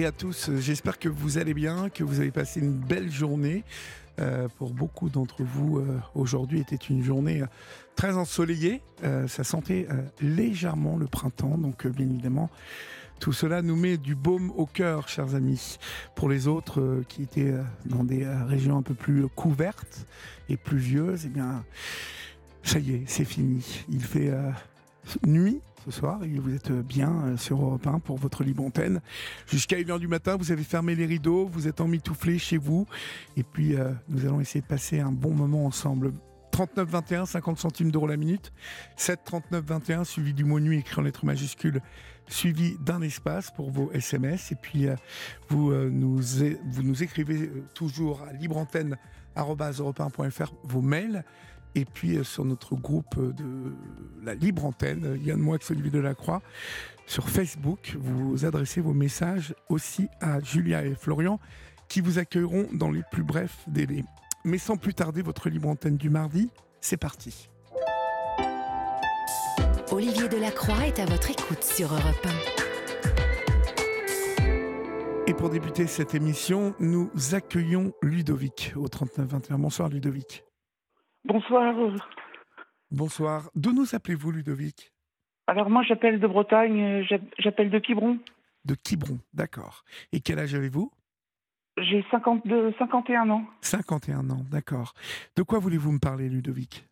Et à tous. J'espère que vous allez bien, que vous avez passé une belle journée. Euh, pour beaucoup d'entre vous, euh, aujourd'hui était une journée euh, très ensoleillée. Euh, ça sentait euh, légèrement le printemps, donc euh, bien évidemment, tout cela nous met du baume au cœur, chers amis. Pour les autres euh, qui étaient euh, dans des euh, régions un peu plus couvertes et pluvieuses, eh bien, ça y est, c'est fini. Il fait euh, nuit ce soir et vous êtes bien euh, sur Europe 1 pour votre libre antenne. Jusqu'à 1h du matin, vous avez fermé les rideaux, vous êtes emmitouflés chez vous et puis euh, nous allons essayer de passer un bon moment ensemble. 39 21, 50 centimes d'euros la minute. 7 39 21, suivi du mot nuit écrit en lettres majuscules, suivi d'un espace pour vos SMS. Et puis, euh, vous, nous, écrivez toujours à libreantenne.fr vos mails. Et puis, euh, sur notre groupe de la Libre Antenne, euh, Yann Moix, Olivier Delacroix, sur Facebook, vous adressez vos messages aussi à Julia et Florian qui vous accueilleront dans les plus brefs délais. Mais sans plus tarder, votre libre antenne du mardi, c'est parti. Olivier Delacroix est à votre écoute sur Europe Et pour débuter cette émission, nous accueillons Ludovic au 3921. Bonsoir Ludovic. Bonsoir. Bonsoir. D'où nous appelez-vous Ludovic? Alors moi j'appelle de Bretagne, euh, j'app- j'appelle de Quiberon. De Quiberon, d'accord. Et quel âge avez-vous? J'ai 52 51 ans. 51 ans, d'accord. De quoi voulez-vous me parler Ludovic?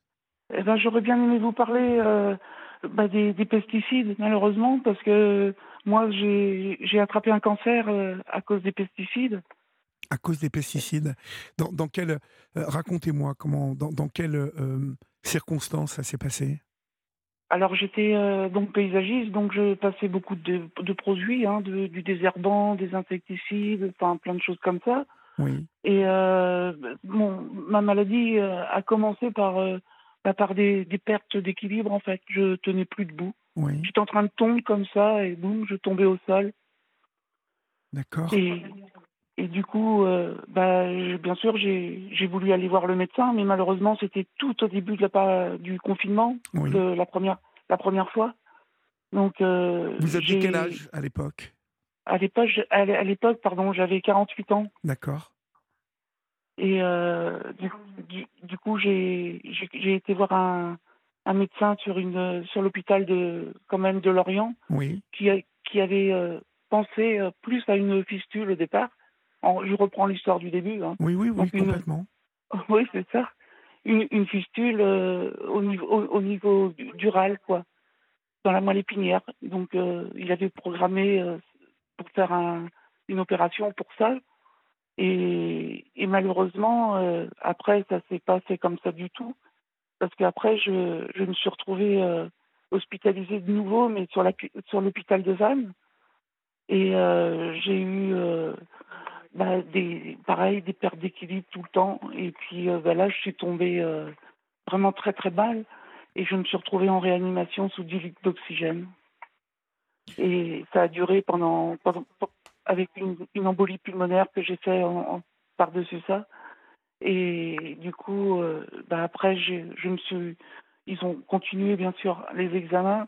Eh ben, J'aurais bien aimé vous parler euh, bah, des, des pesticides, malheureusement, parce que moi j'ai j'ai attrapé un cancer euh, à cause des pesticides. À cause des pesticides. Dans, dans euh, racontez-moi comment, dans, dans quelles euh, circonstances ça s'est passé Alors j'étais euh, donc paysagiste, donc je passais beaucoup de, de produits, hein, de- du désherbant, des insecticides, enfin plein de choses comme ça. Oui, Et euh, ma maladie a commencé par, bah, par des, des pertes d'équilibre en fait. Je tenais plus debout. oui, J'étais en train de tomber comme ça et boum, je tombais au sol. d'accord. Et, et du coup, euh, bah, bien sûr, j'ai voulu aller voir le médecin, mais malheureusement, c'était tout au début de la, du confinement, Oui. de la première, la première fois. Donc, euh, Vous aviez quel âge à l'époque? À l'époque, pardon, j'avais 48 ans. D'accord. Et euh, du, du, du coup, j'ai été voir un, un médecin sur une sur l'hôpital de quand même de Lorient Oui, qui a- qui avait pensé plus à une fistule au départ. En- je reprends l'histoire du début. Hein. oui, oui, oui, Donc, une- complètement. oui, c'est ça. Une, une fistule euh, au niveau au, au niveau du, du râle, quoi, dans la moelle épinière. Donc, euh, il avait programmé euh, pour faire un, une opération pour ça. Et, et malheureusement, après, ça s'est pas fait comme ça du tout. Parce qu'après, je, je me suis retrouvée hospitalisée de nouveau, mais sur la- sur l'hôpital de Vannes. Et j'ai eu, bah, des, pareil, des pertes d'équilibre tout le temps. Et puis euh, bah, là, je suis tombée euh, vraiment très très mal. Et je me suis retrouvée en réanimation sous 10 litres d'oxygène. Et ça a duré pendant, pendant avec une, embolie pulmonaire que j'ai fait en, par-dessus ça. Et du coup, euh, bah après, je me suis, ils ont continué bien sûr les examens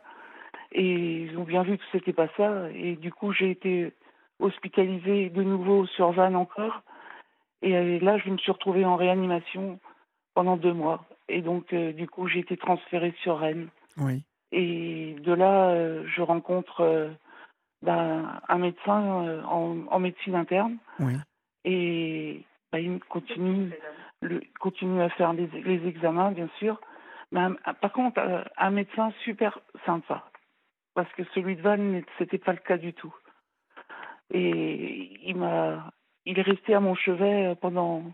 et ils ont bien vu que c'était pas ça. Et du coup, j'ai été hospitalisée de nouveau sur Vannes encore. Et euh, là, je me suis retrouvée en réanimation pendant deux mois. Et donc, euh, du coup, j'ai été transférée sur Rennes. Oui, Et de là, euh, je rencontre euh, ben, un médecin en, en médecine interne oui, et ben, il continue, le, continue à faire les, les examens, bien sûr. Mais par contre, un médecin super sympa, parce que celui de Vannes, c'était pas le cas du tout. Et il m'a, il est resté à mon chevet euh, pendant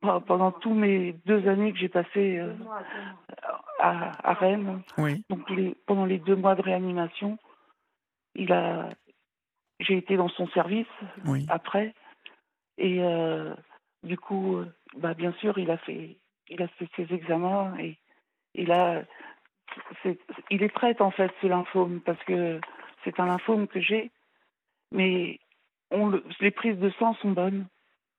pendant tous mes deux années que j'ai passées euh, à, à Rennes. Oui. Donc les, pendant les deux mois de réanimation, il a, j'ai été dans son service Oui. après. Et euh, du coup, bah, bien sûr, il a fait, il a fait ses examens et, et là, c'est, il est traite en fait ce lymphome parce que c'est un lymphome que j'ai, mais on le- les prises de sang sont bonnes,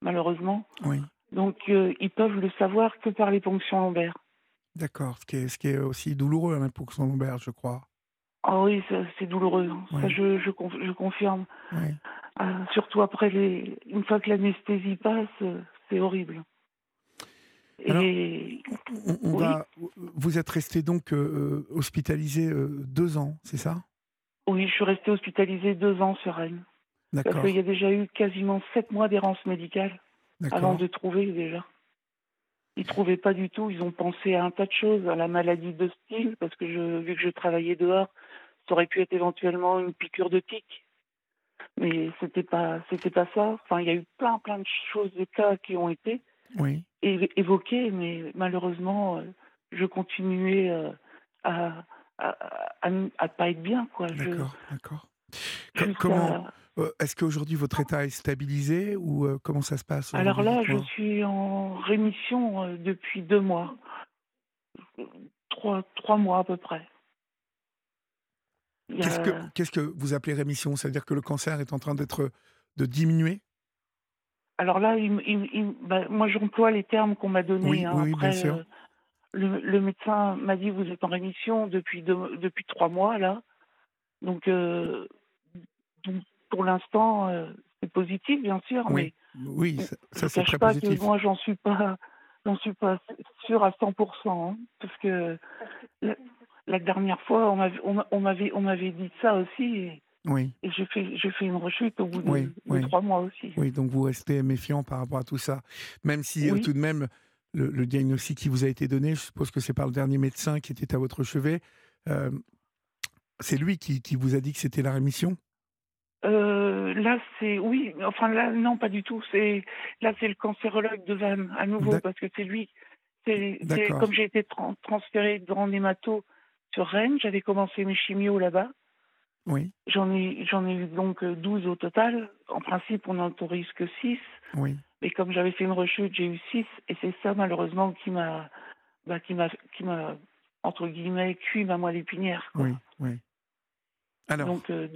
malheureusement. Oui. Donc euh, ils peuvent le savoir que par les ponctions lombaires. D'accord. Ce qui est, ce qui est aussi douloureux, hein, pour son lombaire, je crois. Ah oui, c'est douloureux. hein. Ça, je, je, conf- je confirme. Oui. Euh, surtout après les, une fois que l'anesthésie passe, euh, c'est horrible. Alors, Et On, on Oui. va, vous êtes resté donc euh, hospitalisé deux ans, c'est ça? Oui, je suis restée hospitalisée deux ans sur Rennes. Parce D'accord. qu'il y a déjà eu quasiment sept mois d'errance médicale avant de trouver déjà. Ils trouvaient pas du tout. Ils ont pensé à un tas de choses, à la maladie de style, parce que je, vu que je travaillais dehors, ça aurait pu être éventuellement une piqûre de tique. Mais c'était pas, c'était pas ça. Enfin, il y a eu plein, plein de choses, de cas qui ont été Oui. évoqués, mais malheureusement, euh, je continuais euh, à, à, à, à- à pas être bien, quoi. Je- D'accord. D'accord. Comment euh, Est-ce qu'aujourd'hui votre état est stabilisé ou euh, comment ça se passe Alors là, je suis en rémission euh, depuis deux mois. Trois, trois mois à peu près. Qu'est-ce que, vous appelez rémission? C'est-à-dire que le cancer est en train d'être de diminuer? Alors là, il il il bah, moi j'emploie les termes qu'on m'a donnés. Oui, hein. oui, bien sûr. Le, le médecin m'a dit vous êtes en rémission depuis deux- depuis trois mois là. Donc, euh, donc, pour l'instant, euh, c'est positif bien sûr, Oui, mais oui, ça, ça, c'est très pas positif. que moi j'en suis pas j'en suis pas sûre à 100%, hein, parce que la, la dernière fois on m'avait on m'a- on m'avait dit ça aussi et, Oui, et j'ai fait fait une rechute au bout de, Oui, de oui. trois mois aussi. oui, donc vous restez méfiant par rapport à tout ça, même si euh, Oui. tout de même le, le diagnostic qui vous a été donné, je suppose que c'est par le dernier médecin qui était à votre chevet. euh, c'est lui qui, qui vous a dit que c'était la rémission? Euh, là c'est oui enfin là non pas du tout c'est là c'est le cancérologue de Vannes à nouveau parce que c'est lui c'est comme j'ai été tran- transférée de Grand Némato sur Rennes j'avais commencé mes chimios là-bas Oui, J'en ai, j'en ai eu donc euh, 12 au total. En principe, on n'autorise que 6. oui, Mais comme j'avais fait une rechute, j'ai eu 6. Et c'est ça, malheureusement, qui m'a, bah, qui m'a, qui m'a, entre guillemets, cuit ma moelle épinière. quoi. oui, oui. Alors, Donc, euh,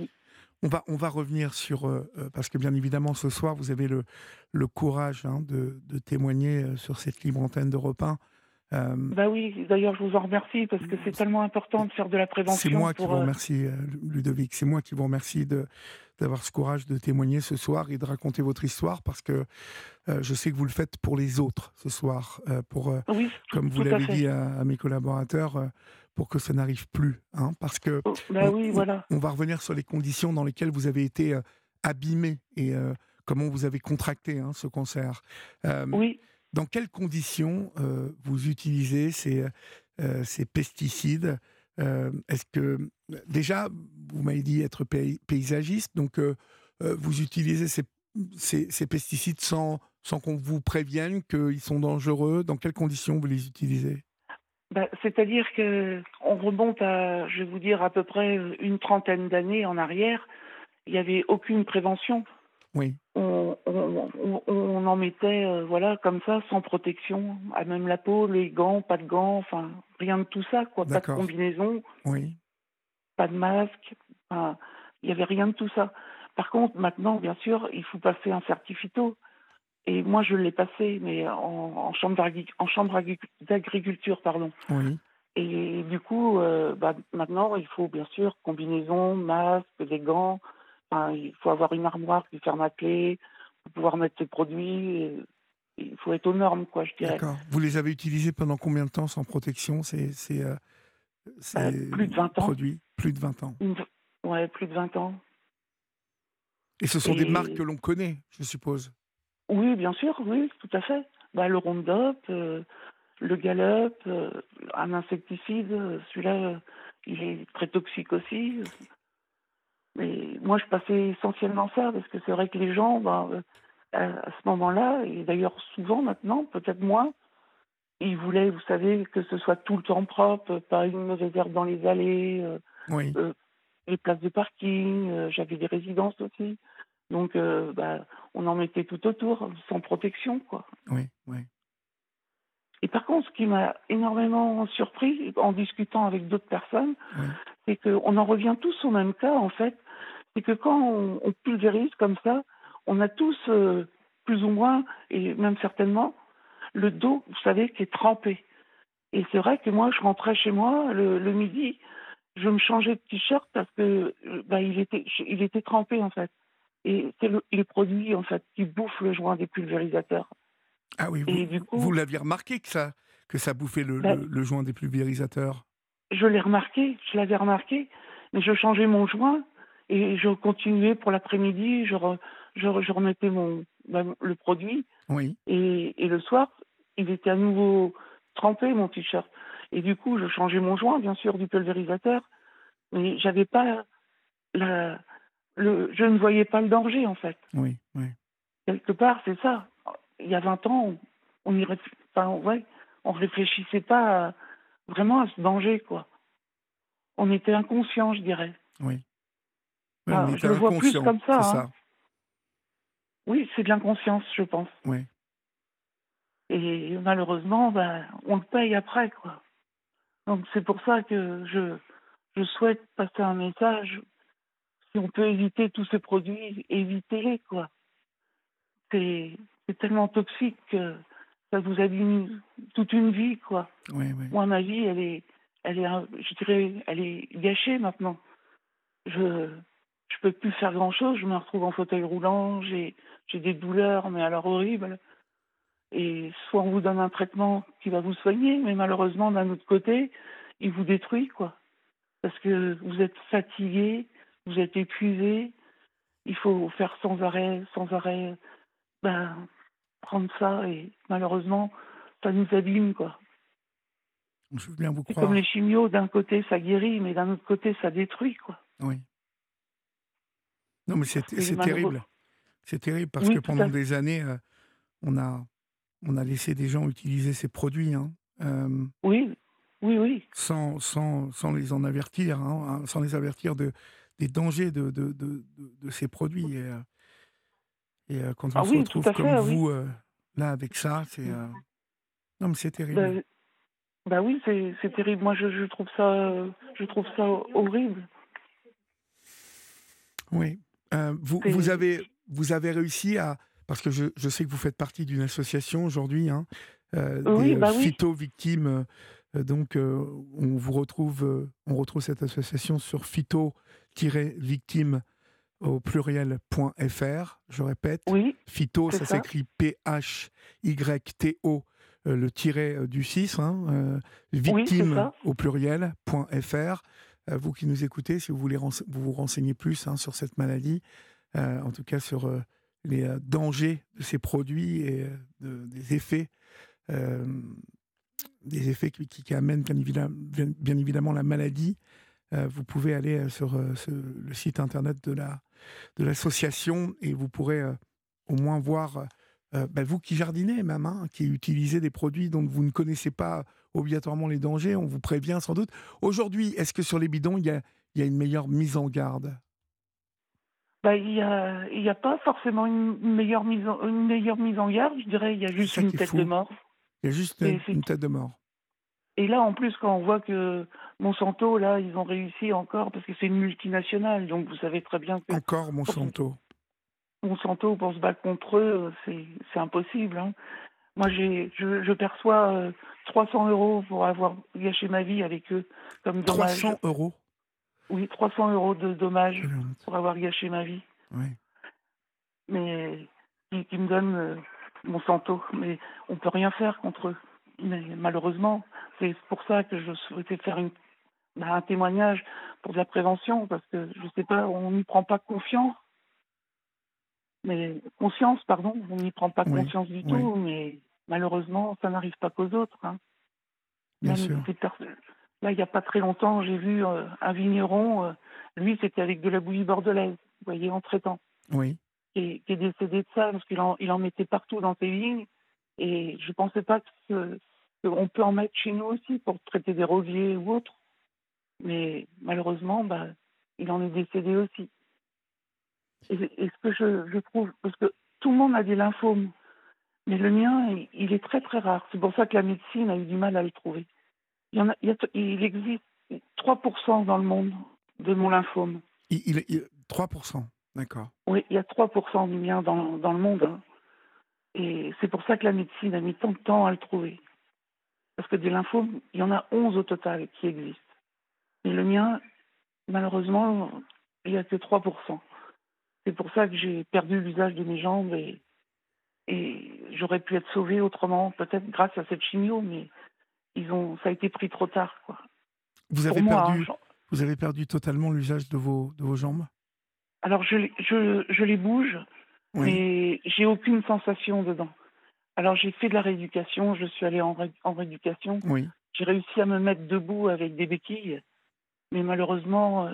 On va, on va revenir sur, euh, euh, parce que bien évidemment, ce soir, vous avez le, le courage hein, de, de témoigner sur cette libre antenne d'Europe 1. Euh, bah oui, d'ailleurs, je vous en remercie parce que c'est tellement important de faire de la prévention. c'est moi qui vous euh, remercie, euh, Ludovic. C'est moi qui vous remercie de, d'avoir ce courage de témoigner ce soir et de raconter votre histoire parce que euh, je sais que vous le faites pour les autres ce soir, euh, pour, Oui, comme vous l'avez dit à, à mes collaborateurs, pour que ça n'arrive plus. hein, parce que Oh, bah on- oui, voilà. On va revenir sur les conditions dans lesquelles vous avez été abîmé et comment vous avez contracté hein, ce cancer. Euh, Oui. Dans quelles conditions euh, vous utilisez ces, euh, ces pesticides Euh, Est-ce que déjà, vous m'avez dit être pay- paysagiste, donc euh, euh, vous utilisez ces, ces- ces pesticides sans, sans qu'on vous prévienne qu'ils sont dangereux? Dans quelles conditions vous les utilisez? Bah, C'est-à-dire que on remonte à, je vais vous dire, à peu près une trentaine d'années en arrière. Il n'y avait aucune prévention. Oui, on, on, on- on en mettait euh, voilà comme ça sans protection à même la peau les gants pas de gants enfin rien de tout ça quoi. Pas de combinaison. Oui, pas de masque enfin, il y avait rien de tout ça. Par contre maintenant bien sûr il faut passer un certificat et moi je l'ai passé mais en, en chambre d'agriculture pardon. Oui. et du coup euh, bah, maintenant il faut bien sûr combinaison masque des gants Enfin, il faut avoir une armoire qui ferme à clé pour pouvoir mettre ses produits. et il faut être aux normes, quoi, je dirais. D'accord. Vous les avez utilisés pendant combien de temps sans protection ces, ces, euh, ces Euh, plus de 20 ans. produits? Plus de 20 ans. Une- Ouais, plus de 20 ans. Et ce sont des marques que l'on connaît, je suppose? Oui, bien sûr, oui, tout à fait. Bah, le Roundup, euh, le Gallup, euh, un insecticide, celui-là, il est très toxique aussi. Mais moi, je passais essentiellement ça, parce que c'est vrai que les gens, bah, euh, à ce moment-là, et d'ailleurs souvent maintenant, peut-être moins, il voulait, vous savez, que ce soit tout le temps propre, pas une mauvaise herbe dans les allées, euh, Oui, euh, les places de parking, euh, j'avais des résidences aussi. Donc, bah, on en mettait tout autour, sans protection, quoi. oui, oui. Et par contre, ce qui m'a énormément surpris en discutant avec d'autres personnes, Oui. C'est qu'on en revient tous au même cas, en fait. C'est que quand on, on pulvérise comme ça, on a tous, euh, plus ou moins, et même certainement, le dos, vous savez, qui est trempé. Et c'est vrai que moi, je rentrais chez moi le, le midi, je me changeais de t-shirt parce que euh, bah, il, était, il était trempé, en fait. Et c'est le, les produits, en fait, qui bouffent le joint des pulvérisateurs. Ah oui, vous, vous l'aviez remarqué que ça, que ça bouffait le, Ben- le, le joint des pulvérisateurs? Je l'ai remarqué, je l'avais remarqué, mais je changeais mon joint et je continuais pour l'après-midi, je, re- je, re- je remettais mon, ben, le produit Oui, et, et le soir, il était à nouveau trempé, mon t-shirt. Et du coup, je changeais mon joint, bien sûr, du pulvérisateur, mais j'avais pas la, le, je ne voyais pas le danger, en fait. oui, oui. Quelque part, c'est ça. Il y a 20 ans, on, on y réf- enfin, ouais, on réfléchissait pas à- vraiment à ce danger, quoi. On était inconscient, je dirais. oui. Oui, Ah, on je le vois plus comme ça, c'est hein. Oui, c'est de l'inconscience, je pense. ça. Oui, Et malheureusement, ben, on le paye après, quoi. Donc c'est pour ça que je, je souhaite passer un message. Si on peut éviter tous ces produits, évitez-les, quoi. C'est c'est tellement toxique que ça vous abîme toute une vie, quoi. oui, oui. Moi, ma vie, elle est, elle est, je dirais, elle est gâchée maintenant. Je, je peux plus faire grand chose. Je me retrouve en fauteuil roulant. J'ai, j'ai des douleurs, mais alors horribles. Et soit on vous donne un traitement qui va vous soigner, mais malheureusement, d'un autre côté, il vous détruit, quoi. Parce que vous êtes fatigué, vous êtes épuisé. Il faut faire sans arrêt, sans arrêt, ben, prendre ça. Et malheureusement, ça nous abîme, quoi. Je veux bien vous croire. comme les chimios, d'un côté ça guérit, mais d'un autre côté ça détruit, quoi. Oui. Non, mais c'est terrible. C'est terrible parce Oui, que pendant des années, euh, on, a, on a laissé des gens utiliser ces produits hein, euh, Oui, oui, oui. sans, sans, sans les en avertir, hein, hein, sans les avertir de, des dangers de, de, de, de- de ces produits. Et, euh, et, euh, quand on Ah se oui, retrouve comme fait, oui. vous, euh, là, avec ça, c'est. euh, Non, mais c'est terrible. Bah, bah oui, c'est terrible. Moi, je, je trouve ça, je trouve ça horrible. Oui. Euh, vous, vous, avez, vous avez réussi à. Parce que je, je sais que vous faites partie d'une association aujourd'hui, hein, euh, Oui, des bah phyto-victimes. donc, euh, on vous retrouve, on retrouve cette association sur phyto-victime au pluriel.fr. Je répète, Oui, phyto, ça ça. s'écrit P-H-Y-T-O, euh, le tiret euh, du 6, hein, euh, victime ça. au pluriel.fr. Euh, vous qui nous écoutez, si vous voulez rense- vous, vous renseigner plus hein, sur cette maladie, en tout cas sur les dangers de ces produits et de- des effets, des effets qui, qui- qui amènent bien évidemment, bien, bien évidemment la maladie, euh, vous pouvez aller sur euh, ce- le site internet de la de l'association et vous pourrez euh, au moins voir, euh, ben, vous qui jardinez même, hein, qui utilisez des produits dont vous ne connaissez pas obligatoirement les dangers, on vous prévient sans doute. Aujourd'hui, est-ce que sur les bidons, il y a, il y a une meilleure mise en garde? Bah il y a, y a pas forcément une meilleure mise, en, une meilleure mise en garde. Je dirais, il y a juste une tête fou. de mort. Il y a juste une, tête de mort. Et là, en plus, quand on voit que Monsanto, là, ils ont réussi encore, parce que c'est une multinationale, donc vous savez très bien que Encore Monsanto. Monsanto, pour se battre contre eux, euh, c'est impossible. hein. Moi, j'ai, je, je perçois euh, 300 euros pour avoir gâché ma vie avec eux, comme dommage. 300 euros? Oui, 300 euros de dommages pour avoir gâché ma vie. Oui. Mais qui, qui me donnent euh, Monsanto. Mais on peut rien faire contre eux. Mais malheureusement, c'est pour ça que je souhaitais faire une, bah, un témoignage pour de la prévention, parce que je sais pas, on n'y prend pas confiance. Mais conscience, pardon, on n'y prend pas Oui, conscience du oui. tout, mais malheureusement, ça n'arrive pas qu'aux autres. hein. Bien sûr. Là, il n'y a pas très longtemps, j'ai vu euh, un vigneron, euh, lui, c'était avec de la bouillie bordelaise, vous voyez, en traitant, Oui. qui est, qui est décédé de ça, parce qu'il en, il en mettait partout dans ses vignes, et je ne pensais pas que ce- On peut en mettre chez nous aussi pour traiter des rosiers ou autre. Mais malheureusement, bah, il en est décédé aussi. Et, ce que je, je, trouve, parce que tout le monde a des lymphomes, mais le mien, il, est très très rare. C'est pour ça que la médecine a eu du mal à le trouver. Il, y en a, il, existe 3% dans le monde de mon lymphome. Il, 3%, d'accord. Oui, il y a 3% du mien dans, dans le monde. Hein. Et c'est pour ça que la médecine a mis tant de temps à le trouver. Parce que des lymphomes, il y en a 11 au total qui existent. Et le mien, malheureusement, il n'y a que 3%. C'est pour ça que j'ai perdu l'usage de mes jambes et, et j'aurais pu être sauvée autrement, peut-être grâce à cette chimio, mais ils ont, ça a été pris trop tard. Quoi. Vous, avez perdu, hein, vous avez perdu totalement l'usage de vos, de vos jambes? Alors je, je, je les bouge, mais j'ai aucune sensation dedans. Alors j'ai fait de la rééducation, je suis allée en, en rééducation. Oui. J'ai réussi à me mettre debout avec des béquilles, mais malheureusement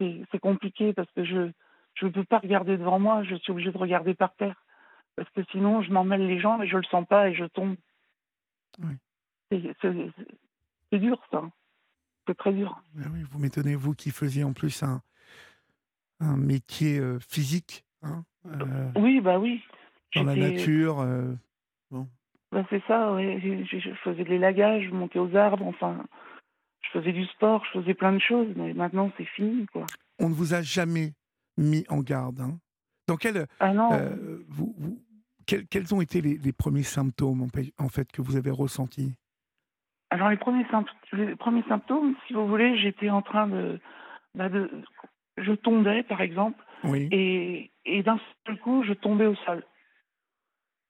euh, c'est compliqué parce que je ne peux pas regarder devant moi, je suis obligée de regarder par terre parce que sinon je m'en mêle les jambes et je le sens pas et je tombe. Oui. C'est dur ça, c'est très dur. Oui, vous m'étonnez vous qui faisiez en plus un un métier euh, physique. Hein euh, oui, bah oui. Dans la nature. Euh, bon. Bah c'est ça, oui. Je, faisais de l'élagage, je montais aux arbres, enfin, je faisais du sport, je faisais plein de choses, mais maintenant c'est fini, quoi. On ne vous a jamais mis en garde. Hein Dans quel, ah non. vous, vous, quels, quels, ont été les, les, premiers symptômes en fait que vous avez ressentis? Alors les premiers, les premiers symptômes, si vous voulez, j'étais en train de, bah de, je tombais par exemple, et, et d'un seul coup, je tombais au sol.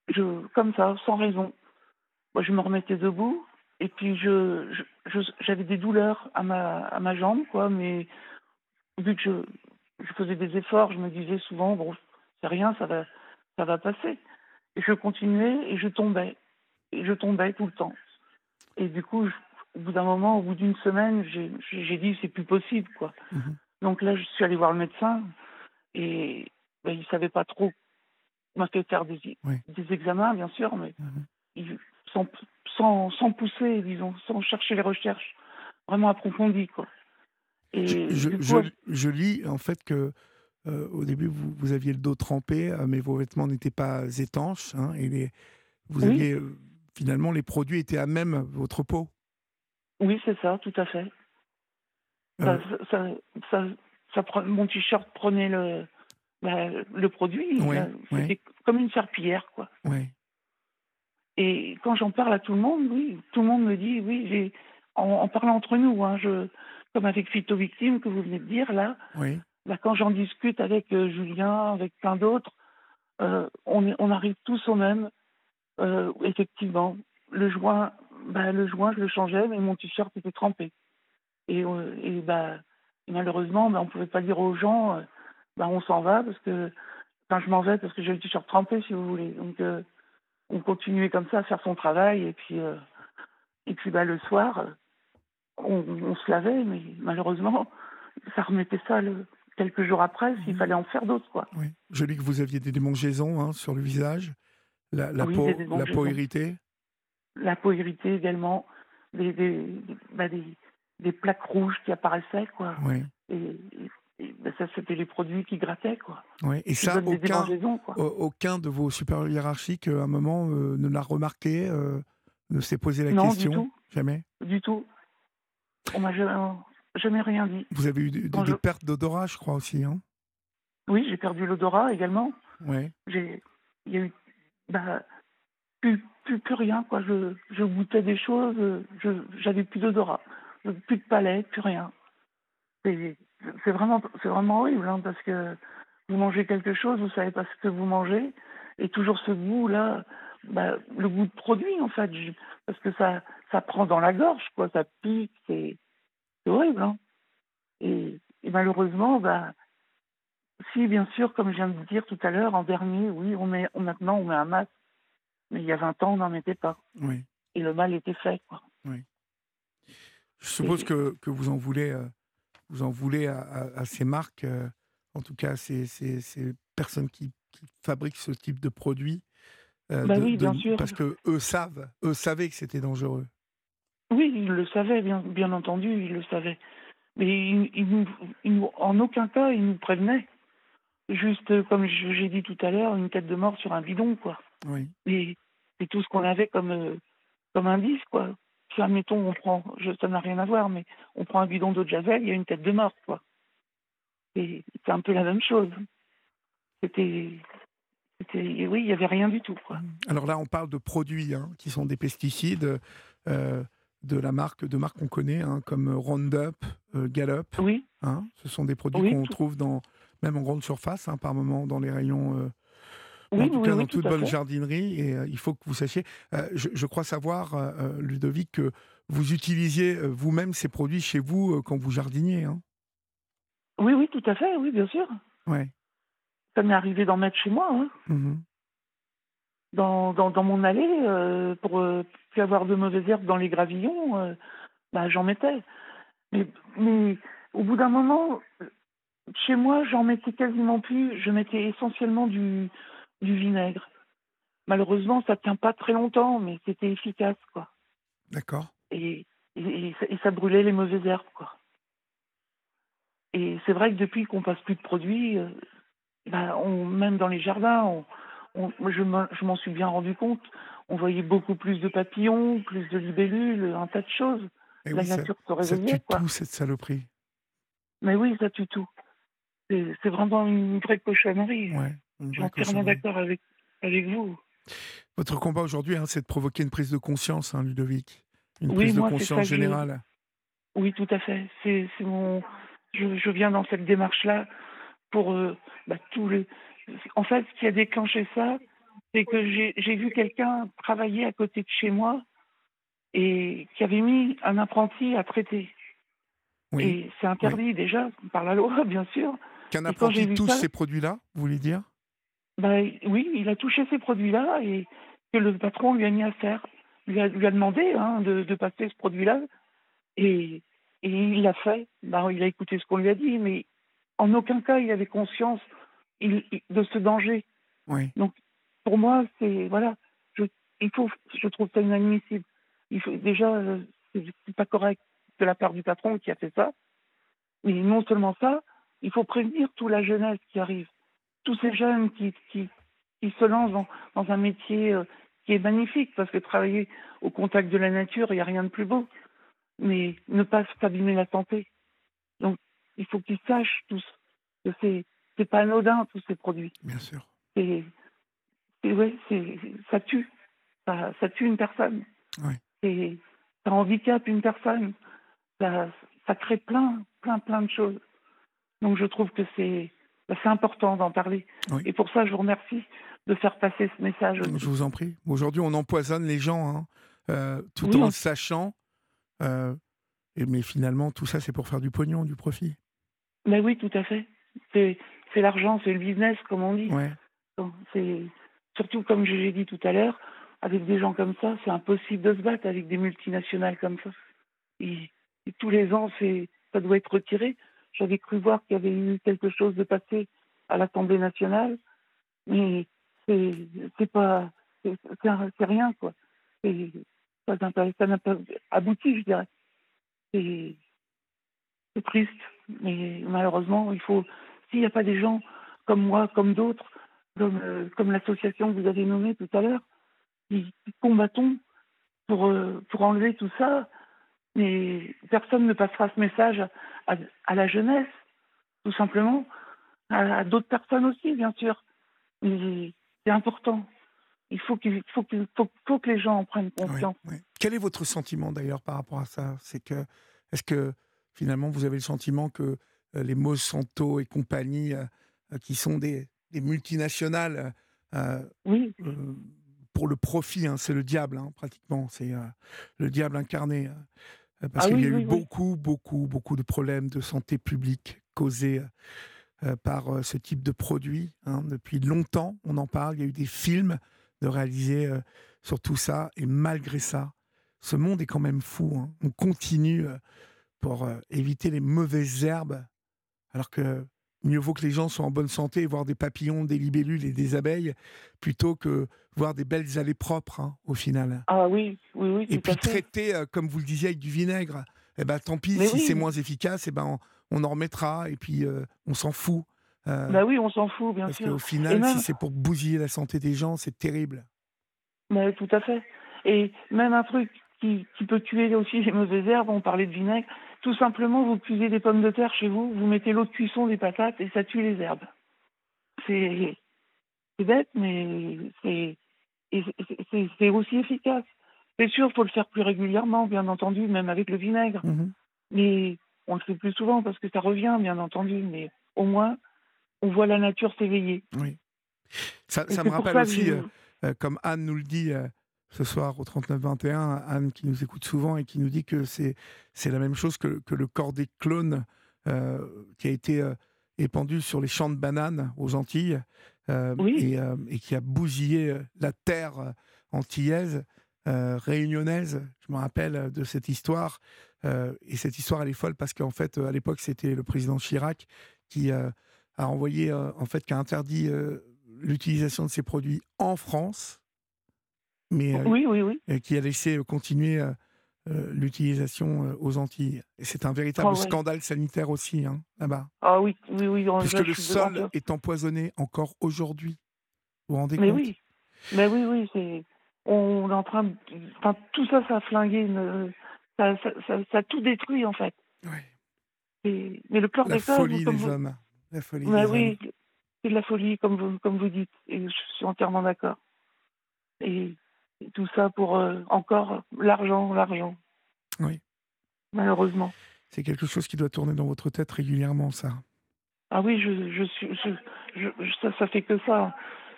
Je, comme ça, sans raison. Moi, je me remettais debout, et puis je, j'avais des douleurs à ma, à ma jambe, quoi, mais vu que je, je faisais des efforts, je me disais souvent, bon, c'est rien, ça va, ça va passer. Et je continuais et je tombais. Et je tombais tout le temps. Et du coup, au bout d'un moment, au bout d'une semaine, j'ai dit, c'est plus possible, quoi. Mhm. Donc là, je suis allée voir le médecin et ben, il ne savait pas trop. Il m'a fait faire des, des, examens, bien sûr, mais mhm. sans, sans, sans, pousser, disons, sans chercher les recherches vraiment approfondies. Quoi. Et je, je, je, lis en fait que euh, au début, vous, vous, aviez le dos trempé, euh, mais vos vêtements n'étaient pas étanches. Hein, et les, vous aviez, euh, finalement, les produits étaient à même votre peau. Oui, c'est ça, tout à fait. Ça, ça, ça, ça, mon t-shirt prenait le, bah, le produit. C'était comme une serpillière, quoi. Et quand j'en parle à tout le monde, oui, tout le monde me dit, oui, en, en parlant entre nous, hein, je, comme avec Phyto Victime que vous venez de dire là, oui. Bah, quand j'en discute avec euh, Julien, avec plein d'autres, euh, on, on, arrive tous au même. Euh, effectivement, le joint, bah, le joint, je le changeais, mais mon t-shirt était trempé. Et, et bah, malheureusement, bah, on ne pouvait pas dire aux gens, bah, on s'en va parce que, enfin, je m'en vais parce que j'ai le t-shirt trempé, si vous voulez. Donc, on continuait comme ça à faire son travail, et puis, et puis bah, le soir, on, on, se lavait, mais malheureusement, ça remettait ça le, quelques jours après s'il mhm. fallait en faire d'autres. Quoi. Oui. Je lis que vous aviez des démangeaisons hein, sur le visage, la, la peau, la peau irritée. La peau irritée également, des, des, bah, des, des, plaques rouges qui apparaissaient. Quoi. Oui. Et, bah, ça, c'était les produits qui grattaient. Quoi. Et ça, aucun, aucun de vos supérieurs hiérarchiques, à un moment, euh, ne l'a remarqué, euh, ne s'est posé la non, question du tout. Jamais Du tout. On m'a jamais, je n'ai rien dit. Vous avez eu des, pertes d'odorat, je crois aussi, hein Oui, j'ai perdu l'odorat également. J'ai, il y a eu, bah, plus, plus, plus, rien, quoi. Je, je goûtais des choses, je, j'avais plus d'odorat, plus de palais, plus rien. C'est, vraiment, vraiment horrible, hein, parce que vous mangez quelque chose, vous savez pas ce que vous mangez, et toujours ce goût là, bah, le goût de produit en fait, parce que ça, ça prend dans la gorge, quoi, ça pique, c'est horrible. Hein et, malheureusement, bah, si, bien sûr, comme je viens de dire tout à l'heure, en dernier, oui, on met, maintenant, on met un masque. Mais il y a 20 ans, on n'en mettait pas. Oui. Et le mal était fait. Quoi. Oui. Je suppose que, que, vous en voulez, euh, vous en voulez à, à, ces marques, euh, en tout cas ces, ces, ces personnes qui, qui, fabriquent ce type de produits. Euh, bah oui, bien sûr. Parce que eux savent, eux savaient que c'était dangereux. Oui, il le savait, bien, bien entendu, il le savait. Mais il, il nous- il nous- en aucun cas, il nous prévenait. Juste, euh, comme j'ai dit tout à l'heure, une tête de mort sur un bidon, quoi. Oui. Et c'est tout ce qu'on avait comme, comme indice, quoi. Si, admettons, on prend, je, ça n'a rien à voir, mais on prend un bidon d'eau de javel, il y a une tête de mort, quoi. Et c'est un peu la même chose. C'était. c'était- Oui, il n'y avait rien du tout, quoi. Alors là, on parle de produits hein, qui sont des pesticides euh, de la marque, de qu'on connaît, hein, comme Roundup, euh, Gallup. Oui, hein. ce sont des produits Oui, qu'on trouve dans, même en grande surface, par moment, dans les rayons. Oui, en tout oui, cas, oui, dans tout toute bonne fait. jardinerie. Et euh, il faut que vous sachiez. euh, je, je crois savoir, euh, Ludovic, que vous utilisiez vous-même ces produits chez vous quand vous jardiniez. Hein. Oui, oui, tout à fait, oui, bien sûr. Ouais. Ça m'est arrivé d'en mettre chez moi, hein. Mhm. dans, dans, dans mon allée, pour plus avoir de mauvaises herbes dans les gravillons, bah, j'en mettais. Mais, mais au bout d'un moment, chez moi, j'en mettais quasiment plus. Je mettais essentiellement du, du vinaigre. Malheureusement, ça tient pas très longtemps, mais c'était efficace, quoi. D'accord. Et, et, et ça, et ça brûlait les mauvaises herbes, quoi. Et c'est vrai que depuis qu'on passe plus de produits, euh, on, même dans les jardins, on, je m'en je m'en suis bien rendu compte. On voyait beaucoup plus de papillons, plus de libellules, un tas de choses. Et La oui, ça, nature se ça réveillait, tue quoi. tout, cette saloperie. Mais oui, ça tue tout. C'est c'est vraiment une vraie cochonnerie. Ouais. Je suis entièrement d'accord avec, avec vous. Votre combat aujourd'hui, hein, c'est de provoquer une prise de conscience, hein, Ludovic. Une Oui, prise de moi, conscience ça que je- générale. Oui, tout à fait. C'est mon. Je, je viens dans cette démarche-là pour euh, bah, tous les. En fait, ce qui a déclenché ça, c'est que j'ai vu quelqu'un travailler à côté de chez moi et qui avait mis un apprenti à traiter. Oui. Et c'est interdit déjà par la loi, bien sûr. Qu'un apprenti touche ces produits-là, vous voulez dire? Bah, oui, il a touché ces produits-là et que le patron lui a mis à faire. Lui a, lui a demandé hein, de, de passer ce produit-là et, et il l'a fait. Bah, il a écouté ce qu'on lui a dit, mais en aucun cas il avait conscience il- il- de ce danger. Oui. Pour moi, c'est voilà, je, il faut, je trouve ça inadmissible. Il faut déjà, euh, c'est pas correct de la part du patron qui a fait ça. Mais non seulement ça, il faut prévenir toute la jeunesse qui arrive, tous ces jeunes qui, qui, qui se lancent dans, dans un métier euh, qui est magnifique, parce que travailler au contact de la nature, il n'y a rien de plus beau. Mais ne pas s'abîmer la santé. Donc, il faut qu'ils sachent tous que c'est c'est pas anodin tous ces produits Bien sûr. ouais, c'est ça tue ça, ça tue une personne Ouais. Et ça handicape une personne ça, ça crée plein plein plein de choses donc je trouve que c'est bah, c'est important d'en parler Oui. et pour ça je vous remercie de faire passer ce message aussi. Je vous en prie. Aujourd'hui, on empoisonne les gens, hein, euh, tout Oui, en on- sachant. euh, mais finalement, tout ça, c'est pour faire du pognon, du profit. mais oui tout à fait c'est l'argent c'est le business comme on dit Ouais. C'est surtout comme je l'ai dit tout à l'heure, avec des gens comme ça, c'est impossible de se battre avec des multinationales comme ça. Et, et tous les ans, ça doit être retiré. J'avais cru voir qu'il y avait eu quelque chose de passé à l'Assemblée nationale, mais c'est pas c'est rien quoi. Ça n'a pas, abouti, je dirais. C'est triste, mais malheureusement, il faut s'il n'y a pas des gens comme moi, comme d'autres, comme, euh, comme l'association que vous avez nommée tout à l'heure, qui combattons pour, euh, pour enlever tout ça, mais personne ne passera ce message à, la jeunesse, tout simplement, à, à d'autres personnes aussi, bien sûr. Mais c'est important. Il faut, qu'il faut, qu'il faut, faut que les gens en prennent conscience. Quel est votre sentiment d'ailleurs par rapport à ça? C'est que est-ce que finalement vous avez le sentiment que euh, les Monsanto et compagnie, euh, euh, qui sont des, des multinationales euh, Oui, euh, pour le profit, hein, c'est le diable hein, pratiquement, c'est le diable incarné. Euh, parce Ah qu'il oui, y a eu oui, beaucoup, beaucoup, beaucoup de problèmes de santé publique causés euh, par euh, ce type de produit. hein. Depuis longtemps, on en parle. Il y a eu des films de réaliser sur tout ça. Et malgré ça, ce monde est quand même fou. hein. On continue pour éviter les mauvaises herbes, alors que mieux vaut que les gens soient en bonne santé et voir des papillons, des libellules et des abeilles plutôt que voir des belles allées propres hein, au final. Ah oui, oui, oui. Et tout à puis fait. traiter, euh, comme vous le disiez, avec du vinaigre. Eh ben, tant pis, Mais si oui. c'est moins efficace, eh ben, on, on en remettra et puis euh, on s'en fout. Euh, Bah oui, on s'en fout, bien parce sûr. qu'au final, même- si c'est pour bousiller la santé des gens, c'est terrible. Mais tout à fait. Et même un truc qui, qui peut tuer aussi les mauvaises herbes, on parlait de vinaigre, tout simplement, vous cuisez des pommes de terre chez vous, vous mettez l'eau de cuisson des patates et ça tue les herbes. C'est bête, mais c'est aussi efficace. C'est sûr, il faut le faire plus régulièrement, bien entendu, même avec le vinaigre. Mhm. Mais on le fait plus souvent parce que ça revient, bien entendu. Mais au moins, on voit la nature s'éveiller. Oui. Ça, me rappelle ça aussi, je- euh, euh, comme Anne nous le dit euh, ce soir au 39-21, Anne qui nous écoute souvent et qui nous dit que c'est la même chose que, que le corps des clones euh, qui a été euh, épandu sur les champs de bananes aux Antilles euh, Oui. et, euh, et qui a bousillé la terre antillaise, réunionnaise. Je me rappelle de cette histoire. et cette histoire, elle est folle parce qu'en fait, à l'époque, c'était le président Chirac qui a envoyé, en fait, qui a interdit l'utilisation de ces produits en France, mais euh, Oui, oui, oui. qui a laissé euh, continuer euh, l'utilisation aux Antilles. Et c'est un véritable ouais. scandale sanitaire aussi, hein, là-bas. Ah oui, oui, oui. on- Puisque le sol est empoisonné encore aujourd'hui. Vous vous rendez Mais compte? oui, mais oui, oui, c'est. On est en train de. Enfin, tout ça, ça a flingué. une- Ça, ça, ça, ça a tout détruit, en fait. Ouais. Et- Mais le La des femmes, folie comme des vous... hommes. La folie Mais des oui, c'est de la folie, comme vous, comme vous dites. Et je suis entièrement d'accord. Et, et tout ça pour euh, encore l'argent, l'argent. Oui. Malheureusement. C'est quelque chose qui doit tourner dans votre tête régulièrement, ça. Ah oui, je, je ça, ça fait que ça.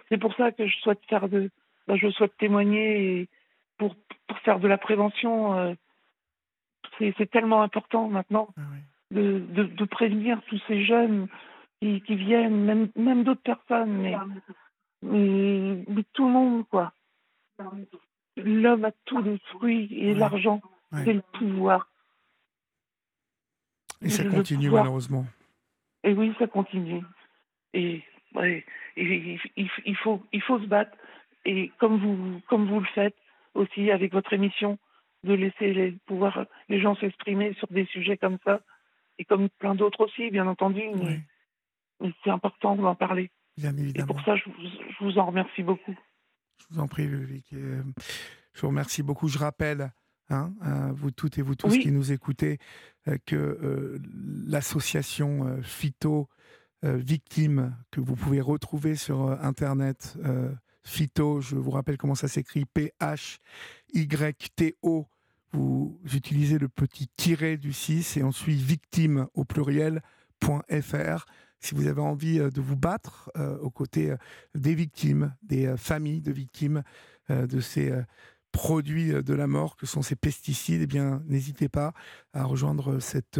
C'est pour ça que je souhaite faire de, ben, je souhaite témoigner et pour, pour faire de la prévention. euh, c'est, c'est tellement important maintenant Ah oui. de, de, de prévenir tous ces jeunes qui, qui viennent, même, même d'autres personnes, mais, mais, mais tout le monde, quoi. L'homme a tout détruit et Ouais. l'argent, Ouais. c'est le pouvoir. Et ça continue pouvoir. malheureusement. Et oui, ça continue. Et, ouais, et il, il- il faut, il faut se battre. Et comme vous, comme vous le faites aussi avec votre émission, de laisser les, pouvoir, les gens s'exprimer sur des sujets comme ça, et comme plein d'autres aussi, bien entendu. Mais, Oui, mais c'est important d'en parler. bien Et évidemment. pour ça, je, vous- je vous en remercie beaucoup. Je vous en prie, Ludovic. Euh, Je vous remercie beaucoup. Je rappelle, hein, à vous toutes et vous tous Oui. qui nous écoutez, euh, que euh, l'association euh, Phyto euh, Victime, que vous pouvez retrouver sur Internet, Phyto, je vous rappelle comment ça s'écrit, P-H-Y-T-O. Vous utilisez le petit tiret du 6 et ensuite victime au pluriel, .fr. Si vous avez envie euh, de vous battre euh, aux côtés euh, des victimes, des familles de victimes euh, de ces produits de la mort que sont ces pesticides, eh bien, n'hésitez pas à rejoindre cette,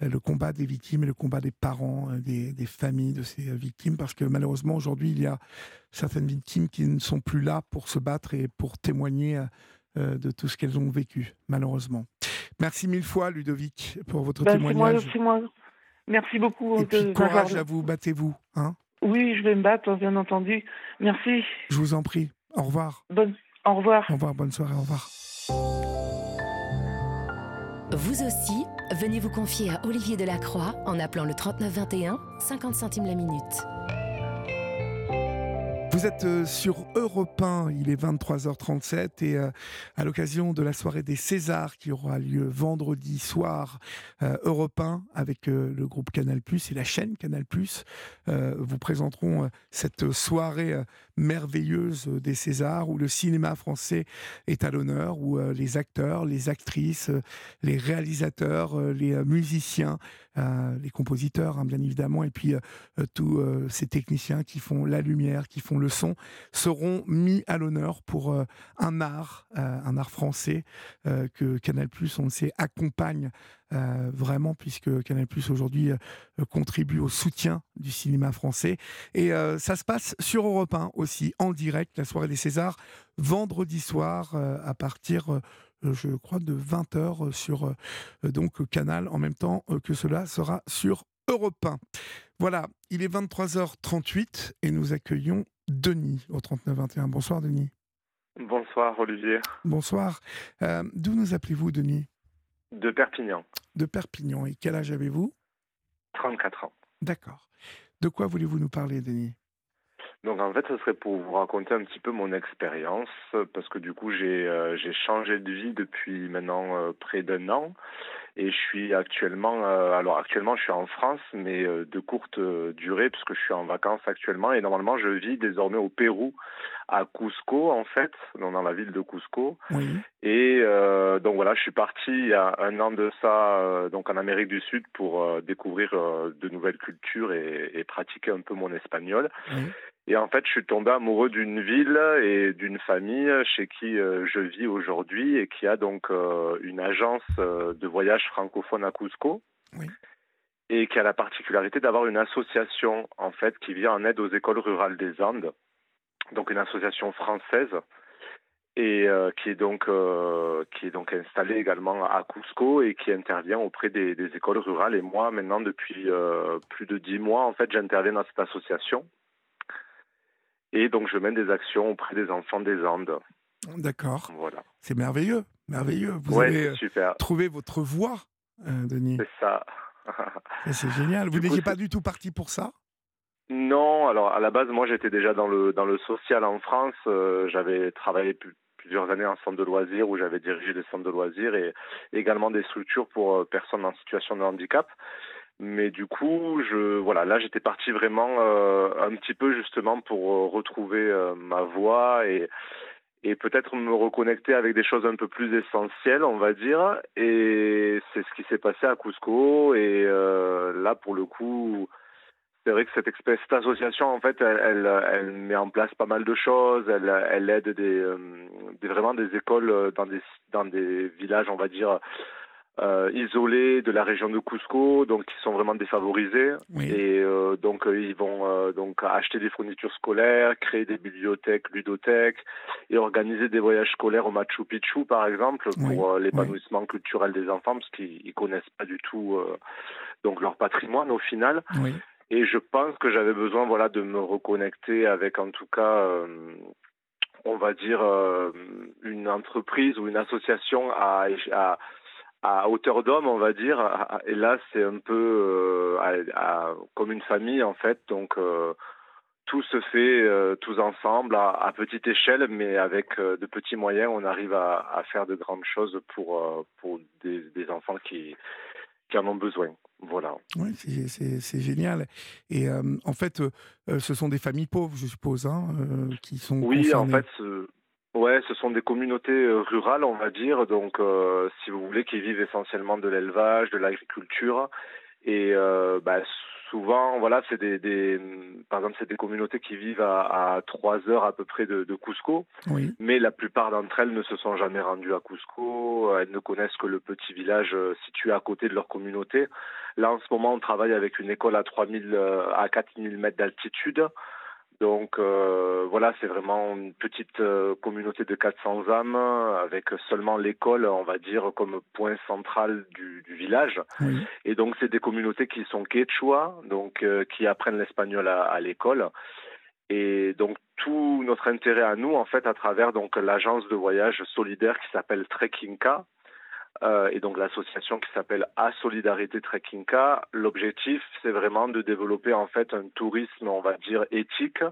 le combat des victimes et le combat des parents, des, des familles de ces victimes, parce que malheureusement, aujourd'hui, il y a certaines victimes qui ne sont plus là pour se battre et pour témoigner de tout ce qu'elles ont vécu, malheureusement. Merci mille fois, Ludovic, pour votre Ben, témoignage. moi. Merci beaucoup. Et puis, courage à vous, battez-vous. Hein Oui, je vais me battre, bien entendu. Merci. Je vous en prie. Au revoir. Bonne... Au revoir. Au revoir. Bonne soirée. Au revoir. Vous aussi, venez vous confier à Olivier Delacroix en appelant le 3921, 50 centimes la minute. Vous êtes euh, sur Europe 1, il est 23h37 et euh, à l'occasion de la soirée des Césars qui aura lieu vendredi soir, euh, Europe 1 avec le groupe Canal+, et la chaîne Canal+, vous présenteront cette soirée merveilleuse des Césars où le cinéma français est à l'honneur, où les acteurs, les actrices, les réalisateurs, les musiciens, les compositeurs hein, bien évidemment, et puis tous ces techniciens qui font la lumière, qui font le seront mis à l'honneur pour euh, un art, euh, un art français euh, que Canal+, on le sait, accompagne vraiment, puisque Canal+, aujourd'hui, euh, contribue au soutien du cinéma français. Et ça se passe sur Europe 1 aussi, en direct, la soirée des Césars, vendredi soir, à partir... je crois de 20h sur donc Canal en même temps que cela sera sur Europe 1. Voilà, il est 23h38 et nous accueillons Denis au 3921. Bonsoir Denis. Bonsoir Olivier. Bonsoir. Euh, d'où nous appelez-vous Denis? De Perpignan. De Perpignan. Et quel âge avez-vous? 34 ans. D'accord. De quoi voulez-vous nous parler Denis? Donc en fait, ce serait pour vous raconter un petit peu mon expérience, parce que du coup, j'ai euh, changé de vie depuis maintenant euh, près d'un an. Et je suis actuellement, euh, alors actuellement je suis en France, mais euh, de courte euh, durée puisque je suis en vacances actuellement. Et normalement je vis désormais au Pérou, à Cusco en fait, dans la ville de Cusco. Oui. Et donc voilà, je suis parti il y a un an de ça, donc en Amérique du Sud pour découvrir de nouvelles cultures et, et, pratiquer un peu mon espagnol. Oui. Et en fait, je suis tombé amoureux d'une ville et d'une famille chez qui euh, je vis aujourd'hui et qui a donc euh, une agence euh, de voyage francophone à Cusco. Oui. Et qui a la particularité d'avoir une association en fait qui vient en aide aux écoles rurales des Andes. Donc une association française et euh, qui est donc euh, qui est donc installée également à Cusco et qui intervient auprès des, des écoles rurales. Et moi, maintenant, depuis euh, plus de dix mois, en fait, j'interviens dans cette association. Et donc, je mène des actions auprès des enfants des Andes. D'accord. Voilà. C'est merveilleux, merveilleux. Vous ouais, avez super. trouvé votre voie, euh, Denis. C'est ça. c'est génial. Vous n'étiez pas du tout parti pour ça? Non. Alors, à la base, moi, j'étais déjà dans le dans le social en France. Euh, J'avais travaillé plus, plusieurs années en centre de loisirs où j'avais dirigé des centres de loisirs et également des structures pour euh, personnes en situation de handicap. Mais du coup, je voilà, là j'étais parti vraiment euh, un petit peu justement pour euh, retrouver euh, ma voie et et peut-être me reconnecter avec des choses un peu plus essentielles, on va dire. Et c'est ce qui s'est passé à Cusco. Et euh, là, pour le coup, c'est vrai que cette, cette association, en fait, elle, elle, elle, met en place pas mal de choses. Elle, elle aide des, des vraiment des écoles dans des dans des villages, on va dire euh, isolés de la région de Cusco, donc qui sont vraiment défavorisés. Oui. Et euh, donc euh, ils vont euh, donc acheter des fournitures scolaires, créer des bibliothèques, ludothèques et organiser des voyages scolaires au Machu Picchu, par exemple, pour oui. l'épanouissement oui. culturel des enfants, parce qu'ils connaissent pas du tout donc leur patrimoine au final. Et je pense que j'avais besoin, voilà, de me reconnecter avec, en tout cas, on va dire une entreprise ou une association à, hauteur d'homme, on va dire. Et là, c'est un peu euh, comme une famille, en fait. Donc, euh, tout se fait euh, tous ensemble, à, petite échelle, mais avec de petits moyens, on arrive à, faire de grandes choses pour, des, enfants qui en ont besoin. Voilà. Oui, c'est génial. Et en fait, ce sont des familles pauvres, je suppose, hein, qui sont. Oui, concernées. en fait. Ouais, ce sont des communautés rurales, on va dire, donc euh, si vous voulez, qui vivent essentiellement de l'élevage, de l'agriculture, et euh, bah, souvent, voilà, c'est des, des, par exemple, c'est des communautés qui vivent à, trois heures à peu près de, de Cusco, oui. mais la plupart d'entre elles ne se sont jamais rendues à Cusco, elles ne connaissent que le petit village situé à côté de leur communauté. Là, en ce moment, on travaille avec une école à 3000 à 4000 mètres d'altitude. Donc euh, voilà, c'est vraiment une petite euh, communauté de 400 âmes avec seulement l'école, on va dire, comme point central du, du village. Oui. Et donc c'est des communautés qui sont quechua, donc euh, qui apprennent l'espagnol à, à l'école. Et donc tout notre intérêt à nous, en fait, à travers donc l'agence de voyage solidaire qui s'appelle Trekkinka, euh, et donc l'association qui s'appelle A Solidarité Trekkinka. L'objectif, c'est vraiment de développer en fait un tourisme, on va dire éthique,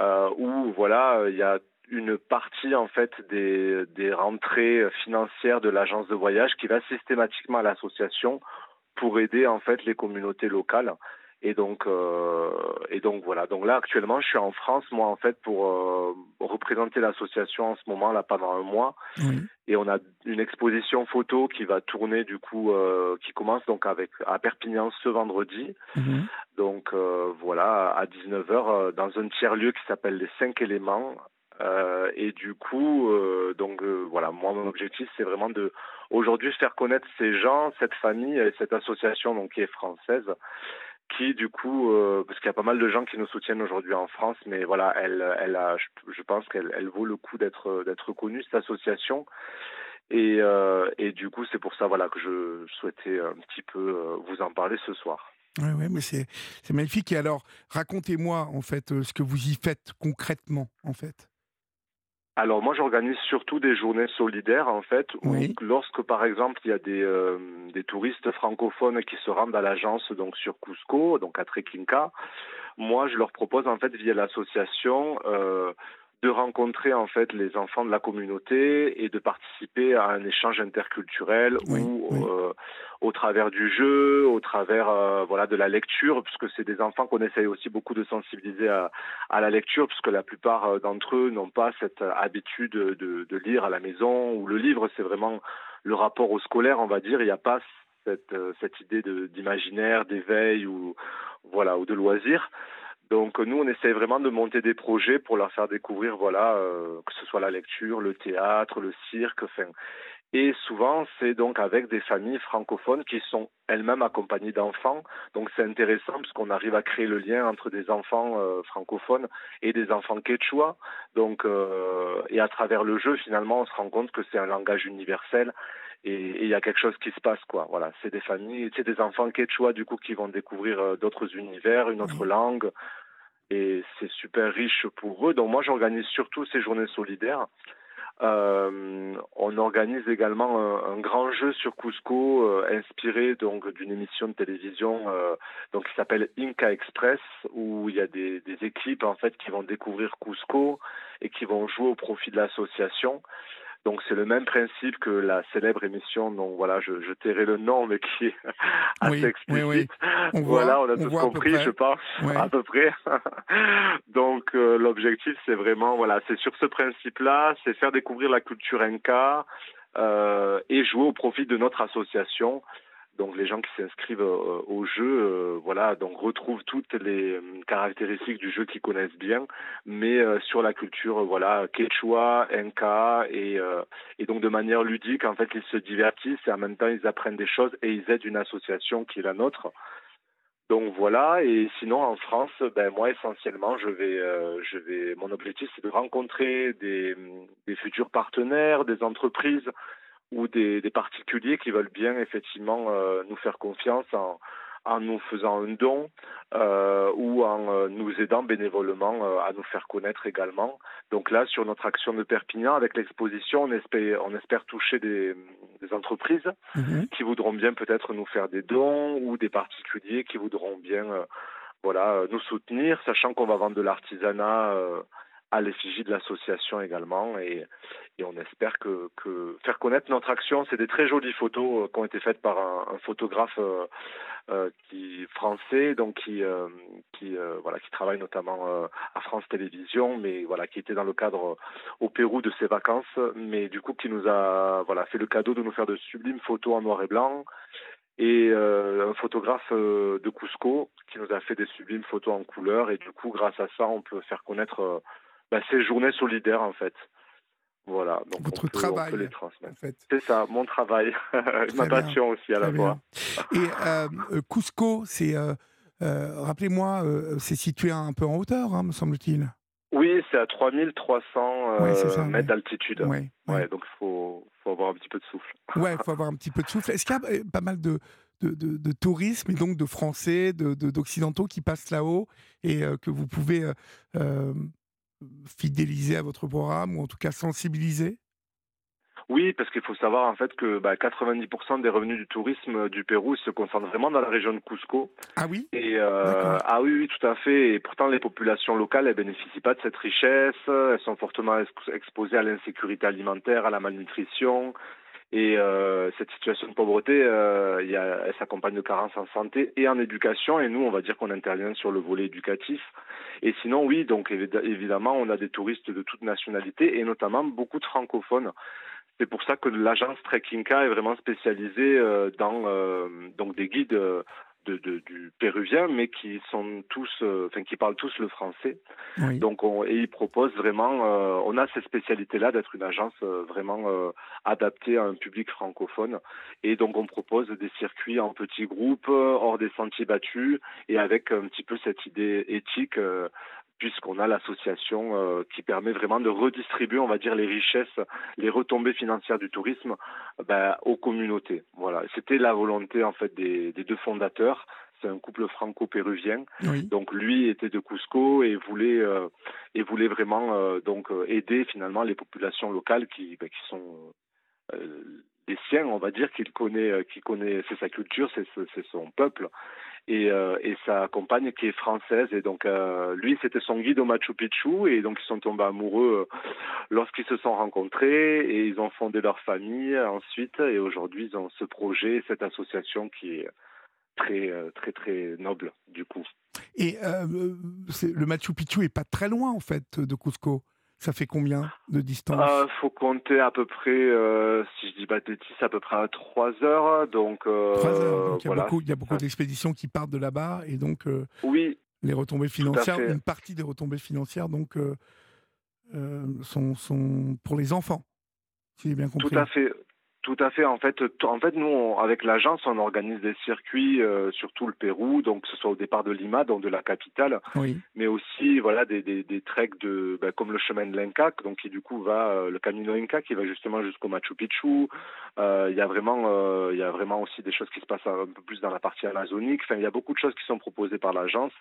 euh, où voilà, il y a une partie en fait des, des rentrées financières de l'agence de voyage qui va systématiquement à l'association pour aider en fait les communautés locales. Et donc, euh, et donc voilà. Donc là, actuellement, je suis en France, moi, en fait, pour euh, représenter l'association en ce moment, là, pendant un mois. Oui. Et on a une exposition photo qui va tourner, du coup, euh, qui commence donc avec à Perpignan ce vendredi. Mm -hmm. Donc voilà, à 19h, dans un tiers lieu qui s'appelle les cinq éléments. et du coup, donc voilà, moi, mon objectif, c'est vraiment de aujourd'hui faire connaître ces gens, cette famille et cette association donc qui est française qui du coup, euh, parce qu'il y a pas mal de gens qui nous soutiennent aujourd'hui en France, mais voilà, elle, elle je, pense qu'elle elle vaut le coup d'être d'être reconnue cette association. Et, euh, et du coup, c'est pour ça voilà que je souhaitais un petit peu vous en parler ce soir. Oui, ouais, mais c'est magnifique. Et alors, racontez-moi en fait ce que vous y faites concrètement, en fait. Alors moi j'organise surtout des journées solidaires en fait où lorsque par exemple il y a des, des touristes francophones qui se rendent à l'agence donc sur Cusco donc à Trequinca moi je leur propose en fait via l'association euh, de rencontrer en fait les enfants de la communauté et de participer à un échange interculturel ou euh, au travers du jeu, au travers euh, voilà de la lecture, puisque c'est des enfants qu'on essaye aussi beaucoup de sensibiliser à, à la lecture, puisque la plupart euh, d'entre eux n'ont pas cette habitude de, de, lire à la maison, ou le livre. C'est vraiment le rapport au scolaire, on va dire, il n'y a pas cette, cette idée d'imaginaire, d'éveil ou voilà ou de loisir. Donc nous, on essaie vraiment de monter des projets pour leur faire découvrir, voilà, euh, que ce soit la lecture, le théâtre, le cirque, enfin. Et souvent, c'est donc avec des familles francophones qui sont elles-mêmes accompagnées d'enfants. Donc c'est intéressant parce qu'on arrive à créer le lien entre des enfants euh, francophones et des enfants quechua. Donc euh, et à travers le jeu, finalement, on se rend compte que c'est un langage universel et il y a quelque chose qui se passe quoi. Voilà, c'est des familles, c'est des enfants quechua du coup qui vont découvrir d'autres univers, une autre langue, et c'est super riche pour eux. Donc moi j'organise surtout ces journées solidaires. Euh, on organise également un, grand jeu sur Cusco euh, inspiré donc d'une émission de télévision euh, donc qui s'appelle Inca Express où il y a des, des, équipes en fait qui vont découvrir Cusco et qui vont jouer au profit de l'association. Donc c'est le même principe que la célèbre émission, donc voilà, je, je tairai le nom, mais qui est assez explicite. On voilà, on a tout compris, je pense, à peu près. donc euh, l'objectif, c'est vraiment, voilà, c'est sur ce principe-là, c'est faire découvrir la culture inca euh, et jouer au profit de notre association. Donc les gens qui s'inscrivent euh, au jeu, euh, voilà, donc retrouvent toutes les euh, caractéristiques du jeu qu'ils connaissent bien, mais sur la culture, voilà, quechua, inca, et, et donc de manière ludique, en fait, ils se divertissent et en même temps ils apprennent des choses et ils aident une association qui est la nôtre. Donc voilà, et sinon en France, ben moi essentiellement, je vais, je vais, mon objectif c'est de rencontrer des, des futurs partenaires, des entreprises ou des, des, particuliers qui veulent bien effectivement euh, nous faire confiance en, en, nous faisant un don euh, ou en euh, nous aidant bénévolement à nous faire connaître également. Donc là, sur notre action de Perpignan, avec l'exposition, on espère, on espère toucher des, des entreprises mhm. qui voudront bien peut-être nous faire des dons ou des particuliers qui voudront bien voilà, nous soutenir, sachant qu'on va vendre de l'artisanat à l'effigie de l'association également et, on espère que, faire connaître notre action. C'est des très jolies photos euh, qui ont été faites par un, photographe euh, euh, français, donc qui qui voilà qui travaille notamment à France Télévisions, mais voilà qui était dans le cadre au Pérou de ses vacances, mais du coup qui nous a voilà fait le cadeau de nous faire de sublimes photos en noir et blanc et un photographe de Cusco qui nous a fait des sublimes photos en couleur et du coup grâce à ça on peut faire connaître bah, ces journées solidaires en fait. Voilà. Donc Votre travail, en fait. C'est ça, mon travail, ma passion aussi à la fois. Et euh, euh, Cusco, c'est, euh, rappelez-moi, c'est situé un peu en hauteur, hein, me semble-t-il. Oui, c'est à 3300 mètres d'altitude. Ouais, donc il faut, faut, avoir un petit peu de souffle. Ouais, il faut avoir un petit peu de souffle. Est-ce qu'il y a pas mal de, de, de, tourisme et donc de Français, de, d'Occidentaux qui passent là-haut et que vous pouvez fidéliser à votre programme ou en tout cas sensibiliser? Oui, parce qu'il faut savoir en fait que bah, 90% des revenus du tourisme du Pérou se concentrent vraiment dans la région de Cusco. Ah oui? Et euh, ah oui, oui, tout à fait. Et pourtant, les populations locales, elles bénéficient pas de cette richesse. Elles sont fortement exposées à l'insécurité alimentaire, à la malnutrition. Et euh, cette situation de pauvreté, euh, elle s'accompagne de carences en santé et en éducation. Et nous, on va dire qu'on intervient sur le volet éducatif. Et sinon, oui, donc évidemment, on a des touristes de toute nationalité et notamment beaucoup de francophones. C'est pour ça que l'agence Trekkinga est vraiment spécialisée euh, dans donc des guides de, de, du péruvien, mais qui sont tous, euh, enfin qui parlent tous le français. Donc on, et ils proposent vraiment, euh, on a cette spécialité-là d'être une agence euh, vraiment adaptée à un public francophone. Et donc on propose des circuits en petits groupes, hors des sentiers battus, et avec un petit peu cette idée éthique puisqu'on a l'association euh, qui permet vraiment de redistribuer, on va dire, les richesses, les retombées financières du tourisme ben, aux communautés. Voilà, c'était la volonté en fait des, des deux fondateurs, c'est un couple franco-péruvien. Oui. Donc lui était de Cusco et voulait euh, et voulait vraiment euh, donc aider finalement les populations locales qui ben, qui sont les siens, on va dire, qu'il connaît, euh, connaît, c'est sa culture, c'est son peuple et, euh, et sa compagne qui est française. Et donc, euh, lui, c'était son guide au Machu Picchu. Et donc, ils sont tombés amoureux euh, lorsqu'ils se sont rencontrés et ils ont fondé leur famille ensuite. Et aujourd'hui, ils ont ce projet, cette association qui est très, euh, très, très noble, du coup. Et euh, le Machu Picchu est pas très loin en fait de Cusco. Ça fait combien de distance Euh, faut compter à peu près, euh, si je dis pas de bêtises, à peu près à 3 heures. Donc, euh, Trois heures. Donc il y a voilà. beaucoup, il beaucoup d'expéditions qui partent de là-bas et donc euh, Oui, les retombées financières, une partie des retombées financières donc euh, euh, sont, sont pour les enfants. Bien compris. Tout à fait. Tout à fait. En fait, en fait, nous, on- avec l'agence, on organise des circuits euh, sur tout le Pérou, donc que ce soit au départ de Lima, donc de la capitale, Oui. mais aussi voilà des, des, des treks de ben, comme le chemin de l'Inca, donc qui du coup va euh, le Camino Inca qui va justement jusqu'au Machu Picchu. Euh, Il y a vraiment euh, il y a vraiment aussi des choses qui se passent un peu plus dans la partie amazonique. Enfin, il y a beaucoup de choses qui sont proposées par l'agence,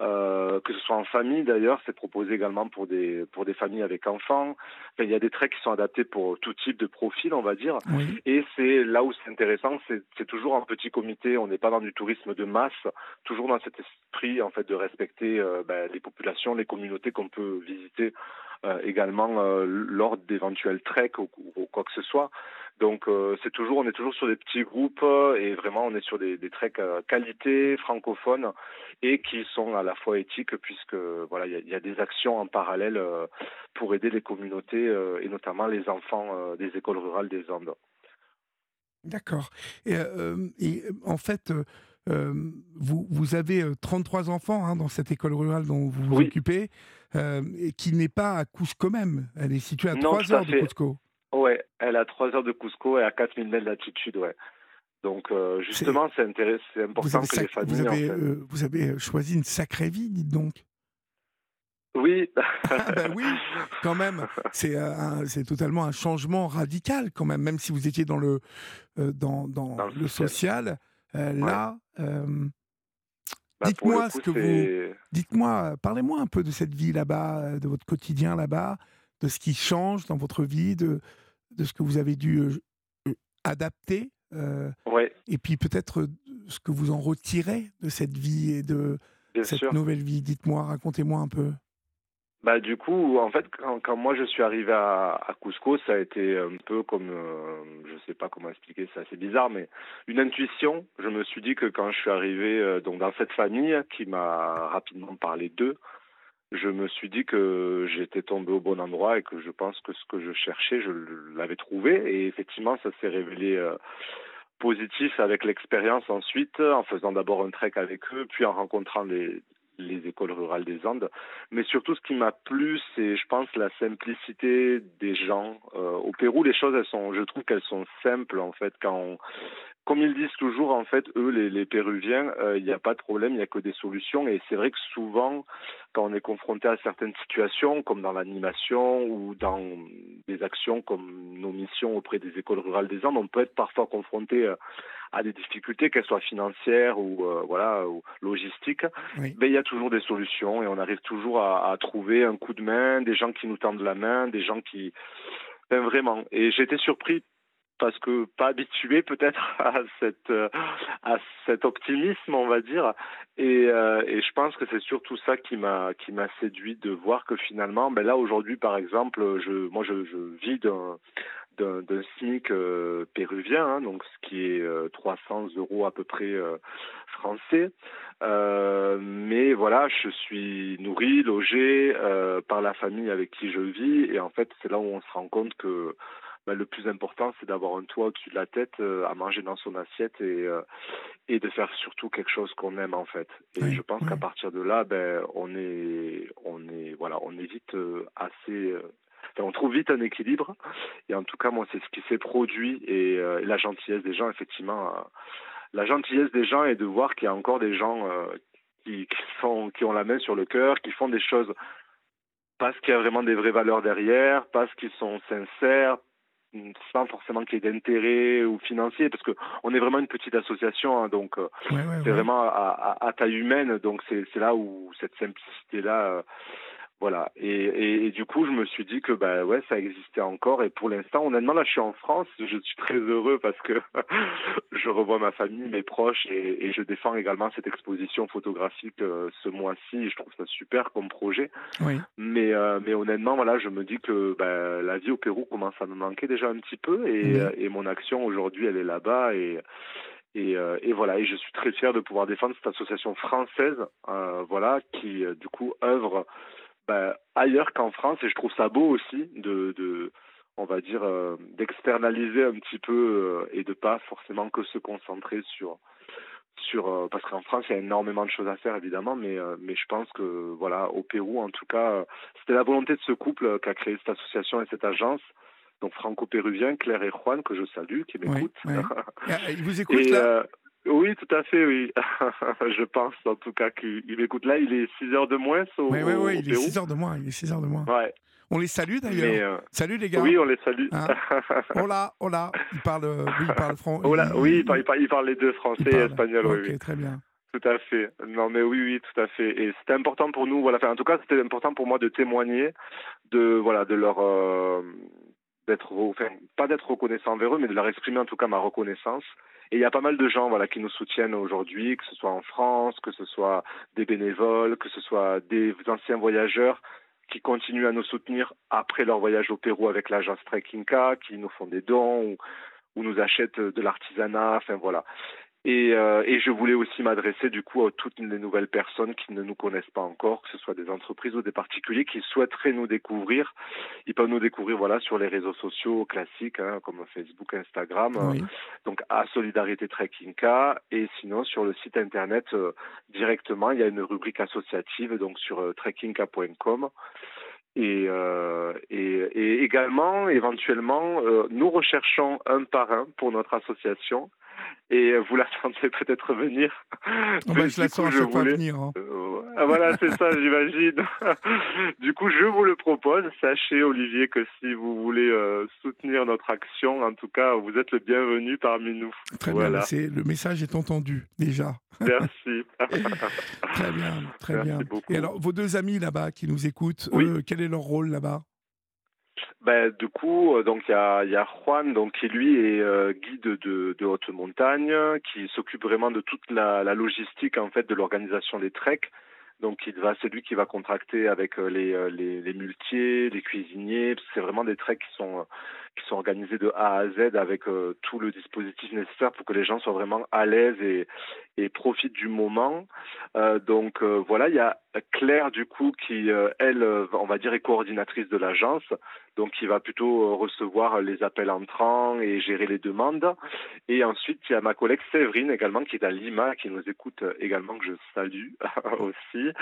euh, que ce soit en famille d'ailleurs, c'est proposé également pour des pour des familles avec enfants. Enfin, il y a des treks qui sont adaptés pour tout type de profil, on va dire. Oui. Et c'est là où c'est intéressant, c'est toujours en petit comité, on n'est pas dans du tourisme de masse, toujours dans cet esprit en fait de respecter euh, ben, les populations, les communautés qu'on peut visiter euh, également euh, lors d'éventuels treks ou, quoi que ce soit. Donc c'est toujours, on est toujours sur des petits groupes et vraiment on est sur des, treks qualité francophones et qui sont à la fois éthiques puisque voilà il y a, des actions en parallèle pour aider les communautés et notamment les enfants des écoles rurales des Andes. D'accord. Et, euh, et, euh, en fait, euh, vous, vous avez euh, 33 enfants hein, dans cette école rurale dont vous vous Oui. occupez, euh, et qui n'est pas à Cusco même. Elle est située à Non, 3 tout à heures de. Cusco. Ouais, elle a 3 heures de Cusco et à 4000 mètres d'altitude, ouais. Donc euh, justement, c'est intéressant, c'est Vous important que les vous, familles. en avez, fait- vous avez choisi une sacrée vie, dites donc. Oui. Ah bah oui, quand même. C'est euh, c'est totalement un changement radical, quand même, même si vous étiez dans le, euh, dans, dans Dans le le social. euh, là, Bah, Dites-moi ce que vous- Dites-moi, parlez-moi un peu de cette vie là-bas, de votre quotidien là-bas, de ce qui change dans votre vie, de, de ce que vous avez dû euh, adapter, euh, Ouais, et puis peut-être ce que vous en retirez de cette vie et de bien cette sûr. nouvelle vie. Dites-moi, racontez-moi un peu. Bah du coup, en fait, quand, moi je suis arrivé à, Cusco, ça a été un peu comme, euh, je sais pas comment expliquer, c'est assez bizarre, mais une intuition. Je me suis dit que quand je suis arrivé euh, dans cette famille qui m'a rapidement parlé d'eux, je me suis dit que j'étais tombé au bon endroit et que je pense que ce que je cherchais, je l'avais trouvé. Et effectivement, ça s'est révélé euh, positif avec l'expérience ensuite, en faisant d'abord un trek avec eux, puis en rencontrant les, les écoles rurales des Andes. Mais surtout, ce qui m'a plu, c'est, je pense, la simplicité des gens. Euh, au Pérou, les choses, elles sont, je trouve qu'elles sont simples, en fait. Quand comme ils disent toujours, en fait, eux, les, les Péruviens, euh, il n'y a pas de problème, il n'y a que des solutions. Et c'est vrai que souvent, quand on est confronté à certaines situations, comme dans l'animation ou dans des actions comme nos missions auprès des écoles rurales des Andes, on peut être parfois confronté euh, à des difficultés, qu'elles soient financières ou euh, voilà ou logistiques. Oui. Mais il y a toujours des solutions et on arrive toujours à, à trouver un coup de main, des gens qui nous tendent la main, des gens qui ben, vraiment. Et j'ai été surpris parce que pas habitué peut-être à cette euh, cet optimisme on va dire. Et, euh, et je pense que c'est surtout ça qui m'a séduit de voir que finalement ben là aujourd'hui par exemple je moi je, vis d'un d'un euh, péruvien hein, donc ce qui est euh, 300 euros à peu près français. Mais voilà je suis nourri logé par la famille avec qui je vis. Et en fait c'est là où on se rend compte que ben, le plus important, c'est d'avoir un toit au-dessus de la tête, euh, à manger dans son assiette et, euh, et de faire surtout quelque chose qu'on aime en fait. Et Oui, je pense oui. qu'à partir de là, ben, on est, on est, voilà, on est vite euh, assez. enfin, on trouve vite un équilibre. Et en tout cas, moi, c'est ce qui s'est produit et, et la gentillesse des gens, effectivement. la gentillesse des gens et de voir qu'il y a encore des gens qui, qui, sont, qui ont la main sur le cœur, qui font des choses parce qu'il y a vraiment des vraies valeurs derrière, parce qu'ils sont sincères, sans forcément qu'il y ait d'intérêt ou financier, parce que on est vraiment une petite association, hein, donc c'est vraiment à, à, taille humaine, donc c'est là où cette simplicité là voilà. Et, et, du coup, je me suis dit que bah ouais, ça existait encore. Et pour l'instant, honnêtement, là, je suis en France. Je suis très heureux parce que je revois ma famille, mes proches, et, et je défends également cette exposition photographique euh, ce mois-ci. Je trouve ça super comme projet. Oui. Mais euh, mais honnêtement, voilà, je me dis que bah, la vie au Pérou commence à me manquer déjà un petit peu, et, euh, et mon action aujourd'hui, elle est là-bas et et, et, voilà, et je suis très fier de pouvoir défendre cette association française, euh, voilà, qui du coup œuvre ben, ailleurs qu'en France et je trouve ça beau aussi de, de on va dire euh, d'externaliser un petit peu euh, et de pas forcément que se concentrer sur sur euh, parce qu'en France il y a énormément de choses à faire évidemment mais mais je pense que voilà au Pérou en tout cas c'était la volonté de ce couple qui a créé cette association et cette agence donc franco-péruvien Claire et Juan que je salue qui m'écoutent ah, ils vous écoutent là? Oui, tout à fait, oui. je pense en tout cas qu'il m'écoute. Là, il est 6 heures de moins au Oui, oui, oui, il est 6 heures de moins. Il est 6 heures de moins. Ouais. On les salue d'ailleurs. Euh, Salut les gars. Oui, on les salue. Hein hola, hola. Il parle, oui, il parle français. Oui, il parle, il parle, les deux, français et espagnol. Ok, oui, très bien. Tout à fait. Non, mais oui, oui, tout à fait. Et c'était important pour nous. Voilà. Enfin, en tout cas, c'était important pour moi de témoigner de, voilà, de leur, euh, d'être, enfin, pas d'être reconnaissant envers eux, mais de leur exprimer en tout cas ma reconnaissance et il y a pas mal de gens voilà, qui nous soutiennent aujourd'hui, que ce soit en France, que ce soit des bénévoles, que ce soit des anciens voyageurs qui continuent à nous soutenir après leur voyage au Pérou avec l'agence Trekkinga, qui nous font des dons ou, ou nous achètent de l'artisanat. Enfin voilà. Et, euh, et, je voulais aussi m'adresser du coup à toutes les nouvelles personnes qui ne nous connaissent pas encore, que ce soit des entreprises ou des particuliers qui souhaiteraient nous découvrir. Ils peuvent nous découvrir voilà sur les réseaux sociaux classiques hein, comme Facebook, Instagram, oui. donc à Solidarité Trekkinga et sinon sur le site internet euh, directement il y a une rubrique associative donc sur euh, trekkinga.com. Et, euh, et, et, également, éventuellement, euh, nous recherchons un parrain pour notre association et vous la sentez peut-être venir. Oh bah, je la sens je voulais... venir. Hein. Euh, voilà, c'est ça, j'imagine. du coup, je vous le propose. Sachez, Olivier, que si vous voulez euh, soutenir notre action, en tout cas, vous êtes le bienvenu parmi nous. Très voilà. bien, le message est entendu déjà. Merci. très bien, très Merci bien. Beaucoup. Et alors, vos deux amis là-bas qui nous écoutent, oui. quel est leur rôle là-bas? Ben, du coup, euh, donc il y a, Juan, donc qui lui est euh, guide de, haute montagne, qui s'occupe vraiment de toute la, la, logistique en fait de l'organisation des treks. Donc il va, c'est lui qui va contracter avec euh, les, les, les muletiers, les cuisiniers. C'est vraiment des treks qui sont qui sont organisés de A à Z avec euh, tout le dispositif nécessaire pour que les gens soient vraiment à l'aise et, et profitent du moment. Euh, donc euh, voilà, il y a Claire du coup qui, elle, on va dire, est coordinatrice de l'agence, donc qui va plutôt recevoir les appels entrants et gérer les demandes. Et ensuite, il y a ma collègue Séverine également qui est à Lima, qui nous écoute également, que je salue aussi,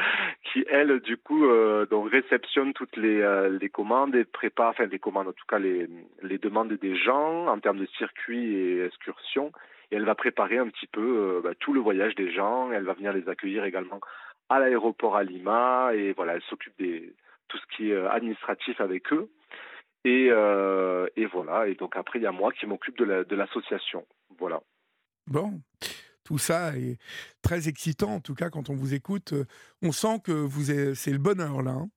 qui elle, du coup, donc réceptionne toutes les, les commandes et prépare, enfin les commandes, en tout cas les les demandes des gens en termes de circuits et excursions. Et elle va préparer un petit peu euh, bah, tout le voyage des gens. Elle va venir les accueillir également à l'aéroport à Lima. Et voilà, elle s'occupe de tout ce qui est administratif avec eux. Euh, et voilà. Et donc après, il y a moi qui m'occupe de l'association. La, voilà. Bon. Tout ça est très excitant, en tout cas, quand on vous écoute. On sent que c'est le bonheur, là. Hein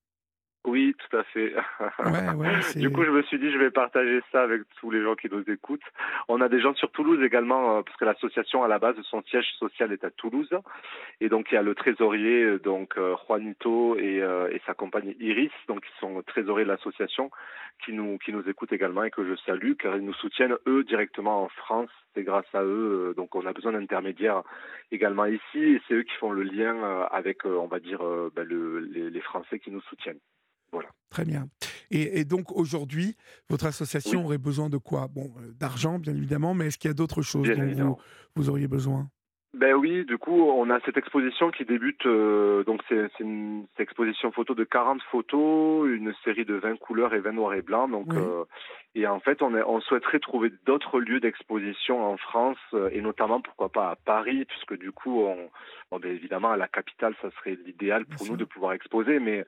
oui, tout à fait. Ouais, ouais, du coup, je me suis dit, je vais partager ça avec tous les gens qui nous écoutent. On a des gens sur Toulouse également, euh, parce que l'association, à la base, son siège social est à Toulouse. Et donc, il y a le trésorier, euh, donc euh, Juanito et, et sa compagne Iris, donc qui sont trésoriers de l'association, qui nous, qui nous écoutent également et que je salue, car ils nous soutiennent, eux, directement en France. C'est grâce à eux. Donc, on a besoin d'intermédiaires également ici. Et c'est eux qui font le lien avec, on va dire, ben, le, les, les Français qui nous soutiennent. Voilà. Très bien. Et, et donc aujourd'hui, votre association Oui. aurait besoin de quoi? Bon, euh, d'argent bien évidemment, mais est-ce qu'il y a d'autres choses Bien dont vous auriez besoin? Ben oui, du coup, on a cette exposition qui débute, euh, donc c'est une exposition photo de 40 photos, une série de 20 couleurs et 20 noirs et blancs. Donc, Oui. euh, et en fait, on, est, on souhaiterait trouver d'autres lieux d'exposition en France, euh, et notamment, pourquoi pas à Paris, puisque du coup, on, bon, ben évidemment, à la capitale, ça serait l'idéal Bien pour sûr. nous de pouvoir exposer. Mais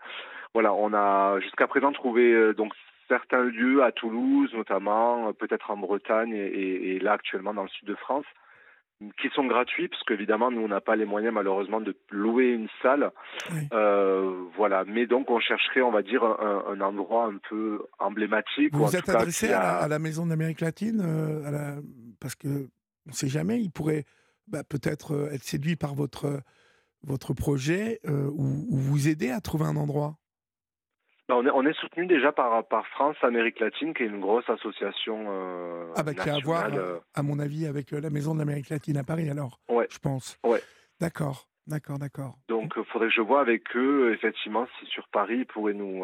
voilà, on a jusqu'à présent trouvé euh, donc certains lieux à Toulouse notamment, peut-être en Bretagne et, et, là actuellement dans le sud de France, qui sont gratuits parce qu'évidemment nous on n'a pas les moyens malheureusement de louer une salle. Euh, voilà. Mais donc on chercherait on va dire un, un endroit un peu emblématique vous vous êtes adressé à, la maison d'Amérique latine euh, à la... parce que on sait jamais il pourrait bah, peut-être euh, être séduit par votre votre projet ou, ou vous aider à trouver un endroit? Bah, on est, soutenu déjà par, par France Amérique latine, qui est une grosse association euh, ah bah, Qui a à voir, euh, à mon avis, avec euh, la Maison de l'Amérique latine à Paris, alors, ouais. je pense. Ouais. D'accord, d'accord, d'accord. Donc, il faudrait que je vois avec eux, effectivement, si sur Paris, ils pourraient nous,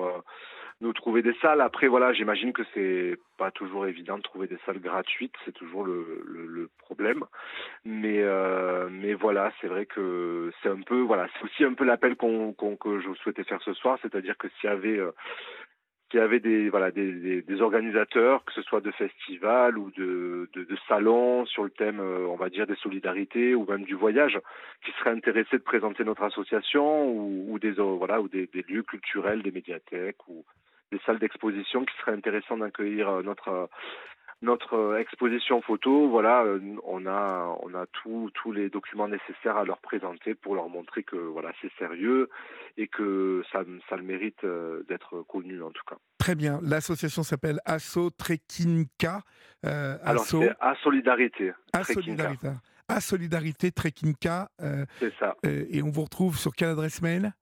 nous trouver des salles. Après, voilà, j'imagine que c'est pas toujours évident de trouver des salles gratuites, c'est toujours le, problème. Mais euh, mais voilà, c'est vrai que c'est un peu voilà, c'est aussi un peu l'appel que je souhaitais faire ce soir, c'est-à-dire que s'il y avait euh, y avait des voilà des, organisateurs, que ce soit de festivals ou de, salons sur le thème, euh, on va dire des solidarités ou même du voyage, qui seraient intéressés de présenter notre association ou, des voilà ou des lieux culturels, des médiathèques ou des salles d'exposition qui seraient intéressantes d'accueillir euh, notre notre euh, exposition photo, voilà, euh, on a on a tous tous les documents nécessaires à leur présenter pour leur montrer que voilà c'est sérieux et que ça ça le mérite d'être connu en tout cas. Très bien. L'association s'appelle Asso Trekinka. Euh, Alors c'est à Solidarité. À Solidarité. À Solidarité Trekinka. c'est ça. et on vous retrouve sur quelle adresse mail?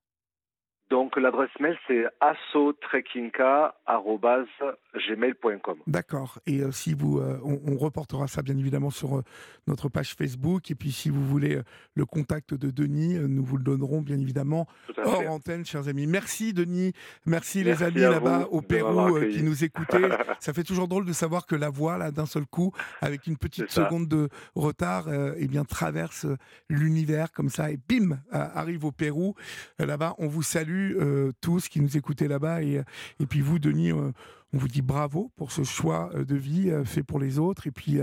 Donc l'adresse mail c'est assotrekinka@gmail.com. D'accord. Et euh, si vous, euh, on, reportera ça bien évidemment sur euh, notre page Facebook. Et puis si vous voulez le contact de Denis, nous vous le donnerons bien évidemment hors antenne, chers amis. Merci Denis. Merci, les amis là-bas au Pérou qui nous écoutaient. ça fait toujours drôle de savoir que la voix là d'un seul coup, avec une petite seconde de retard, eh bien traverse l'univers comme ça et bim arrive au Pérou. là-bas, on vous salue euh, tous qui nous écoutaient là-bas. Et, et puis vous, Denis, euh, on vous dit bravo pour ce choix euh, de vie fait pour les autres. Et puis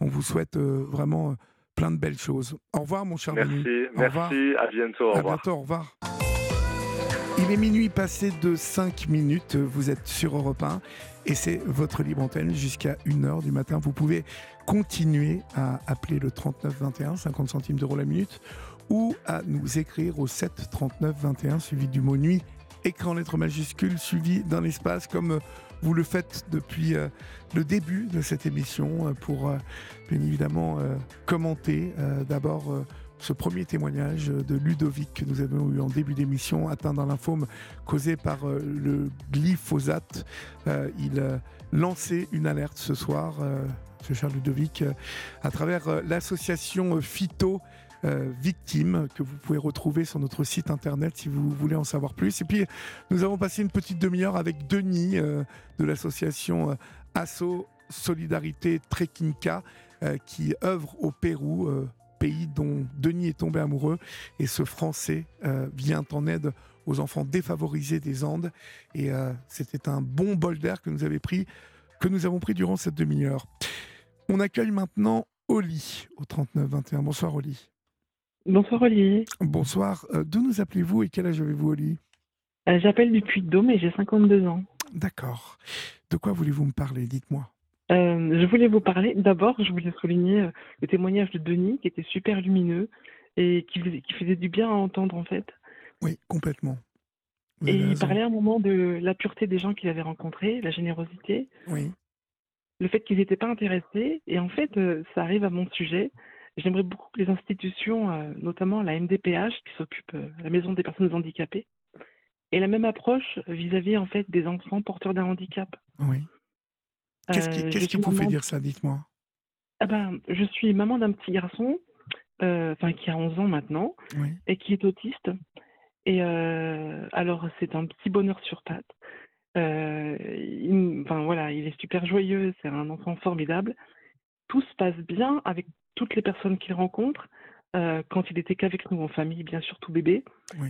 on vous souhaite vraiment plein de belles choses. Au revoir, mon cher merci, Denis. Merci, à bientôt. Au à revoir. bientôt, au revoir. Il est minuit passé de 5 minutes, vous êtes sur Europe 1 et c'est votre libre antenne jusqu'à 1h du matin. Vous pouvez continuer à appeler le 39 21, 50 centimes d'euros la minute ou à nous écrire au 7 39 21 suivi du mot nuit, écran lettre majuscule suivi d'un espace comme vous le faites depuis euh, le début de cette émission euh, pour euh, bien évidemment commenter d'abord ce premier témoignage de Ludovic que nous avons eu en début d'émission, atteint dans lymphome causé par le glyphosate. il lançait une alerte ce soir, ce cher Ludovic, à travers l'association Phyto euh, victimes que vous pouvez retrouver sur notre site internet si vous voulez en savoir plus. Et puis, nous avons passé une petite demi-heure avec Denis euh, de l'association euh, Asso Solidarité Trekinka qui œuvre au Pérou pays dont Denis est tombé amoureux. Et ce Français vient en aide aux enfants défavorisés des Andes. Et c'était un bon bol d'air que nous, avons pris, que nous avons pris durant cette demi-heure. On accueille maintenant Oli au 39-21. Bonsoir Oli. Bonsoir Olivier. Bonsoir. Euh, d'où nous appelez-vous et quel âge avez-vous Oli euh, J'appelle du Puy-de-Dôme et j'ai 52 ans. D'accord. De quoi voulez-vous me parler Dites-moi. Euh, je voulais vous parler, d'abord, je voulais souligner le témoignage de Denis qui était super lumineux et qui, qui faisait du bien à entendre en fait. Oui, complètement. Et il parlait à un moment de la pureté des gens qu'il avait rencontrés, la générosité. Oui. Le fait qu'ils n'étaient pas intéressés. Et en fait, ça arrive à mon sujet. J'aimerais beaucoup que les institutions, euh, notamment la MDPH, qui s'occupe de euh, la Maison des personnes handicapées, aient la même approche vis-à-vis en fait des enfants porteurs d'un handicap. Oui. Qu'est-ce qui, euh, vous fait dire ça Dites-moi? Ah ben, je suis maman d'un petit garçon, enfin qui a 11 ans maintenant, et qui est autiste. Et alors c'est un petit bonheur sur pattes. enfin voilà, il est super joyeux, c'est un enfant formidable. Tout se passe bien avec toutes les personnes qu'il rencontre, euh, quand il était qu'avec nous en famille, bien sûr tout bébé.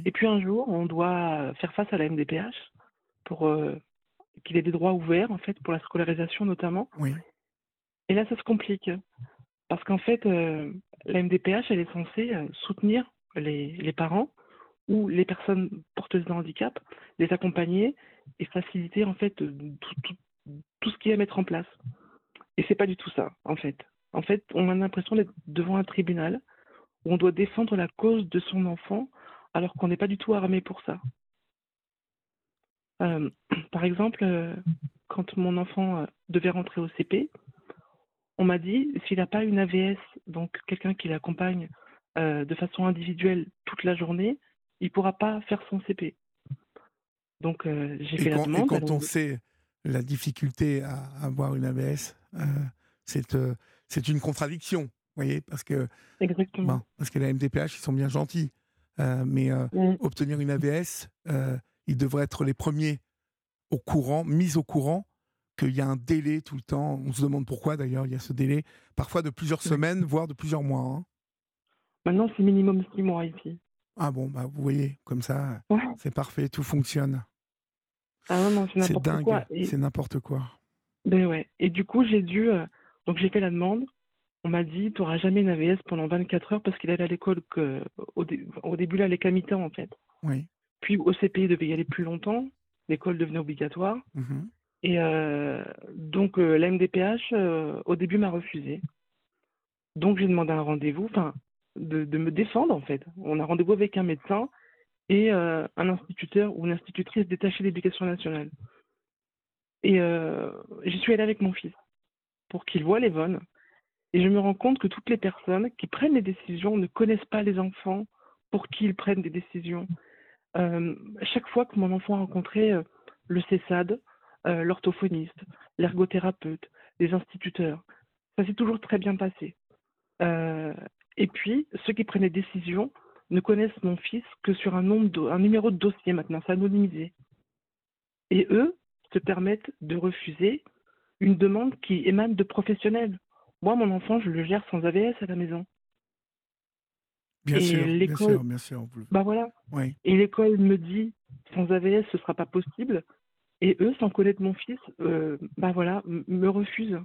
Et puis un jour, on doit faire face à la MDPH pour euh, qu'il ait des droits ouverts, en fait, pour la scolarisation notamment. Et là, ça se complique. Parce qu'en fait, euh, la MDPH, elle est censée soutenir les, les, parents ou les personnes porteuses de handicap, les accompagner et faciliter en fait tout ce qu'il y a à mettre en place. Et c'est pas du tout ça, en fait. En fait, on a l'impression d'être devant un tribunal où on doit défendre la cause de son enfant alors qu'on n'est pas du tout armé pour ça. Euh, par exemple, euh, quand mon enfant euh, devait rentrer au CP, on m'a dit s'il n'a pas une AVS, donc quelqu'un qui l'accompagne de façon individuelle toute la journée, il ne pourra pas faire son CP. Donc j'ai fait la demande. Et quand on sait la difficulté à avoir une AVS, c'est une contradiction, vous voyez, parce que Exactement. parce que la MDPH ils sont bien gentils, mais mmh. obtenir une AVS, ils devraient être les premiers au courant, mis au courant qu'il y a un délai tout le temps. On se demande pourquoi d'ailleurs il y a ce délai, parfois de plusieurs semaines, voire de plusieurs mois. Hein. Maintenant, c'est minimum six mois ici. Ah bon, bah vous voyez, comme ça, c'est parfait, tout fonctionne. Ah c'est n'importe quoi. C'est n'importe quoi. Ben ouais. Et du coup, j'ai dû. Euh, donc, j'ai fait la demande. On m'a dit, tu n'auras jamais une AVS pendant 24 heures parce qu'il allait à l'école que... au, au, début, là, les mi-temps, en fait. Oui. Puis au CPI, il devait y aller plus longtemps l'école devenait obligatoire. Mmh et euh, donc, euh, la MDPH, euh, au début, m'a refusé. Donc, j'ai demandé un rendez-vous, enfin, de, de, me défendre, en fait. On a rendez-vous avec un médecin et un instituteur ou une institutrice détachée d'éducation nationale. Et j'y suis allée avec mon fils pour qu'il voit les bonnes. Et je me rends compte que toutes les personnes qui prennent les décisions ne connaissent pas les enfants pour qui ils prennent des décisions. Euh, chaque fois que mon enfant a rencontré euh, le CESAD, euh, l'orthophoniste, l'ergothérapeute, les instituteurs, ça s'est toujours très bien passé. et puis, ceux qui prennent les décisions ne connaissent mon fils que sur un, nombre un numéro de dossier maintenant, c'est anonymisé. Et eux se permettent de refuser une demande qui émane de professionnels. Moi, mon enfant, je le gère sans AVS à la maison. Bien sûr, bien sûr, bien sûr. Bah voilà. Oui. Et l'école me dit, sans AVS, ce sera pas possible. Et eux, sans connaître mon fils, euh, bah voilà, me refusent.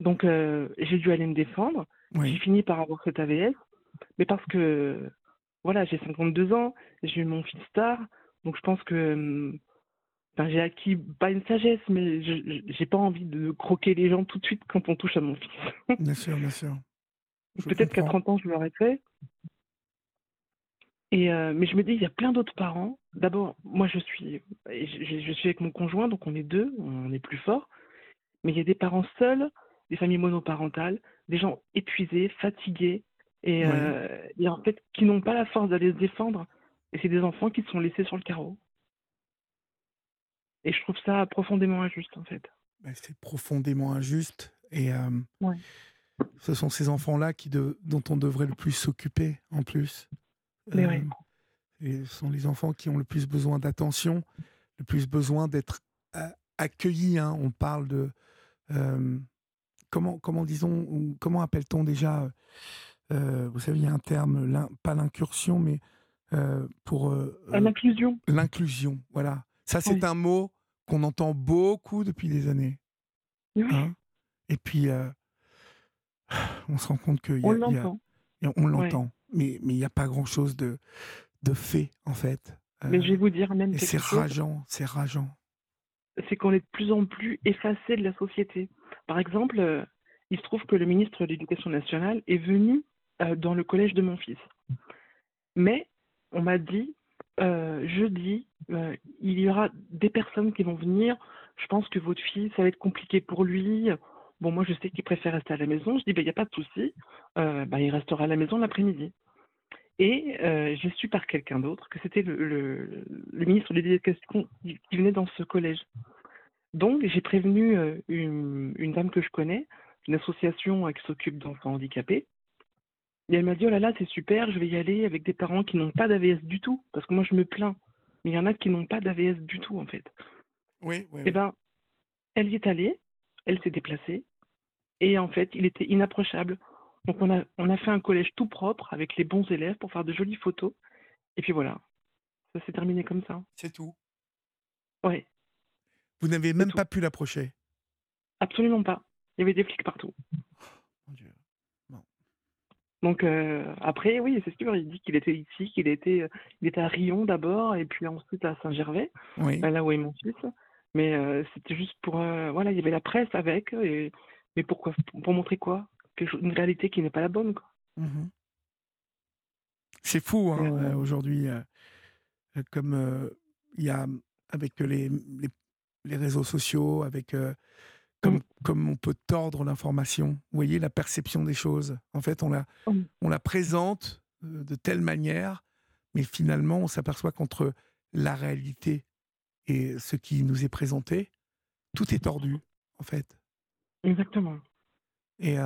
Donc euh, j'ai dû aller me défendre. J'ai fini par avoir cet AVS, mais parce que voilà, j'ai 52 ans, j'ai eu mon fils tard, donc je pense que j'ai acquis pas une sagesse, mais j'ai pas envie de croquer les gens tout de suite quand on touche à mon fils. bien sûr, bien sûr. Peut-être qu'à 30 ans, je l'aurais fait. Et euh, mais je me dis, il y a plein d'autres parents. D'abord, moi, je suis, je, je, suis avec mon conjoint, donc on est deux, on est plus fort. Mais il y a des parents seuls, des familles monoparentales, des gens épuisés, fatigués, et, euh, et en fait, qui n'ont pas la force d'aller se défendre. Et c'est des enfants qui sont laissés sur le carreau. Et je trouve ça profondément injuste, en fait. Bah, c'est profondément injuste. Et euh, ouais. Ce sont ces enfants-là qui de, dont on devrait le plus s'occuper en plus. Mais. Euh, ce sont les enfants qui ont le plus besoin d'attention, le plus besoin d'être euh, accueillis. Hein. On parle de comment comment disons comment appelle-t-on déjà Vous savez, il y a un terme, pas l'incursion, mais pour l'inclusion. L'inclusion, voilà. Ça, c'est un mot qu'on entend beaucoup depuis des années. Oui. Hein. Et puis, on se rend compte qu'il y a. On l'entend. On l'entend. Mais il n'y a pas grand-chose de, de fait, en fait. Mais je vais vous dire même. C'est rageant, c'est rageant. C'est qu'on est de plus en plus effacé de la société. Par exemple, euh, il se trouve que le ministre de l'Éducation nationale est venu euh, dans le collège de mon fils. Mais on m'a dit, euh, jeudi, il y aura des personnes qui vont venir. Je pense que votre fils, ça va être compliqué pour lui. Bon, moi, je sais qu'il préfère rester à la maison. Je dis, il ben, n'y a pas de souci. Euh, ben, il restera à la maison l'après-midi. Et euh, j'ai su par quelqu'un d'autre que c'était le, ministre de l'Éducation qui venait dans ce collège. Donc, j'ai prévenu euh, une, dame que je connais, une association qui s'occupe d'enfants handicapés. Et elle m'a dit, oh là là, c'est super, je vais y aller avec des parents qui n'ont pas d'AVS du tout. Parce que moi, je me plains. Mais il y en a qui n'ont pas d'AVS du tout, en fait. Oui, oui. Eh bien, elle y est allée, elle s'est déplacée, et en fait, il était inapprochable. Donc on a, on a fait un collège tout propre avec les bons élèves pour faire de jolies photos. Et puis voilà, ça s'est terminé comme ça. C'est tout. Oui. Vous n'avez même pas pu l'approcher Absolument pas. Il y avait des flics partout. Donc euh, après, oui, c'est sûr, il dit qu'il était ici, qu'il était, il était à Rion d'abord, et puis ensuite à Saint-Gervais, oui. là où est mon fils. Mais c'était juste pour. voilà, il y avait la presse avec. Et, mais pourquoi Pour montrer quoi? Une réalité qui n'est pas la bonne. Mmh C'est fou, hein, aujourd'hui. comme il y a. Avec les, les, les, réseaux sociaux, avec. Comme, mmh. comme, on peut tordre l'information. Vous voyez la perception des choses. En fait, on la, on la présente de telle manière, mais finalement, on s'aperçoit qu'entre la réalité et ce qui nous est présenté, tout est tordu, en fait. Exactement. Et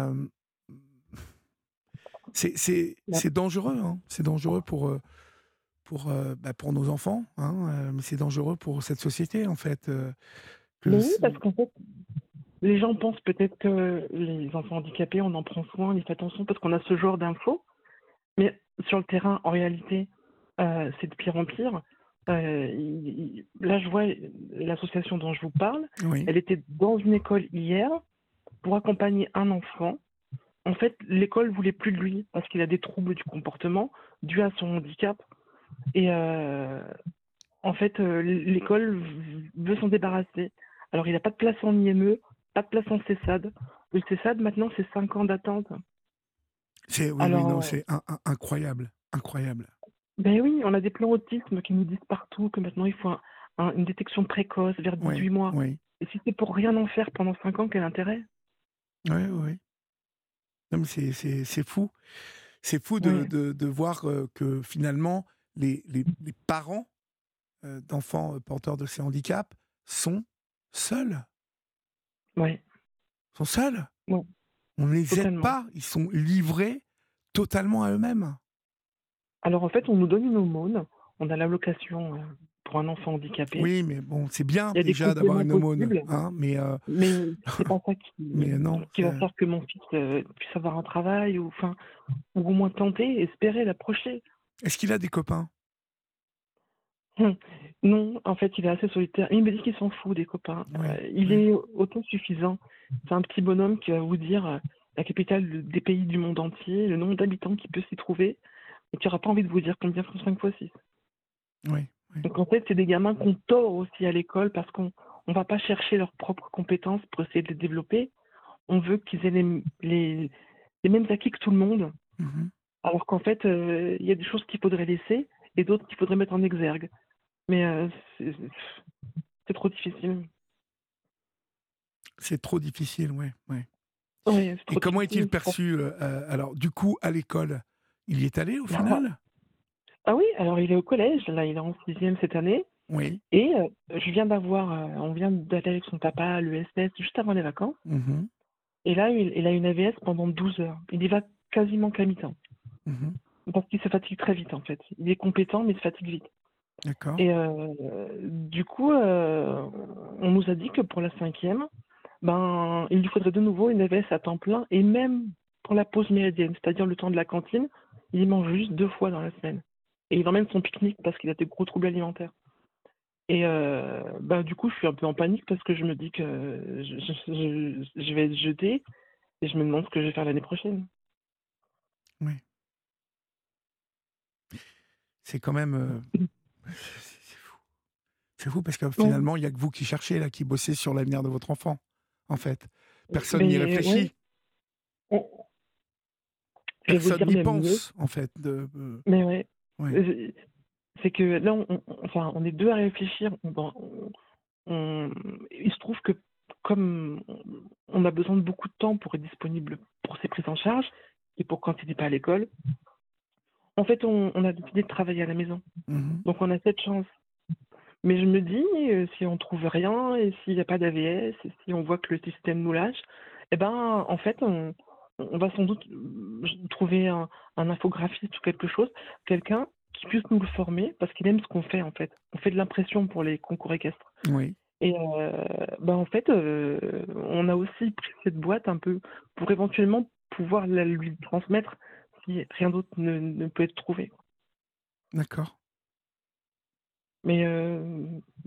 c'est dangereux, hein. c'est dangereux pour, pour, bah, pour nos enfants, hein, mais c'est dangereux pour cette société, en fait. oui, parce qu'en fait, les gens pensent peut-être que les enfants handicapés, on en prend soin, on y fait attention parce qu'on a ce genre d'infos, mais sur le terrain, en réalité, c'est de pire en pire. Euh, là, je vois l'association dont je vous parle. Elle était dans une école hier pour accompagner un enfant. En fait, l'école voulait plus de lui parce qu'il a des troubles du comportement dus à son handicap. Et euh, en fait, euh, l'école veut s'en débarrasser. Alors, il n'a pas de place en IME, pas de place en CESAD. Le CESAD, maintenant, c'est 5 ans d'attente. C'est oui, incroyable, incroyable. Ben oui, on a des plans autisme qui nous disent partout que maintenant il faut une détection précoce vers 18 mois. Et si c'est pour rien en faire pendant 5 ans, quel intérêt? Oui, oui. C'est fou. C'est fou de, de, de, voir euh, que finalement, les, les, les parents euh, d'enfants euh, porteurs de ces handicaps sont seuls. Oui. Sont seuls? On ne les aide pas? Ils sont livrés totalement à eux-mêmes? Alors en fait, on nous donne une aumône. On a l'allocation euh, pour un enfant handicapé. Oui, mais bon, c'est bien déjà d'avoir une aumône. Hein, mais euh... mais c'est pas ça qui, non, qui va faire que mon fils euh, puisse avoir un travail ou, enfin, ou au moins tenter, espérer l'approcher. Est-ce qu'il a des copains? Non, en fait, il est assez solitaire. Il me dit qu'il s'en fout des copains. Euh, il est autosuffisant. C'est un petit bonhomme qui va vous dire la capitale des pays du monde entier, le nombre d'habitants qui peut s'y trouver et tu n'auras pas envie de vous dire combien font 5 fois 6. Oui, Donc en fait, c'est des gamins qu'on tord aussi à l'école parce qu'on ne va pas chercher leurs propres compétences pour essayer de les développer. On veut qu'ils aient les, les, les, mêmes acquis que tout le monde. Mm-hmm. Alors qu'en fait, euh, il y a des choses qu'il faudrait laisser et d'autres qu'il faudrait mettre en exergue. Mais euh, c'est trop difficile. C'est trop difficile, oui. Ouais. Ouais, et comment est-il perçu, euh, alors, du coup, à l'école il y est allé au bah, final? Ah oui, alors il est au collège, là il est en sixième cette année. Oui. Et euh, je viens d'avoir, euh, on vient d'aller avec son papa à l'ESS juste avant les vacances. Mmh et là, il, a une AVS pendant 12 heures. Il y va quasiment qu'à mi-temps. Mmh Parce qu'il se fatigue très vite en fait. Il est compétent mais il se fatigue vite. Et euh, du coup, on nous a dit que pour la cinquième, ben, il lui faudrait de nouveau une AVS à temps plein et même pour la pause méridienne, c'est-à-dire le temps de la cantine, il mange juste deux fois dans la semaine. Et il emmène son pique-nique parce qu'il a des gros troubles alimentaires. Et euh, bah, du coup, je suis un peu en panique parce que je me dis que je, vais être jetée et je me demande ce que je vais faire l'année prochaine. Oui. C'est quand même. Euh, c'est fou. C'est fou parce que finalement, il n'y a que vous qui cherchez, là, qui bossez sur l'avenir de votre enfant, en fait. Personne n'y réfléchit. Personne n'y pense, en fait. De, euh, Mais ouais. Euh, c'est que là, on, enfin, on est deux à réfléchir. On, il se trouve que comme on a besoin de beaucoup de temps pour être disponible pour ses prises en charge et pour quand il n'est pas à l'école, en fait, on, a décidé de travailler à la maison. Mmh Donc, on a cette chance. Mais je me dis, euh, si on trouve rien et s'il n'y a pas d'AVS et si on voit que le système nous lâche, eh ben, en fait, on, on va sans doute euh, trouver un, infographiste ou quelque chose, quelqu'un qui puisse nous le former parce qu'il aime ce qu'on fait en fait. On fait de l'impression pour les concours équestres. Oui. Et euh, bah, en fait, euh, on a aussi pris cette boîte un peu pour éventuellement pouvoir la lui transmettre rien d'autre ne, peut être trouvé. D'accord. Mais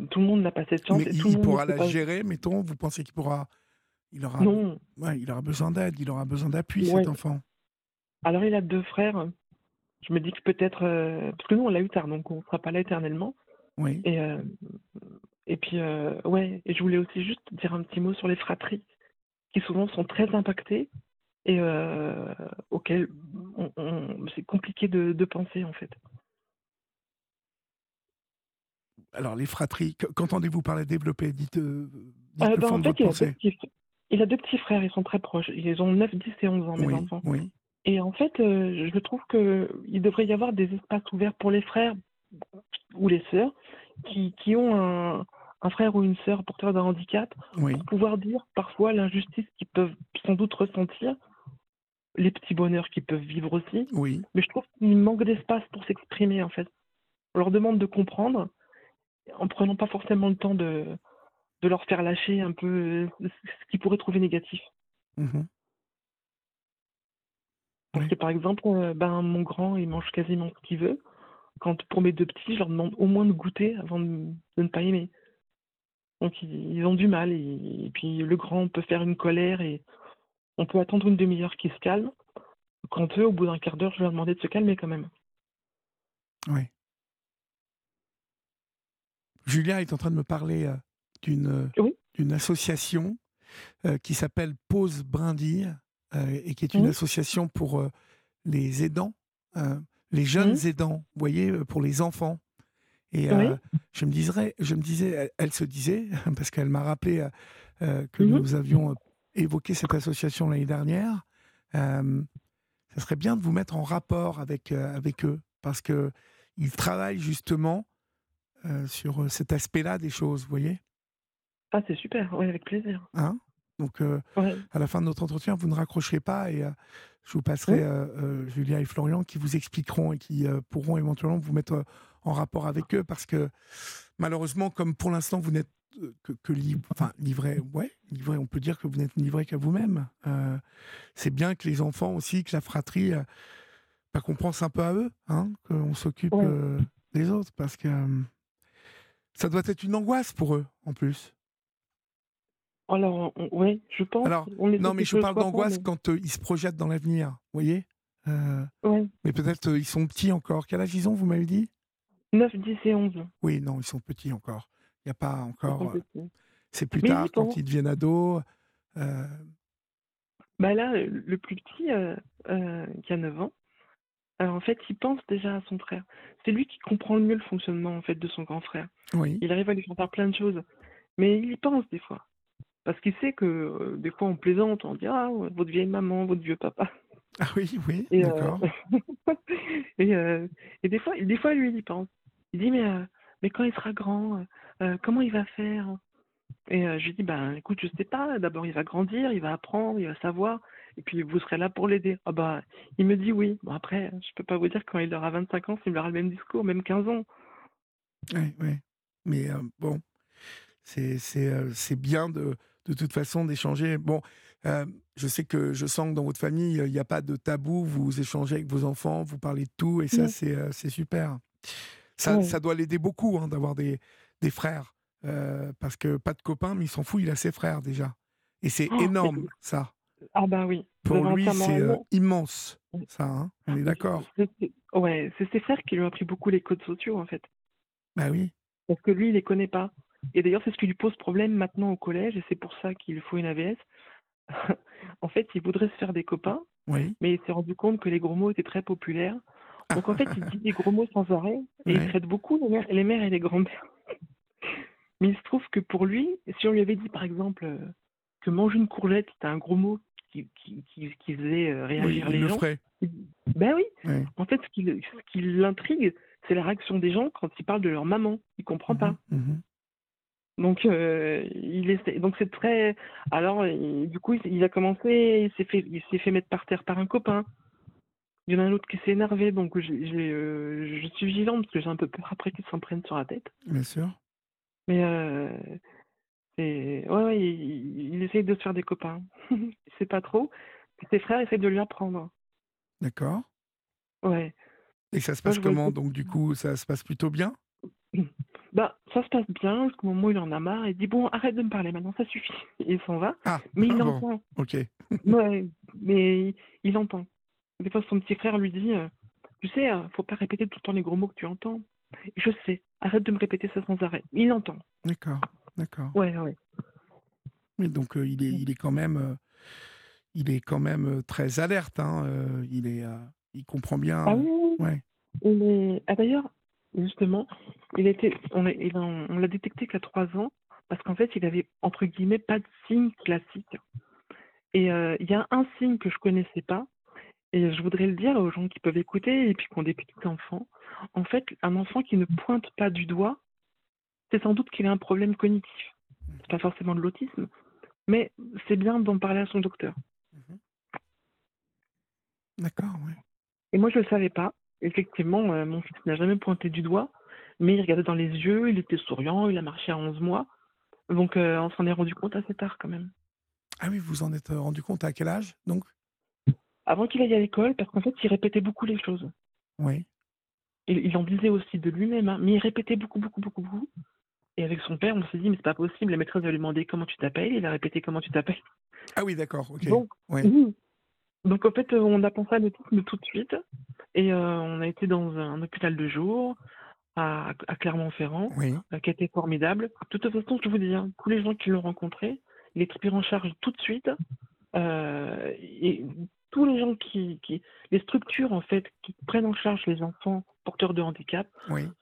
tout le monde n'a pas cette chance. Mais il, pourra la gérer, mettons, vous pensez qu'il pourra il aura, non. Ouais, il aura besoin d'aide, il aura besoin d'appui, cet enfant. Alors, il a deux frères. Je me dis que peut-être. Euh, parce que nous, on l'a eu tard, donc on ne sera pas là éternellement. Oui. Et, euh, Et puis, ouais, et je voulais aussi juste dire un petit mot sur les fratries, qui souvent sont très impactées et auxquelles c'est compliqué de, de penser, en fait. Alors, les fratries, qu'entendez-vous par les développer? Dites, euh, dites euh, ben, en fait, il, a il, a deux petits frères, ils sont très proches. Ils ont 9, 10 et 11 ans, mes enfants. Oui. Et en fait, euh, je trouve qu'il devrait y avoir des espaces ouverts pour les frères ou les sœurs qui, qui ont un, un, frère ou une sœur porteur d'un handicap pour pouvoir dire parfois l'injustice qu'ils peuvent sans doute ressentir, les petits bonheurs qu'ils peuvent vivre aussi. Oui. Mais je trouve qu'il manque d'espace pour s'exprimer en fait. On leur demande de comprendre en prenant pas forcément le temps de, de leur faire lâcher un peu ce qu'ils pourraient trouver négatif. Mmh Parce que par exemple, euh, ben, mon grand, il mange quasiment ce qu'il veut. Quand pour mes deux petits, je leur demande au moins de goûter avant de, ne pas aimer. Donc ils, ont du mal. Et, puis le grand peut faire une colère et on peut attendre une demi-heure qu'il se calme. Quand eux, au bout d'un quart d'heure, je vais leur demander de se calmer quand même. Oui. Julia est en train de me parler euh, d'une d'une association euh, qui s'appelle Pause Brindille euh, et qui est une association pour les aidants, les jeunes aidants, vous voyez, pour les enfants. Et je me disais, je me disais, elle, se disait, parce qu'elle m'a rappelé que mmh nous avions évoqué cette association l'année dernière. ça serait bien de vous mettre en rapport avec avec eux parce que ils travaillent justement euh, sur euh, cet aspect-là des choses, vous voyez? Ah, c'est super, oui, avec plaisir. Hein? Donc, euh, à la fin de notre entretien, vous ne raccrocherez pas et je vous passerai Julia et Florian qui vous expliqueront et qui pourront éventuellement vous mettre en rapport avec eux parce que malheureusement, comme pour l'instant, vous n'êtes que, que enfin, livré, ouais, livré, on peut dire que vous n'êtes livré qu'à vous-même. c'est bien que les enfants aussi, que la fratrie, bah, qu'on pense un peu à eux, hein, qu'on s'occupe des autres parce que ça doit être une angoisse pour eux, en plus. Alors, oui, je pense. Alors, non, mais je parle d'angoisse quand euh, ils se projettent dans l'avenir, vous voyez euh, Mais peut-être euh, ils sont petits encore. Quel âge ils ont, vous m'avez dit? 9, 10 et 11. Oui, non, ils sont petits encore. Il n'y a pas encore. C'est plus tard, quand ils deviennent ados. Bah là, le plus petit, qui a 9 ans, en fait, il pense déjà à son frère. C'est lui qui comprend le mieux le fonctionnement en fait de son grand frère. Oui. Il arrive à lui faire plein de choses, mais il y pense des fois, parce qu'il sait que euh, des fois on plaisante, on dit ah votre vieille maman, votre vieux papa. Ah oui, oui, euh, d'accord. Euh, et, des fois, des fois lui il y pense. Il dit mais mais quand il sera grand, comment il va faire? Et je lui dis ben écoute je sais pas. D'abord il va grandir, il va apprendre, il va savoir et puis vous serez là pour l'aider. Ah bah, il me dit oui. Bon après, je peux pas vous dire quand il aura 25 ans, s'il aura le même discours, même 15 ans. Oui, oui. Mais euh, bon, c'est euh, c'est bien de, de toute façon d'échanger. Bon, euh, je sais que je sens que dans votre famille, il n'y a pas de tabou, vous échangez avec vos enfants, vous parlez de tout, et ça, c'est super. Ça, ça doit l'aider beaucoup hein, d'avoir des, des frères, parce que pas de copains, mais il s'en fout, il a ses frères déjà. Et c'est oh, énorme, ça. Ah bah oui. Pour lui, c'est euh, immense, ça, hein on est d'accord. Ouais, c'est ses frères qui lui ont appris beaucoup les codes sociaux, en fait. Bah oui. Parce que lui, il les connaît pas. Et d'ailleurs, c'est ce qui lui pose problème maintenant au collège, et c'est pour ça qu'il faut une AVS. en fait, il voudrait se faire des copains, oui. mais il s'est rendu compte que les gros mots étaient très populaires. Donc en fait, il dit des gros mots sans arrêt, et il traite beaucoup les mères, les mères et les grands-pères. mais il se trouve que pour lui, si on lui avait dit par exemple que manger une courgette, c'était un gros mot qui, qui, qui, faisait euh, réagir les gens. Ben oui. En fait, ce qui, l'intrigue, c'est la réaction des gens quand ils parlent de leur maman. Ils comprennent pas. Mhm, mhm. Donc, euh, il essaie, donc c'est très. Alors, du coup, il, a commencé, il s'est fait, il s'est fait mettre par terre par un copain. Il y en a un autre qui s'est énervé, donc euh, je suis vigilante parce que j'ai un peu peur après qu'il s'en prenne sur la tête. Bien sûr. Mais et ouais, il, il, essaye de se faire des copains. il sait pas trop. ses frères essayent de lui apprendre. D'accord. Ouais. Et ça se passe comment? Donc du coup, ça se passe plutôt bien? Bah, ça se passe bien. Jusqu'au moment où il en a marre, il dit bon, arrête de me parler maintenant, ça suffit. il s'en va. Ah, mais il entend. Ok. ouais, mais il entend. Des fois, son petit frère lui dit, euh, tu sais, euh, faut pas répéter tout le temps les gros mots que tu entends. Je sais. Arrête de me répéter ça sans arrêt. Il entend. D'accord, d'accord. Ouais, ouais. Mais donc il est, il est quand même, il est quand même très alerte. Hein, il est, il comprend bien. Ah oui. Ouais. Ah d'ailleurs, justement, il était, on l'a détecté qu'à trois ans parce qu'en fait, il avait entre guillemets pas de signe classique. Et il y a un signe que je connaissais pas, et je voudrais le dire aux gens qui peuvent écouter et puis qui ont des petits enfants. En fait, un enfant qui ne pointe pas du doigt, c'est sans doute qu'il a un problème cognitif. C'est pas forcément de l'autisme, mais c'est bien d'en parler à son docteur. Mmh D'accord, oui. Et moi, je ne le savais pas. Effectivement, mon fils n'a jamais pointé du doigt, mais il regardait dans les yeux, il était souriant, il a marché à 11 mois. Donc, on s'en est rendu compte assez tard quand même. Ah oui, vous en êtes rendu compte à quel âge donc? Avant qu'il aille à l'école, parce qu'en fait, il répétait beaucoup les choses. Oui. il en disait aussi de lui-même, hein, mais il répétait beaucoup, beaucoup, beaucoup, beaucoup. Et avec son père, on s'est dit, mais c'est pas possible. La maîtresse va lui demander comment tu t'appelles. Il a répété comment tu t'appelles. Ah oui, d'accord, ok. Donc, Donc, en fait, on a pensé à l'autisme tout de suite. Et euh, on a été dans un hôpital de jour à, Clermont-Ferrand, euh, qui été formidable. De toute façon, je vous dis, hein, tous les gens qui l'ont rencontré, il est pris en charge tout de suite. Euh, et tous les gens qui, qui, les structures en fait qui prennent en charge les enfants porteurs de handicap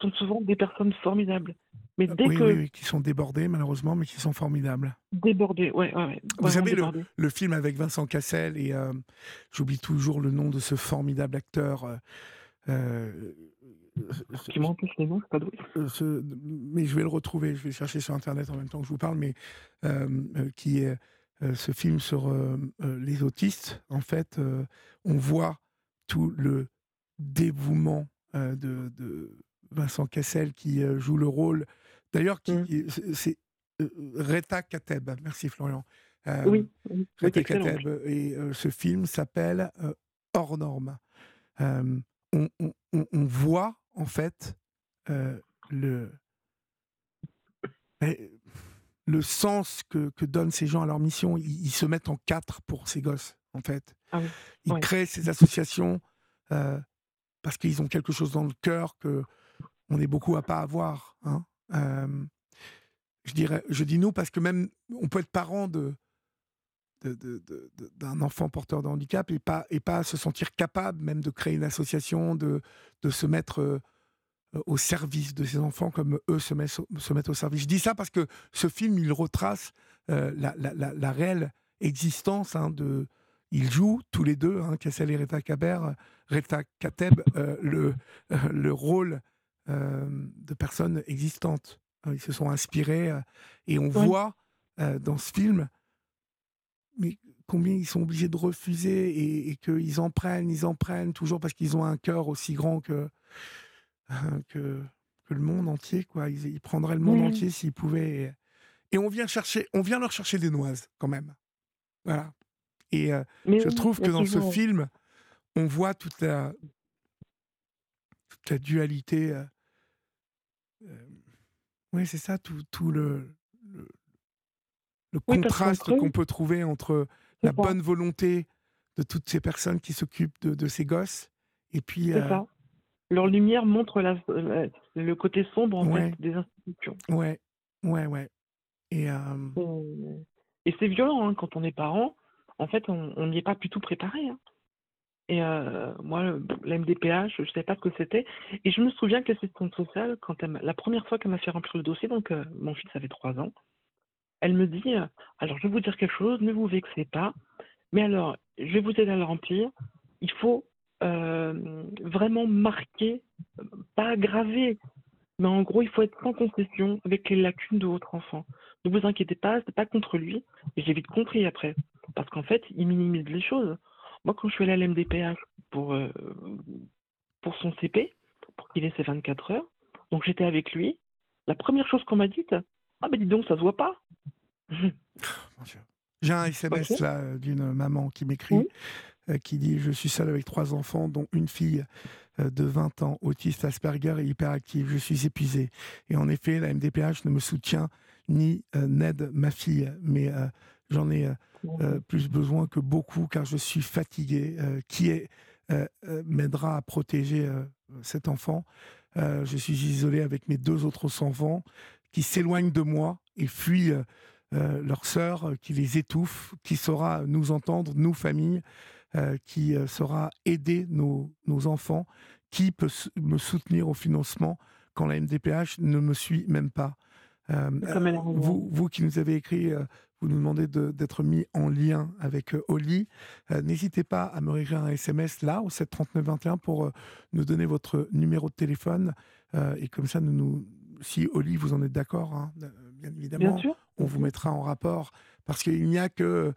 sont souvent des personnes formidables. Mais dès oui, que oui, qui sont débordés malheureusement, mais qui sont formidables. Débordés, ouais, ouais Vous savez le, le, film avec Vincent Cassel et euh, j'oublie toujours le nom de ce formidable acteur. Euh, euh qui m'en les noms, pas ce, Mais je vais le retrouver, je vais chercher sur internet en même temps que je vous parle, mais qui est ce film sur euh, euh, les autistes, en fait, on voit tout le dévouement de, Vincent Cassel qui joue le rôle. D'ailleurs, mmh. c'est Reta Kateb. Merci Florian. oui, Reta Kateb. Et ce film s'appelle Hors norme. On, voit en fait le le sens que, donnent ces gens à leur mission. Ils, se mettent en quatre pour ces gosses, en fait. Ah ils créent ces associations euh, parce qu'ils ont quelque chose dans le cœur que on est beaucoup à pas avoir. Hein. Euh, je dirais, je dis nous parce que même on peut être parent de d'un enfant porteur de handicap et pas et pas se sentir capable même de créer une association, de de se mettre euh, au service de ces enfants comme eux se mettent, se mettent au service. Je dis ça parce que ce film, il retrace euh, la, la, la, réelle existence hein, de... Ils jouent tous les deux, hein, Kassel et Reta Kaber, Reta Kateb, euh, le, euh, le rôle de personnes existantes. Ils se sont inspirés et on voit dans ce film mais combien ils sont obligés de refuser et, et qu'ils en prennent, ils en prennent toujours parce qu'ils ont un cœur aussi grand que, que, que le monde entier, quoi. Ils, prendraient le monde entier s'ils pouvaient. Et, on vient chercher, on vient leur chercher des noises, quand même. Voilà. Et euh, je trouve que dans ce film, on voit toute la, toute la dualité. Euh, euh, oui, c'est ça, tout, tout le, le, contraste qu'on peut trouver entre la bonne volonté de toutes ces personnes qui s'occupent de, de, ces gosses et puis leur lumière montre le côté sombre en fait, des institutions. Ouais, ouais, ouais. Et, et c'est violent hein, quand on est parent. En fait, on n'y est pas du tout préparé. Hein. Et moi, la MDPH, je ne savais pas ce que c'était. Et je me souviens que l'assistante sociale, quand la première fois qu'elle m'a fait remplir le dossier, donc mon fils avait trois ans, elle me dit Alors, je vais vous dire quelque chose, ne vous vexez pas, mais alors, je vais vous aider à le remplir. Il faut euh, vraiment marqué, pas aggravé, mais en gros, il faut être sans concession avec les lacunes de votre enfant. Ne vous inquiétez pas, c'est pas contre lui. Et j'ai vite compris après, parce qu'en fait, il minimise les choses. Moi, quand je suis allée à l'MDPH pour, euh, pour son CP, pour qu'il ait ses 24 heures, donc j'étais avec lui, la première chose qu'on m'a dite, ah ben dis donc, ça se voit pas. J'ai un SMS là d'une maman qui m'écrit. Qui dit Je suis seul avec trois enfants, dont une fille euh, de 20 ans, autiste Asperger et hyperactive. Je suis épuisé. Et en effet, la MDPH ne me soutient ni euh, n'aide ma fille, mais j'en ai plus besoin que beaucoup car je suis fatigué. qui est m'aidera à protéger cet enfant? Je suis isolé avec mes deux autres enfants qui s'éloignent de moi et fuient leur sœur qui les étouffe, qui saura nous entendre, nous familles, qui saura aider nos, nos enfants, qui peut me soutenir au financement quand la MDPH ne me suit même pas. vous, vous qui nous avez écrit vous nous demandez d'être mis en lien avec euh, Oli. Euh, n'hésitez pas à me réécrire un SMS là au 73921 pour euh, nous donner votre numéro de téléphone. et comme ça, nous, nous, si Oli, vous en êtes d'accord, hein, bien évidemment, on vous mettra en rapport. Parce qu'il n'y a que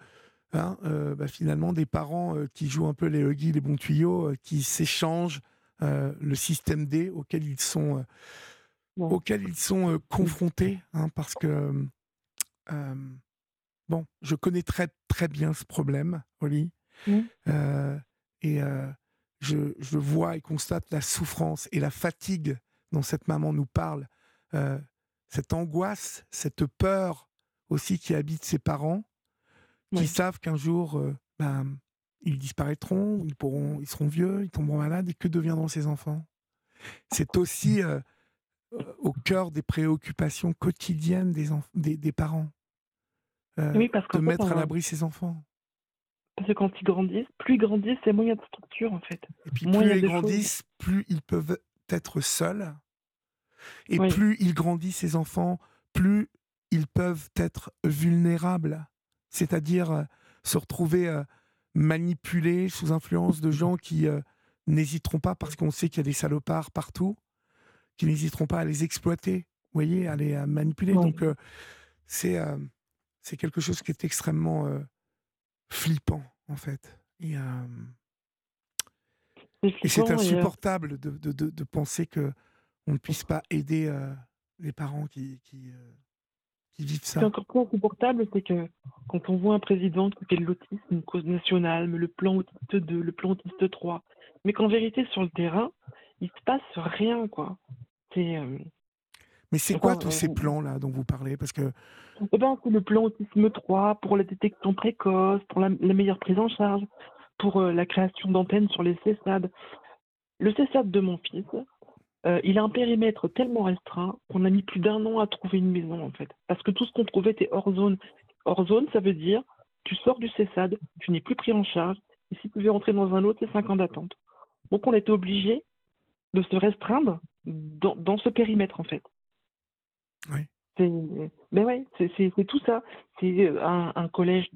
hein, bah, finalement des parents qui jouent un peu les huggies, les bons tuyaux, qui s'échangent le système D auquel ils sont, auquel ils sont confrontés. Hein, parce que Bon, je connais très, très bien ce problème, Oli. Mmh. Euh, et euh, je, je, vois et constate la souffrance et la fatigue dont cette maman nous parle. Euh, cette angoisse, cette peur aussi qui habite ses parents, qui savent qu'un jour, ben, ils disparaîtront, ils, pourront, ils seront vieux, ils tomberont malades, et que deviendront ces enfants C'est aussi au cœur des préoccupations quotidiennes des, des, des parents. Euh, oui, parce de mettre à l'abri ses enfants. Parce que quand ils grandissent, plus ils grandissent, c'est moins il y a de structure en fait. Et puis plus ils grandissent, plus ils peuvent être seuls. Et plus ils grandissent, ces enfants, plus ils peuvent être vulnérables. C'est-à-dire euh, se retrouver euh, manipulés sous influence de gens qui n'hésiteront pas, parce qu'on sait qu'il y a des salopards partout, qui n'hésiteront pas à les exploiter, vous voyez, à les manipuler. Donc c'est c'est quelque chose qui est extrêmement euh, flippant, en fait. Et, euh, c'est euh, insupportable de, de, de, penser que on ne puisse pas aider les parents qui, qui, qui vivent ça. C'est encore plus insupportable, c'est que quand on voit un président qui fait de l'autisme une cause nationale, le plan autiste 2, le plan autiste 3, mais qu'en vérité, sur le terrain, il se passe rien, quoi. C'est mais c'est quoi tous ces plans-là dont vous parlez? Parce que. Eh ben, c'est le plan Autisme 3 pour la détection précoce, pour la, meilleure prise en charge, pour euh, la création d'antennes sur les CESAD. Le CESAD de mon fils, euh, il a un périmètre tellement restreint qu'on a mis plus d'un an à trouver une maison, en fait. Parce que tout ce qu'on trouvait était hors zone. Hors zone, ça veut dire tu sors du CESAD, tu n'es plus pris en charge, et si tu veux rentrer dans un autre, c'est 5 ans d'attente. Donc on était obligé de se restreindre dans ce périmètre, en fait. Oui. Mais ouais, c'est tout ça. C'est euh, un, collège,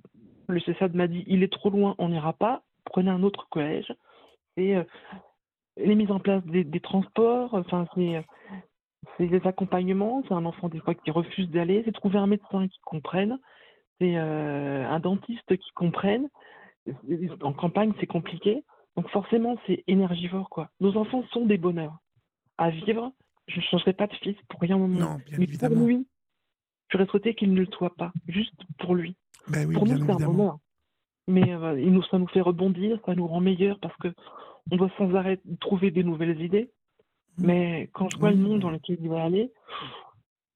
le CESAD m'a dit il est trop loin, on n'ira pas, prenez un autre collège. Et euh, les mises en place des, transports, enfin, c'est des accompagnements. C'est un enfant des fois qui refuse d'aller, c'est trouver un médecin qui comprenne, c'est euh, un dentiste qui comprenne. En campagne, c'est compliqué. Donc forcément, c'est énergivore. quoi. Nos enfants sont des bonheurs à vivre je ne changerai pas de fils pour rien au monde. Non, bien Mais évidemment. pour lui, j'aurais souhaité qu'il ne le soit pas, juste pour lui. Ben oui, pour nous, c'est un bonheur. Mais euh, ça nous fait rebondir, ça nous rend meilleurs parce que on doit sans arrêt trouver des nouvelles idées. Mmh. Mais quand je vois le monde dans lequel il va aller,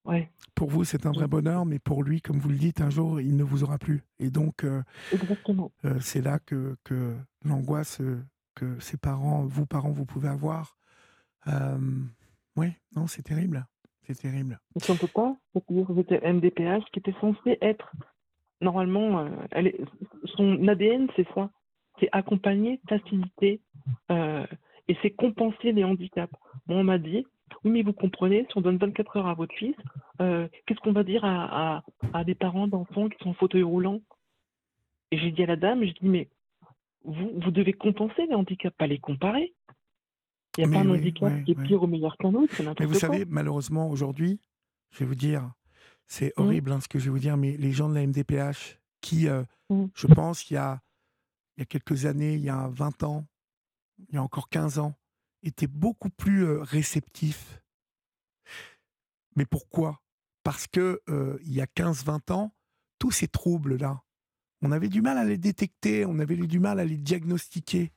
ouais. Pour vous, c'est un vrai bonheur, mais pour lui, comme vous le dites, un jour, il ne vous aura plus. Et donc, euh, euh, c'est là que, que l'angoisse que ses parents, vous parents, vous pouvez avoir. Oui, non, c'est terrible. C'est terrible. Si on peut pas, c'était MDPH qui était censé être normalement, euh, elle est, son ADN, c'est ça. C'est accompagner, faciliter euh, et c'est compenser les handicaps. Moi, on m'a dit, oui, mais vous comprenez, si on donne 24 heures à votre fils, euh, qu'est-ce qu'on va dire à, à, à des parents d'enfants qui sont en fauteuil roulant? Et j'ai dit à la dame, je dis, mais vous, vous devez compenser les handicaps, pas les comparer. Il n'y a pas un handicap qui est pire ou meilleur qu'un autre. Mais vous savez, malheureusement, aujourd'hui, je vais vous dire, c'est mmh. horrible hein, ce que je vais vous dire, mais les gens de la MDPH qui, euh, mmh. je pense, il y, a, il y a quelques années, il y a 20 ans, il y a encore 15 ans, étaient beaucoup plus réceptifs. Mais pourquoi? Parce que euh, il y a 15-20 ans, tous ces troubles-là, on avait du mal à les détecter, on avait du mal à les diagnostiquer.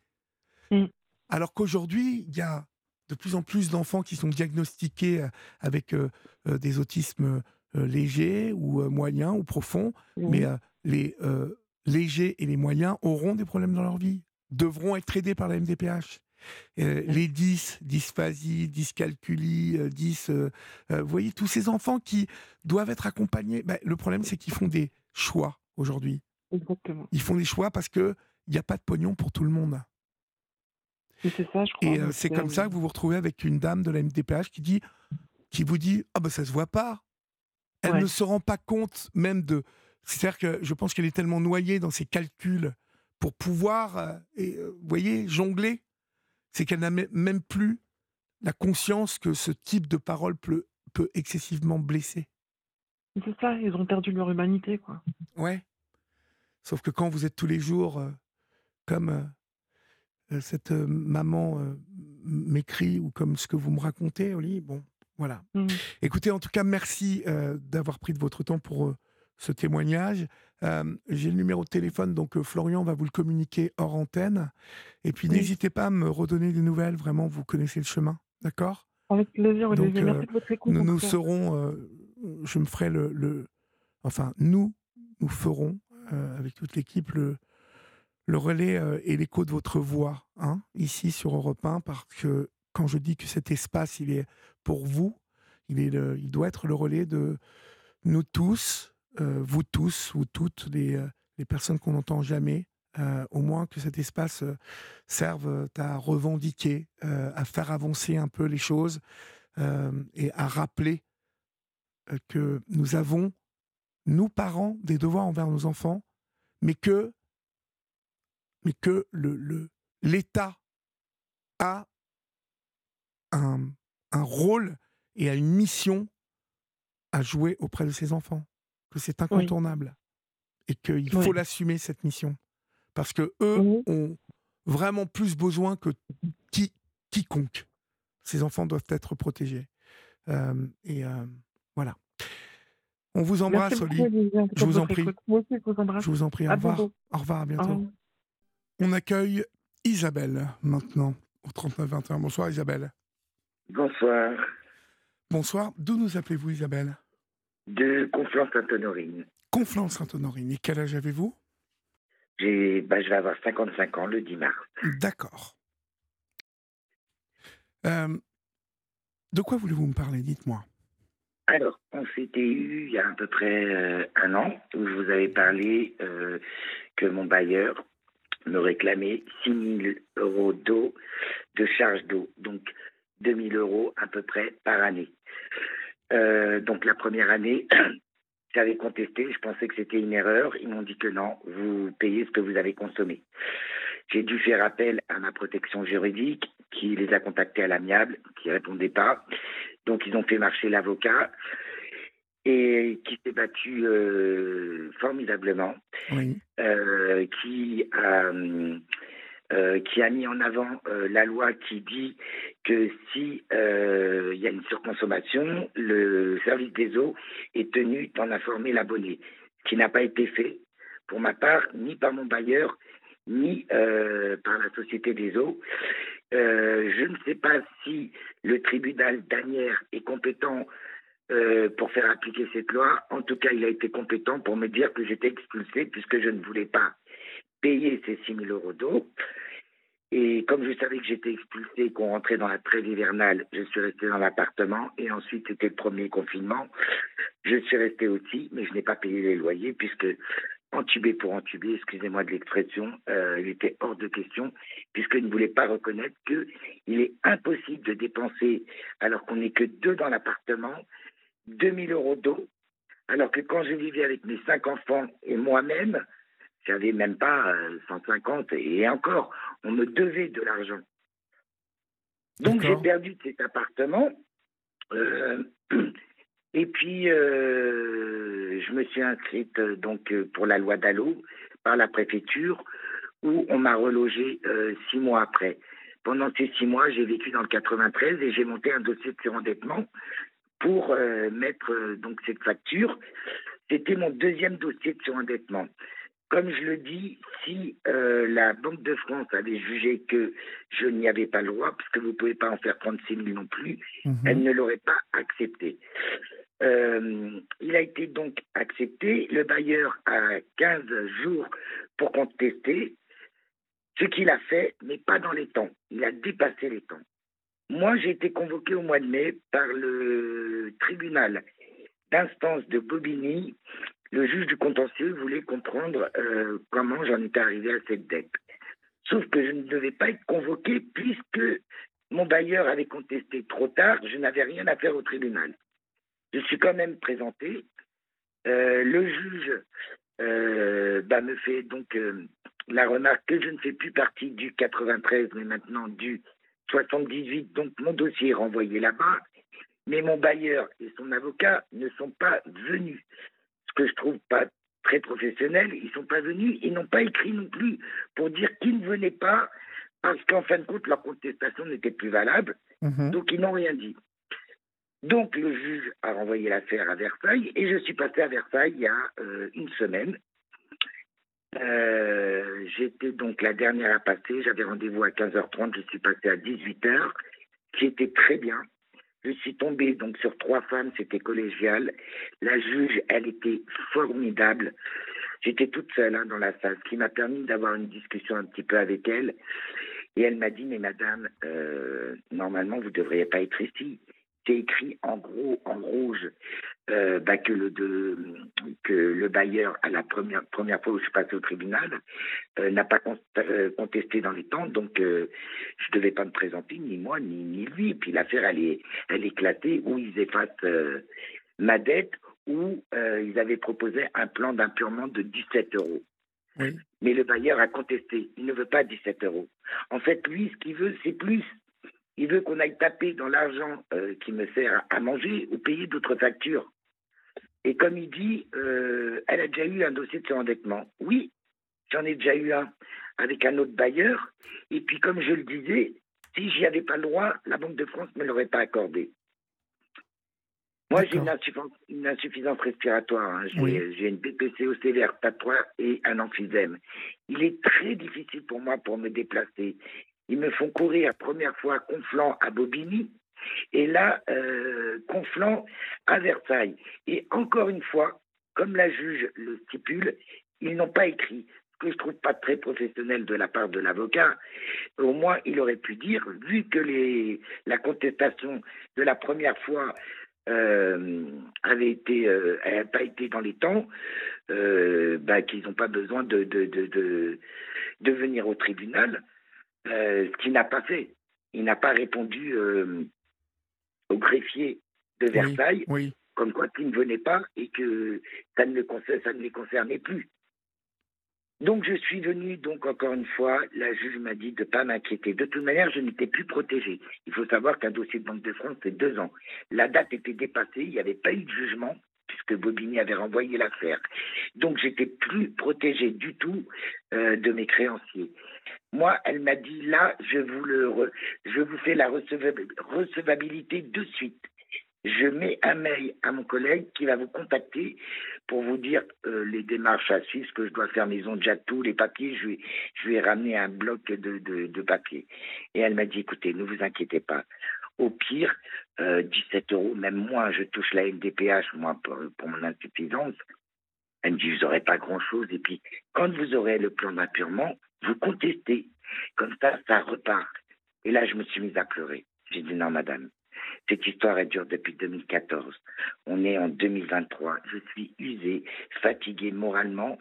Mmh. Alors qu'aujourd'hui, il y a de plus en plus d'enfants qui sont diagnostiqués avec euh, euh, des autismes légers ou moyens ou profonds, mais les légers et les moyens auront des problèmes dans leur vie, devront être aidés par la MDPH. les 10, dysphasie, dyscalculie, 10, vous voyez, tous ces enfants qui doivent être accompagnés. Ben, le problème, c'est qu'ils font des choix aujourd'hui. Exactement. Ils font des choix parce qu'il n'y a pas de pognon pour tout le monde. c'est ça, je crois. Et c'est comme ça que vous vous retrouvez avec une dame de la MDPH qui dit, qui vous dit, ah ben ça se voit pas. Elle ne se rend pas compte même de. C'est-à-dire que je pense qu'elle est tellement noyée dans ses calculs pour pouvoir, euh, et, euh, vous voyez, jongler, c'est qu'elle n'a même plus la conscience que ce type de parole peut, peut excessivement blesser. C'est ça, ils ont perdu leur humanité, quoi. Ouais. Sauf que quand vous êtes tous les jours, euh, comme cette maman m'écrit, ou comme ce que vous me racontez, Oli, bon, voilà. Mmh. Écoutez, en tout cas, merci d'avoir pris de votre temps pour ce témoignage. J'ai le numéro de téléphone, donc Florian va vous le communiquer hors antenne. Et puis n'hésitez pas à me redonner des nouvelles, vraiment, vous connaissez le chemin, d'accord? Avec plaisir, Olivier. merci de votre écoute. Nous, nous serons, je me ferai le, Enfin, nous, nous ferons, avec toute l'équipe, le, le relais et l'écho de votre voix, hein, ici sur Europe 1, parce que quand je dis que cet espace, il est pour vous, il, est il doit être le relais de nous tous, euh, vous tous, vous toutes, les, euh, les personnes qu'on n'entend jamais, euh, au moins que cet espace serve à revendiquer, à faire avancer un peu les choses et à rappeler que nous avons, nous parents, des devoirs envers nos enfants, mais que, le, l'État a un rôle et a une mission à jouer auprès de ses enfants que c'est incontournable et qu'il faut l'assumer cette mission parce que eux ont vraiment plus besoin que qui, quiconque. Ces enfants doivent être protégés. et voilà. On vous embrasse, Oli. Je vous en prie. Je vous en prie. Au revoir. Au revoir, à bientôt. On accueille Isabelle maintenant au 39-21. Bonsoir, Isabelle. Bonsoir. Bonsoir. D'où nous appelez-vous, Isabelle? De Conflans-Sainte-Honorine. Conflans-Sainte-Honorine. Et quel âge avez-vous? J'ai, bah, Je vais avoir 55 ans le 10 mars. D'accord. Euh, de quoi voulez-vous me parler? Dites-moi. Alors, on s'était eu il y a à peu près euh, un an où je vous avais parlé euh, que mon bailleur me réclamait 6 000 euros d'eau, de charge d'eau, donc 2 000 euros à peu près par année. Euh, donc la première année, j'avais contesté, je pensais que c'était une erreur. Ils m'ont dit que non, vous payez ce que vous avez consommé. J'ai dû faire appel à ma protection juridique qui les a contactés à l'amiable, qui ne répondait pas. Donc ils ont fait marcher l'avocat et qui s'est battu euh, formidablement, euh, qui a euh, qui a mis en avant euh, la loi qui dit que si euh, il y a une surconsommation, le service des eaux est tenu d'en informer l'abonné, ce qui n'a pas été fait pour ma part, ni par mon bailleur, ni par la Société des eaux. je ne sais pas si le tribunal d'Anières est compétent pour faire appliquer cette loi. En tout cas, il a été compétent pour me dire que j'étais expulsé puisque je ne voulais pas payer ces 6 000 euros d'eau. Et comme je savais que j'étais expulsé, qu'on rentrait dans la trêve hivernale, je suis resté dans l'appartement. Et ensuite, c'était le premier confinement. Je suis resté aussi, mais je n'ai pas payé les loyers puisque entubé pour entubé, excusez-moi de l'expression, euh, il était hors de question, puisqu'il ne voulait pas reconnaître qu'il est impossible de dépenser, alors qu'on n'est que deux dans l'appartement, 2000 euros d'eau, alors que quand je vivais avec mes cinq enfants et moi-même, j'avais même pas 150 euh, et encore, on me devait de l'argent. Donc j'ai perdu cet appartement. Euh, et puis euh, je me suis inscrite donc pour la loi d'Allo par la préfecture où on m'a relogé six mois après. Pendant ces six mois, j'ai vécu dans le 93 et j'ai monté un dossier de surendettement pour mettre donc cette facture. C'était mon deuxième dossier de surendettement. Comme je le dis, si euh, la Banque de France avait jugé que je n'y avais pas le droit, puisque vous ne pouvez pas en faire 36 000 non plus, mhm. elle ne l'aurait pas accepté. Euh, il a été donc accepté. Le bailleur a 15 jours pour contester. Ce qu'il a fait n'est pas dans les temps. Il a dépassé les temps. Moi, j'ai été convoqué au mois de mai par le tribunal d'instance de Bobigny. Le juge du contentieux voulait comprendre euh, comment j'en étais arrivé à cette dette. Sauf que je ne devais pas être convoqué puisque mon bailleur avait contesté trop tard, je n'avais rien à faire au tribunal. Je suis quand même présenté. Euh, le juge euh, bah, me fait donc la remarque que je ne fais plus partie du 93, mais maintenant du 78. Donc mon dossier est renvoyé là-bas. Mais mon bailleur et son avocat ne sont pas venus. Que je trouve pas très professionnel. Ils ne sont pas venus. Ils n'ont pas écrit non plus pour dire qu'ils ne venaient pas parce qu'en fin de compte, leur contestation n'était plus valable. Mhm. Donc ils n'ont rien dit. Donc le juge a renvoyé l'affaire à Versailles et je suis passé à Versailles il y a euh, une semaine. Euh, j'étais donc la dernière à passer, j'avais rendez-vous à 15h30, je suis passé à 18h, qui était très bien. Je suis tombé donc sur trois femmes, c'était collégial. La juge, elle était formidable. J'étais toute seule hein, dans la salle, ce qui m'a permis d'avoir une discussion un petit peu avec elle. Et elle m'a dit, mais madame, euh, normalement, vous ne devriez pas être ici c'est écrit en gros, en rouge, euh, bah, que, le, de, que le bailleur, à la première, première fois où je suis passé au tribunal, euh, n'a pas euh, contesté dans les temps, donc je ne devais pas me présenter, ni moi, ni, ni lui. Et puis l'affaire, elle est, elle éclatée, où ils effacent ma dette, où ils avaient proposé un plan d'impurement de 17 euros. Mais le bailleur a contesté. Il ne veut pas 17 euros. En fait, lui, ce qu'il veut, c'est plus. Il veut qu'on aille taper dans l'argent euh, qui me sert à manger ou payer d'autres factures. Et comme il dit, euh, elle a déjà eu un dossier de surendettement. Oui, j'en ai déjà eu un avec un autre bailleur. Et puis, comme je le disais, si j'y avais pas le droit, la Banque de France ne me l'aurait pas accordé. Moi, j'ai une, insuffisance respiratoire. Hein. J'ai une BPCO sévère, pas 3 et un emphysème. Il est très difficile pour moi pour me déplacer. Ils me font courir première fois Conflans à Bobigny et là, euh, Conflans à Versailles. Et encore une fois, comme la juge le stipule, ils n'ont pas écrit ce que je trouve pas très professionnel de la part de l'avocat. Au moins, il aurait pu dire, vu que les, la contestation de la première fois euh, avait été, euh, pas été dans les temps, euh, bah, qu'ils n'ont pas besoin de, de, de, de, venir au tribunal. Euh, ce qu'il n'a pas fait. Il n'a pas répondu euh, au greffier de Versailles, comme quoi il ne venait pas et que ça ne, le ça ne les concernait plus. Donc je suis venu, donc encore une fois, la juge m'a dit de ne pas m'inquiéter. De toute manière, je n'étais plus protégé. Il faut savoir qu'un dossier de Banque de France, c'est deux ans. La date était dépassée, il n'y avait pas eu de jugement, puisque Bobigny avait renvoyé l'affaire. Donc j'étais plus protégé du tout euh, de mes créanciers. Moi, elle m'a dit là, je vous, le je vous fais la recevabilité de suite. Je mets un mail à mon collègue qui va vous contacter pour vous dire euh, les démarches à suivre, que je dois faire, mais ils ont déjà tous les papiers. Je lui, je ai ramené un bloc de, de, de papiers. Et elle m'a dit, écoutez, ne vous inquiétez pas. Au pire, 17 euh, euros, même moi, je touche la NDPH, moi, pour, mon insuffisance. Elle me dit, vous n'aurez pas grand-chose. Et puis, quand vous aurez le plan d'appurement, vous contestez. Comme ça, ça repart. Et là, je me suis mise à pleurer. J'ai dit, non, madame, cette histoire, elle dure depuis 2014. On est en 2023. Je suis usée, fatiguée moralement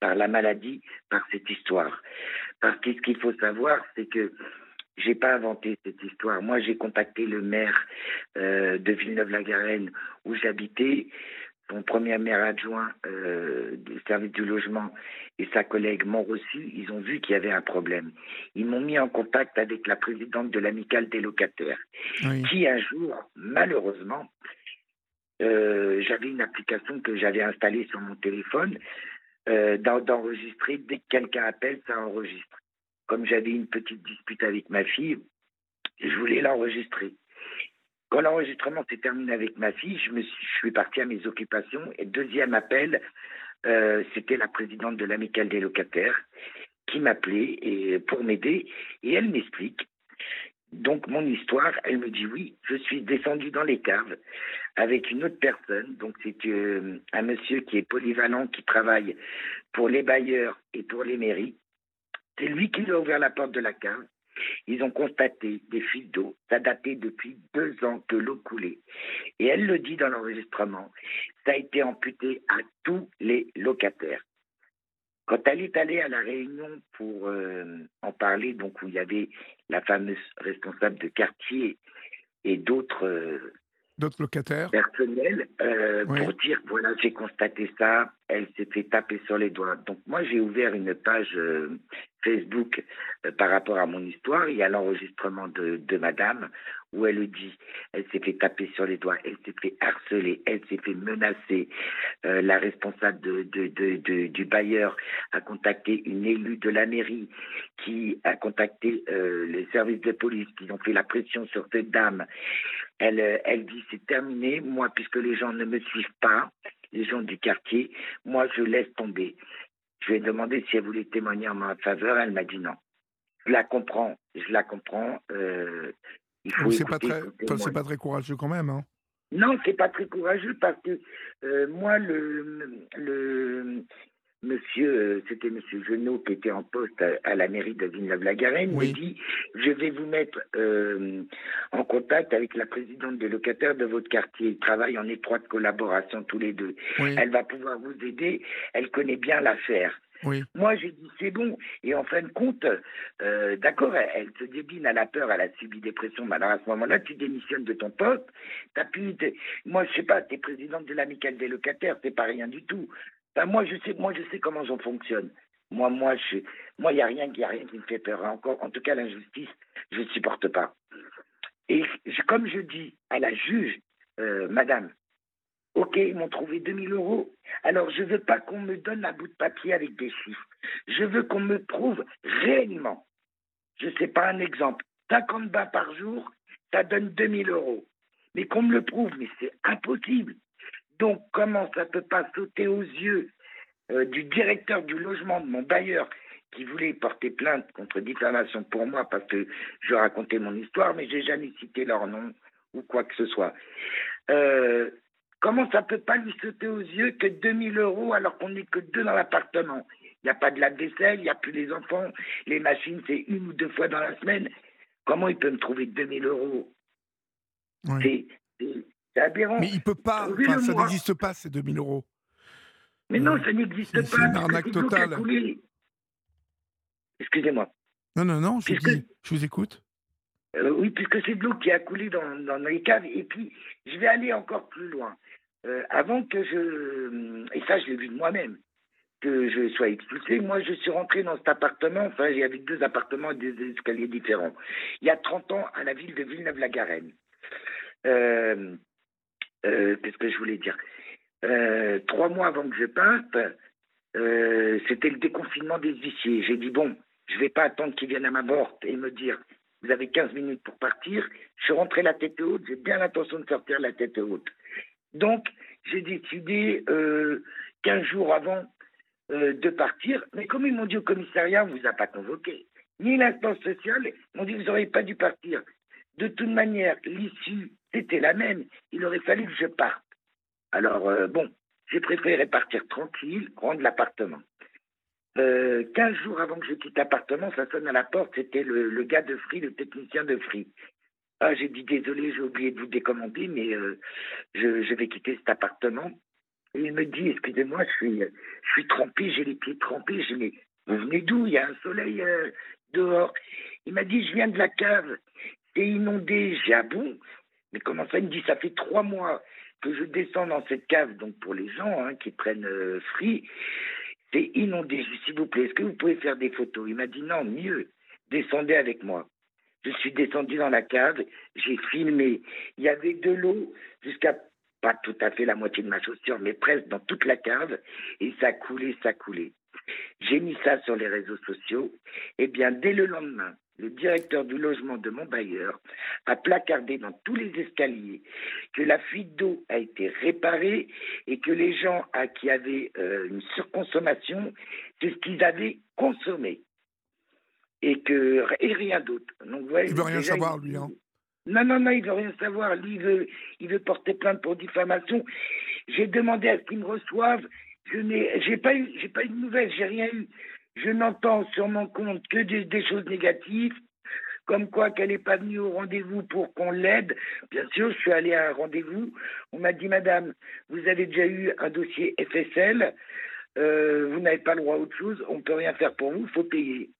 par la maladie, par cette histoire. Parce que ce qu'il faut savoir, c'est que j'ai pas inventé cette histoire. Moi, j'ai contacté le maire euh, de Villeneuve-la-Garenne où j'habitais son premier maire adjoint euh, du service du logement et sa collègue m'ont reçu, ils ont vu qu'il y avait un problème. Ils m'ont mis en contact avec la présidente de l'amicale des locataires, qui un jour, malheureusement, euh, j'avais une application que j'avais installée sur mon téléphone, d'enregistrer, dès que quelqu'un appelle, ça enregistre. Comme j'avais une petite dispute avec ma fille, je voulais l'enregistrer. Quand l'enregistrement s'est terminé avec ma fille, je, suis, je suis parti à mes occupations. Et deuxième appel, euh, c'était la présidente de l'amicale des locataires qui m'appelait pour m'aider. Et elle m'explique. Donc mon histoire, elle me dit oui, je suis descendu dans les caves avec une autre personne. Donc c'est euh, un monsieur qui est polyvalent, qui travaille pour les bailleurs et pour les mairies. C'est lui qui lui a ouvert la porte de la cave. Ils ont constaté des fuites d'eau. Ça datait depuis deux ans que l'eau coulait. Et elle le dit dans l'enregistrement. Ça a été amputé à tous les locataires. Quand elle est allée à la réunion pour euh, en parler, donc où il y avait la fameuse responsable de quartier et d'autres euh, d'autres locataires personnels euh, pour dire voilà j'ai constaté ça elle s'est fait taper sur les doigts donc moi j'ai ouvert une page Facebook par rapport à mon histoire il y a l'enregistrement de, madame où elle dit, elle s'est fait taper sur les doigts, elle s'est fait harceler, elle s'est fait menacer. Euh, la responsable du bailleur a contacté une élue de la mairie qui a contacté euh, les services de police qui ont fait la pression sur cette dame. Elle, euh, elle dit c'est terminé, moi puisque les gens ne me suivent pas, les gens du quartier, moi je laisse tomber. Je lui ai demandé si elle voulait témoigner en ma faveur, elle m'a dit non. Je la comprends, je la comprends. Euh, c'est pas très, c'est pas très courageux quand même. Hein. Non, c'est pas très courageux parce que euh, moi, le, le monsieur, euh, c'était monsieur Genot qui était en poste à, la mairie de Villeneuve-la-Garenne, me dit Je vais vous mettre euh, en contact avec la présidente des locataires de votre quartier. Ils travaillent en étroite collaboration tous les deux. Elle va pouvoir vous aider. Elle connaît bien l'affaire. Moi, j'ai dit c'est bon. Et en fin de compte, euh, d'accord, elle, se débine, à la peur, elle a subi des pressions. Mais alors à ce moment-là, tu démissionnes de ton poste. As pu, moi, je sais pas, tu es présidente de l'amicale des locataires, c'est pas rien du tout. Moi, je sais, moi, je sais comment j'en fonctionne. Moi, moi, je, moi, il y a rien, y a rien qui me fait peur. Encore, en tout cas, l'injustice, je ne supporte pas. Et comme je dis à la juge, euh, Madame, Ok, ils m'ont trouvé 2000 euros. Alors, je ne veux pas qu'on me donne un bout de papier avec des chiffres. Je veux qu'on me prouve réellement. Je ne sais pas un exemple. 50 bas par jour, ça donne 2000 euros. Mais qu'on me le prouve, mais c'est impossible. Donc, comment ça ne peut pas sauter aux yeux euh, du directeur du logement de mon bailleur qui voulait porter plainte contre diffamation pour moi parce que je racontais mon histoire, mais j'ai jamais cité leur nom ou quoi que ce soit. Euh, Comment ça peut pas lui sauter aux yeux que 2000 euros alors qu'on n'est que deux dans l'appartement? Il n'y a pas de la vaisselle, il n'y a plus les enfants, les machines, c'est une ou deux fois dans la semaine. Comment il peut me trouver 2000 euros? C'est aberrant. Mais il peut pas, ça n'existe pas ces 2000 euros. Mais non, ça n'existe pas. C'est une arnaque totale. Excusez-moi. Non, non, non, je, je vous écoute. Euh, oui, puisque c'est de l'eau qui a coulé dans, dans, les caves. Et puis, je vais aller encore plus loin. Euh, avant que je. Et ça, je l'ai vu de moi-même. Que je sois expulsé, moi, je suis rentré dans cet appartement. Enfin, il y avait deux appartements et des escaliers différents. Il y a 30 ans, à la ville de Villeneuve-la-Garenne. Euh, Qu'est-ce que je voulais dire? Trois mois avant que je parte, c'était le déconfinement des huissiers. J'ai dit, bon, je ne vais pas attendre qu'ils viennent à ma porte et me dire vous avez 15 minutes pour partir. Je suis rentré la tête haute, j'ai bien l'intention de sortir la tête haute. Donc, j'ai décidé euh, 15 jours avant euh, de partir, mais comme ils m'ont dit au commissariat, on ne vous a pas convoqué, ni l'instance sociale, ils m'ont dit vous n'auriez pas dû partir. De toute manière, l'issue, c'était la même. Il aurait fallu que je parte. Alors, euh, bon, j'ai préféré partir tranquille, rendre l'appartement. Euh, 15 jours avant que je quitte l'appartement, ça sonne à la porte, c'était le, gars de Free, le technicien de Free. Ah, j'ai dit désolé, j'ai oublié de vous décommander, mais euh, je, vais quitter cet appartement. Et il me dit, excusez-moi, je suis, je trempé, j'ai les pieds trempés. Je dis, vous venez d'où? Il y a un soleil euh, dehors. Il m'a dit, je viens de la cave, c'est inondé. J'ai ah bon? Mais comment ça Il me dit, ça fait trois mois que je descends dans cette cave, donc pour les gens hein, qui prennent euh, c'est inondé. S'il vous plaît, est-ce que vous pouvez faire des photos? Il m'a dit non, mieux, descendez avec moi. Je suis descendu dans la cave, j'ai filmé. Il y avait de l'eau jusqu'à pas tout à fait la moitié de ma chaussure, mais presque dans toute la cave, et ça coulait, ça coulait. J'ai mis ça sur les réseaux sociaux. Eh bien, dès le lendemain, le directeur du logement de mon bailleur a placardé dans tous les escaliers que la fuite d'eau a été réparée et que les gens à qui avaient euh, une surconsommation, c'est ce qu'ils avaient consommé. Et, que, et rien d'autre. Donc, il veut rien savoir, lui. Hein. Non, non, non, il veut rien savoir. Lui, il veut, il veut porter plainte pour diffamation. J'ai demandé à ce qu'il me reçoive. Je n'ai, j'ai pas eu, j'ai pas eu de nouvelles, j'ai rien eu. Je n'entends sur mon compte que des, choses négatives, comme quoi qu'elle n'est pas venue au rendez-vous pour qu'on l'aide. Bien sûr, je suis allé à un rendez-vous. On m'a dit, Madame, vous avez déjà eu un dossier FSL, euh, vous n'avez pas le droit à autre chose, on ne peut rien faire pour vous, il faut payer.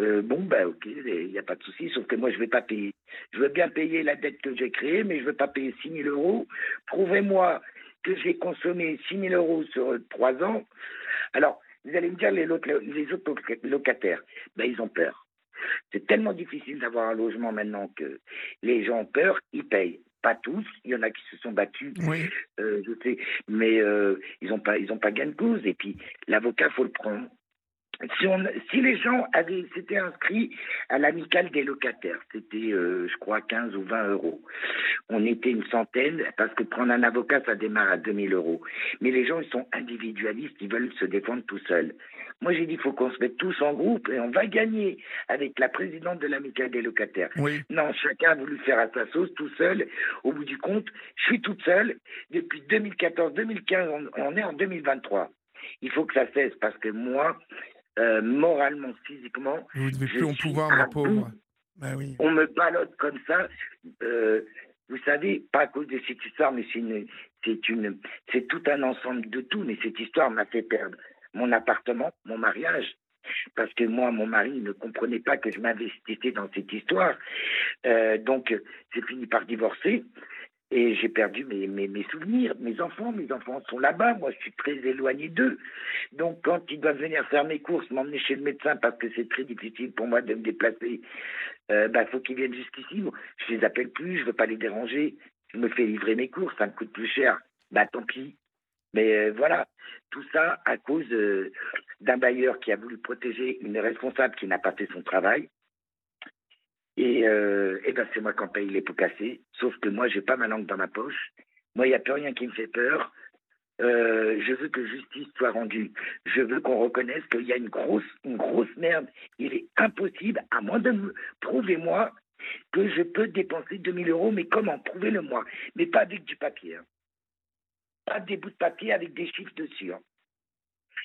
Euh, bon, ben ok, il n'y a pas de souci, sauf que moi, je ne vais pas payer. Je veux bien payer la dette que j'ai créée, mais je ne veux pas payer 6 000 euros. Prouvez-moi que j'ai consommé 6 000 euros sur 3 ans. Alors, vous allez me dire, les, autres, les autres locataires, ben, ils ont peur. C'est tellement difficile d'avoir un logement maintenant que les gens ont peur, ils payent. Pas tous, il y en a qui se sont battus, euh, je sais, mais euh, ils n'ont pas, ils ont pas gain de cause. Et puis l'avocat, faut le prendre si, on, si les gens avaient s'étaient inscrits à l'amicale des locataires, c'était, euh, je crois, 15 ou 20 euros. On était une centaine, parce que prendre un avocat, ça démarre à 2000 euros. Mais les gens, ils sont individualistes, ils veulent se défendre tout seuls. Moi, j'ai dit, il faut qu'on se mette tous en groupe et on va gagner avec la présidente de l'amicale des locataires. Non, chacun a voulu faire à sa sauce tout seul. Au bout du compte, je suis toute seule. Depuis 2014-2015, on, on est en 2023. Il faut que ça cesse parce que moi, euh, moralement, physiquement. Vous ne devez plus en pouvoir, ma pauvre. Ben oui. On me balote comme ça. Euh, vous savez, pas à cause de cette histoire, mais c'est une, c'est une, c'est tout un ensemble de tout. Mais cette histoire m'a fait perdre mon appartement, mon mariage, parce que moi, mon mari ne comprenait pas que je m'investissais dans cette histoire. Euh, donc, j'ai fini par divorcer. Et j'ai perdu mes, mes, mes, souvenirs, mes enfants, mes enfants sont là-bas, moi je suis très éloigné d'eux. Donc quand ils doivent venir faire mes courses, m'emmener chez le médecin parce que c'est très difficile pour moi de me déplacer, il euh, bah, faut qu'ils viennent jusqu'ici. Je les appelle plus, je veux pas les déranger, je me fais livrer mes courses, ça me coûte plus cher. Bah tant pis. Mais euh, voilà, tout ça à cause euh, d'un bailleur qui a voulu protéger une responsable qui n'a pas fait son travail. Et, euh, et ben c'est moi qui en paye les pots cassés. Sauf que moi, j'ai pas ma langue dans ma poche. Moi, il n'y a plus rien qui me fait peur. Euh, je veux que justice soit rendue. Je veux qu'on reconnaisse qu'il y a une grosse, une grosse merde. Il est impossible, à moins de me prouver moi que je peux dépenser 2000 euros. Mais comment Prouvez-le moi? Mais pas avec du papier. Hein. Pas des bouts de papier avec des chiffres dessus. Hein.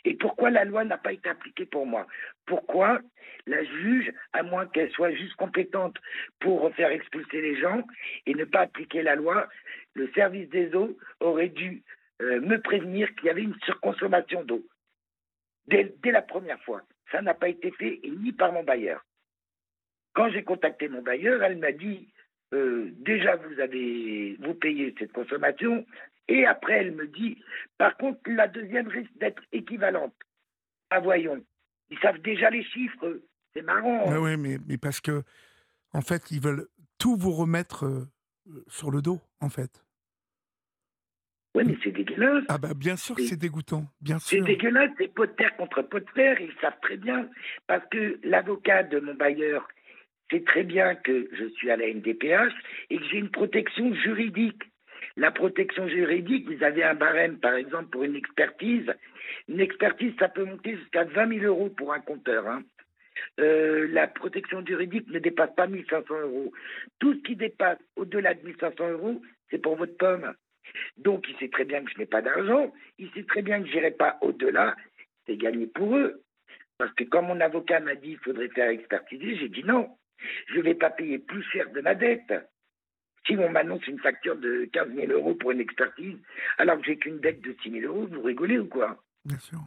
Et pourquoi la loi n'a pas été appliquée pour moi? Pourquoi la juge, à moins qu'elle soit juste compétente pour faire expulser les gens et ne pas appliquer la loi, le service des eaux aurait dû euh, me prévenir qu'il y avait une surconsommation d'eau. Dès, la première fois. Ça n'a pas été fait, ni par mon bailleur. Quand j'ai contacté mon bailleur, elle m'a dit euh, déjà vous avez vous payez cette consommation, et après, elle me dit, par contre, la deuxième risque d'être équivalente. Ah, voyons. Ils savent déjà les chiffres. C'est marrant. Oui, mais, mais, parce que, en fait, ils veulent tout vous remettre euh, sur le dos, en fait. Oui, mais c'est dégueulasse. Ah, bah, bien sûr que c'est dégoûtant. Bien sûr. C'est dégueulasse, c'est pot de terre contre pot de fer. Ils savent très bien. Parce que l'avocat de mon bailleur sait très bien que je suis à la NDPH et que j'ai une protection juridique. La protection juridique, vous avez un barème, par exemple, pour une expertise. Une expertise, ça peut monter jusqu'à 20 000 euros pour un compteur. Hein. Euh, la protection juridique ne dépasse pas 1500 euros. Tout ce qui dépasse au-delà de 1500 euros, c'est pour votre pomme. Donc, il sait très bien que je n'ai pas d'argent. Il sait très bien que je n'irai pas au-delà. C'est gagné pour eux. Parce que quand mon avocat m'a dit qu'il faudrait faire expertiser, j'ai dit non. Je ne vais pas payer plus cher de ma dette. Si on m'annonce une facture de 15 000 euros pour une expertise, alors que j'ai qu'une dette de 6 000 euros, vous rigolez ou quoi? Bien sûr.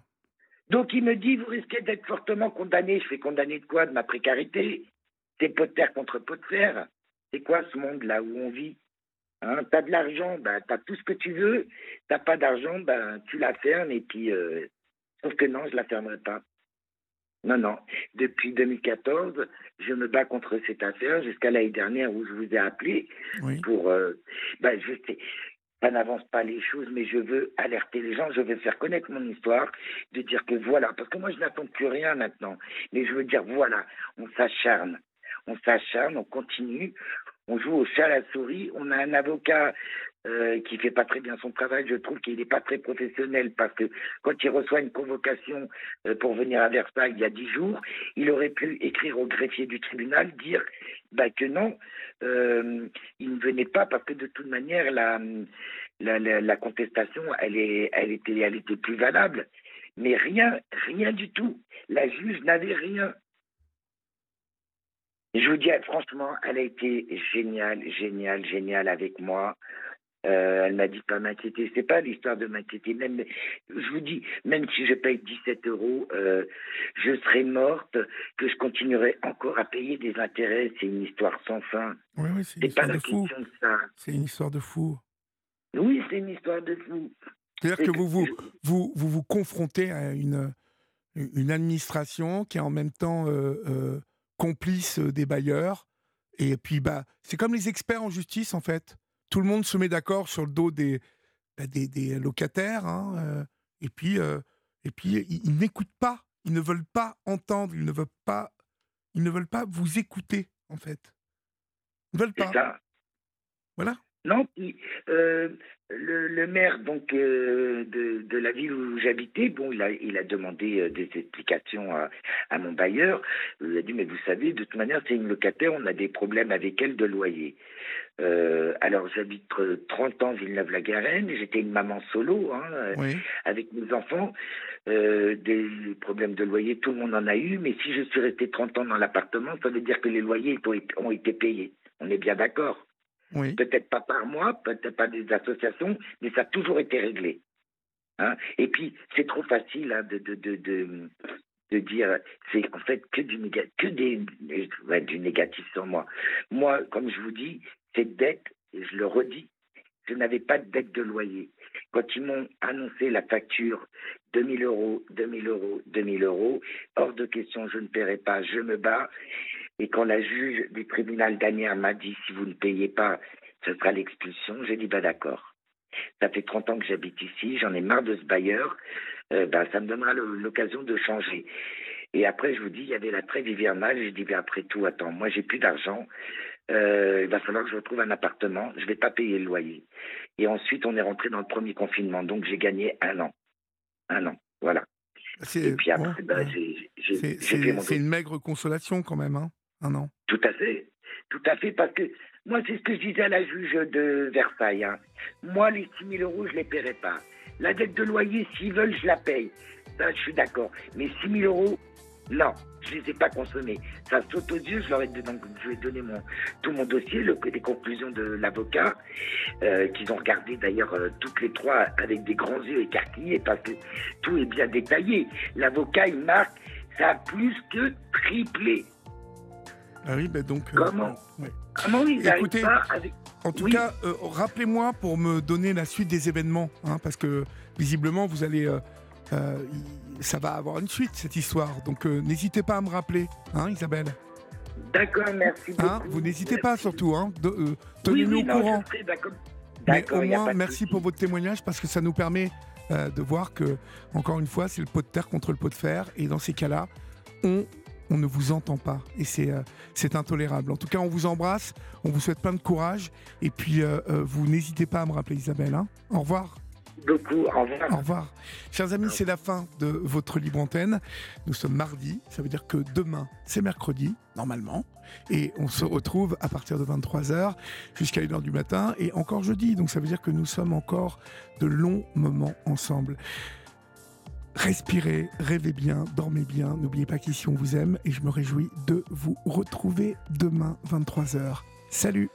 Donc il me dit, vous risquez d'être fortement condamné. Je fais condamner de quoi? De ma précarité C'est pot de terre contre pot de fer. C'est quoi ce monde-là où on vit? Hein T'as de l'argent, ben, t'as tout ce que tu veux. T'as pas d'argent, ben, tu la fermes et puis... Euh... Sauf que non, je la fermerai pas. Non, non. Depuis 2014, je me bats contre cette affaire jusqu'à l'année dernière où je vous ai appelé pour. Euh, ben, je sais, ça n'avance pas les choses, mais je veux alerter les gens, je veux faire connaître mon histoire, de dire que voilà, parce que moi je n'attends plus rien maintenant, mais je veux dire voilà, on s'acharne, on s'acharne, on continue, on joue au chat à la souris, on a un avocat euh, qui fait pas très bien son travail. Je trouve qu'il n'est pas très professionnel parce que quand il reçoit une convocation euh, pour venir à Versailles il y a dix jours, il aurait pu écrire au greffier du tribunal, dire bah, que non, euh, il ne venait pas parce que de toute manière la, la, la, contestation, elle, est, elle, était, elle était plus valable. Mais rien, rien du tout. la juge n'avait rien. Je vous dis, franchement, elle a été géniale, géniale, géniale avec moi. Euh, elle m'a dit pas m'inquiéter. C'est pas l'histoire de m'inquiéter. Même, je vous dis, même si je paye 17 euros, euh, je serai morte, que je continuerai encore à payer des intérêts. C'est une histoire sans fin. Oui, oui, c'est une histoire de fou. C'est une histoire de fou. Oui, c'est une histoire de fou. C'est-à-dire que, vous, vous, vous, vous, vous confrontez à une, une administration qui est en même temps euh, complice des bailleurs. Et puis, bah, c'est comme les experts en justice, en fait tout le monde se met d'accord sur le dos des, bah, des, locataires, hein, euh, et puis, euh, et puis ils, n'écoutent pas, ils ne veulent pas entendre, ils ne veulent pas, ils ne veulent pas vous écouter, en fait. Ils ne veulent pas. Voilà. Non, euh, le, maire donc de, de, la ville où j'habitais, bon, il a, il a demandé des explications à, à, mon bailleur. Il a dit mais vous savez, de toute manière, c'est une locataire, on a des problèmes avec elle de loyer. Euh, alors j'habite 30 ans Villeneuve-la-Garenne, j'étais une maman solo hein, euh, avec mes enfants. Euh, des problèmes de loyer, tout le monde en a eu, mais si je suis resté 30 ans dans l'appartement, ça veut dire que les loyers ont été payés. On est bien d'accord. Peut-être pas par moi, peut-être pas des associations, mais ça a toujours été réglé. Hein? Et puis, c'est trop facile hein, de, de, de, de, dire c'est en fait que du négatif, que des, du négatif sur moi. Moi, comme je vous dis, cette dette, et je le redis, je n'avais pas de dette de loyer. Quand ils m'ont annoncé la facture, 2000 euros, 2000 euros, 2000 euros, hors de question, je ne paierai pas, je me bats. Et quand la juge du tribunal d'Anières m'a dit, si vous ne payez pas, ce sera l'expulsion, j'ai dit, bah d'accord. Ça fait 30 ans que j'habite ici, j'en ai marre de ce bailleur, euh, bah, ça me donnera l'occasion de changer. Et après, je vous dis, il y avait la trêve hivernale, je dis, bah, après tout, attends, moi j'ai plus d'argent, euh, il va falloir que je retrouve un appartement, je ne vais pas payer le loyer. Et ensuite, on est rentré dans le premier confinement, donc j'ai gagné un an. Un an, voilà. Et puis après, bah, j'ai fait mon C'est une maigre consolation quand même, hein un an. Tout à fait, tout à fait, parce que moi, c'est ce que je disais à la juge de Versailles. Hein. Moi, les 6 000 euros, je ne les paierai pas. La dette de loyer, s'ils veulent, je la paye. Ça, je suis d'accord. Mais 6 000 euros, non, je ne les ai pas consommés. Ça saute aux yeux. Je leur ai donc, je vais donner mon, tout mon dossier, le, les conclusions de l'avocat, euh, qu'ils ont regardé d'ailleurs euh, toutes les trois avec des grands yeux écarquillés parce que tout est bien détaillé. L'avocat, il marque, ça a plus que triplé. Ah oui, ben donc. Euh, Comment Comment ils Écoutez, pas avec... En tout cas, rappelez-moi pour me donner la suite des événements, hein, parce que visiblement, vous allez ça va avoir une suite, cette histoire. Donc euh, n'hésitez pas à me rappeler, hein, Isabelle D'accord, merci hein, beaucoup. vous n'hésitez pas surtout, hein, euh, tenez-nous au courant. Mais au moins, merci pour votre témoignage parce que ça nous permet euh, de voir que, encore une fois, c'est le pot de terre contre le pot de fer. Et dans ces cas-là, on, on ne vous entend pas. Et c'est c'est intolérable. En tout cas, on vous embrasse, on vous souhaite plein de courage. Et puis, vous n'hésitez pas à me rappeler, Isabelle. Au revoir beaucoup. Au revoir. Au revoir. Chers amis, c'est la fin de votre libre antenne. Nous sommes mardi. Ça veut dire que demain, c'est mercredi, normalement. Et on se retrouve à partir de 23h jusqu'à 1h du matin. Et encore jeudi. Donc ça veut dire que nous sommes encore de longs moments ensemble. Respirez, rêvez bien, dormez bien. N'oubliez pas qu'ici on vous aime et je me réjouis de vous retrouver demain 23h. Salut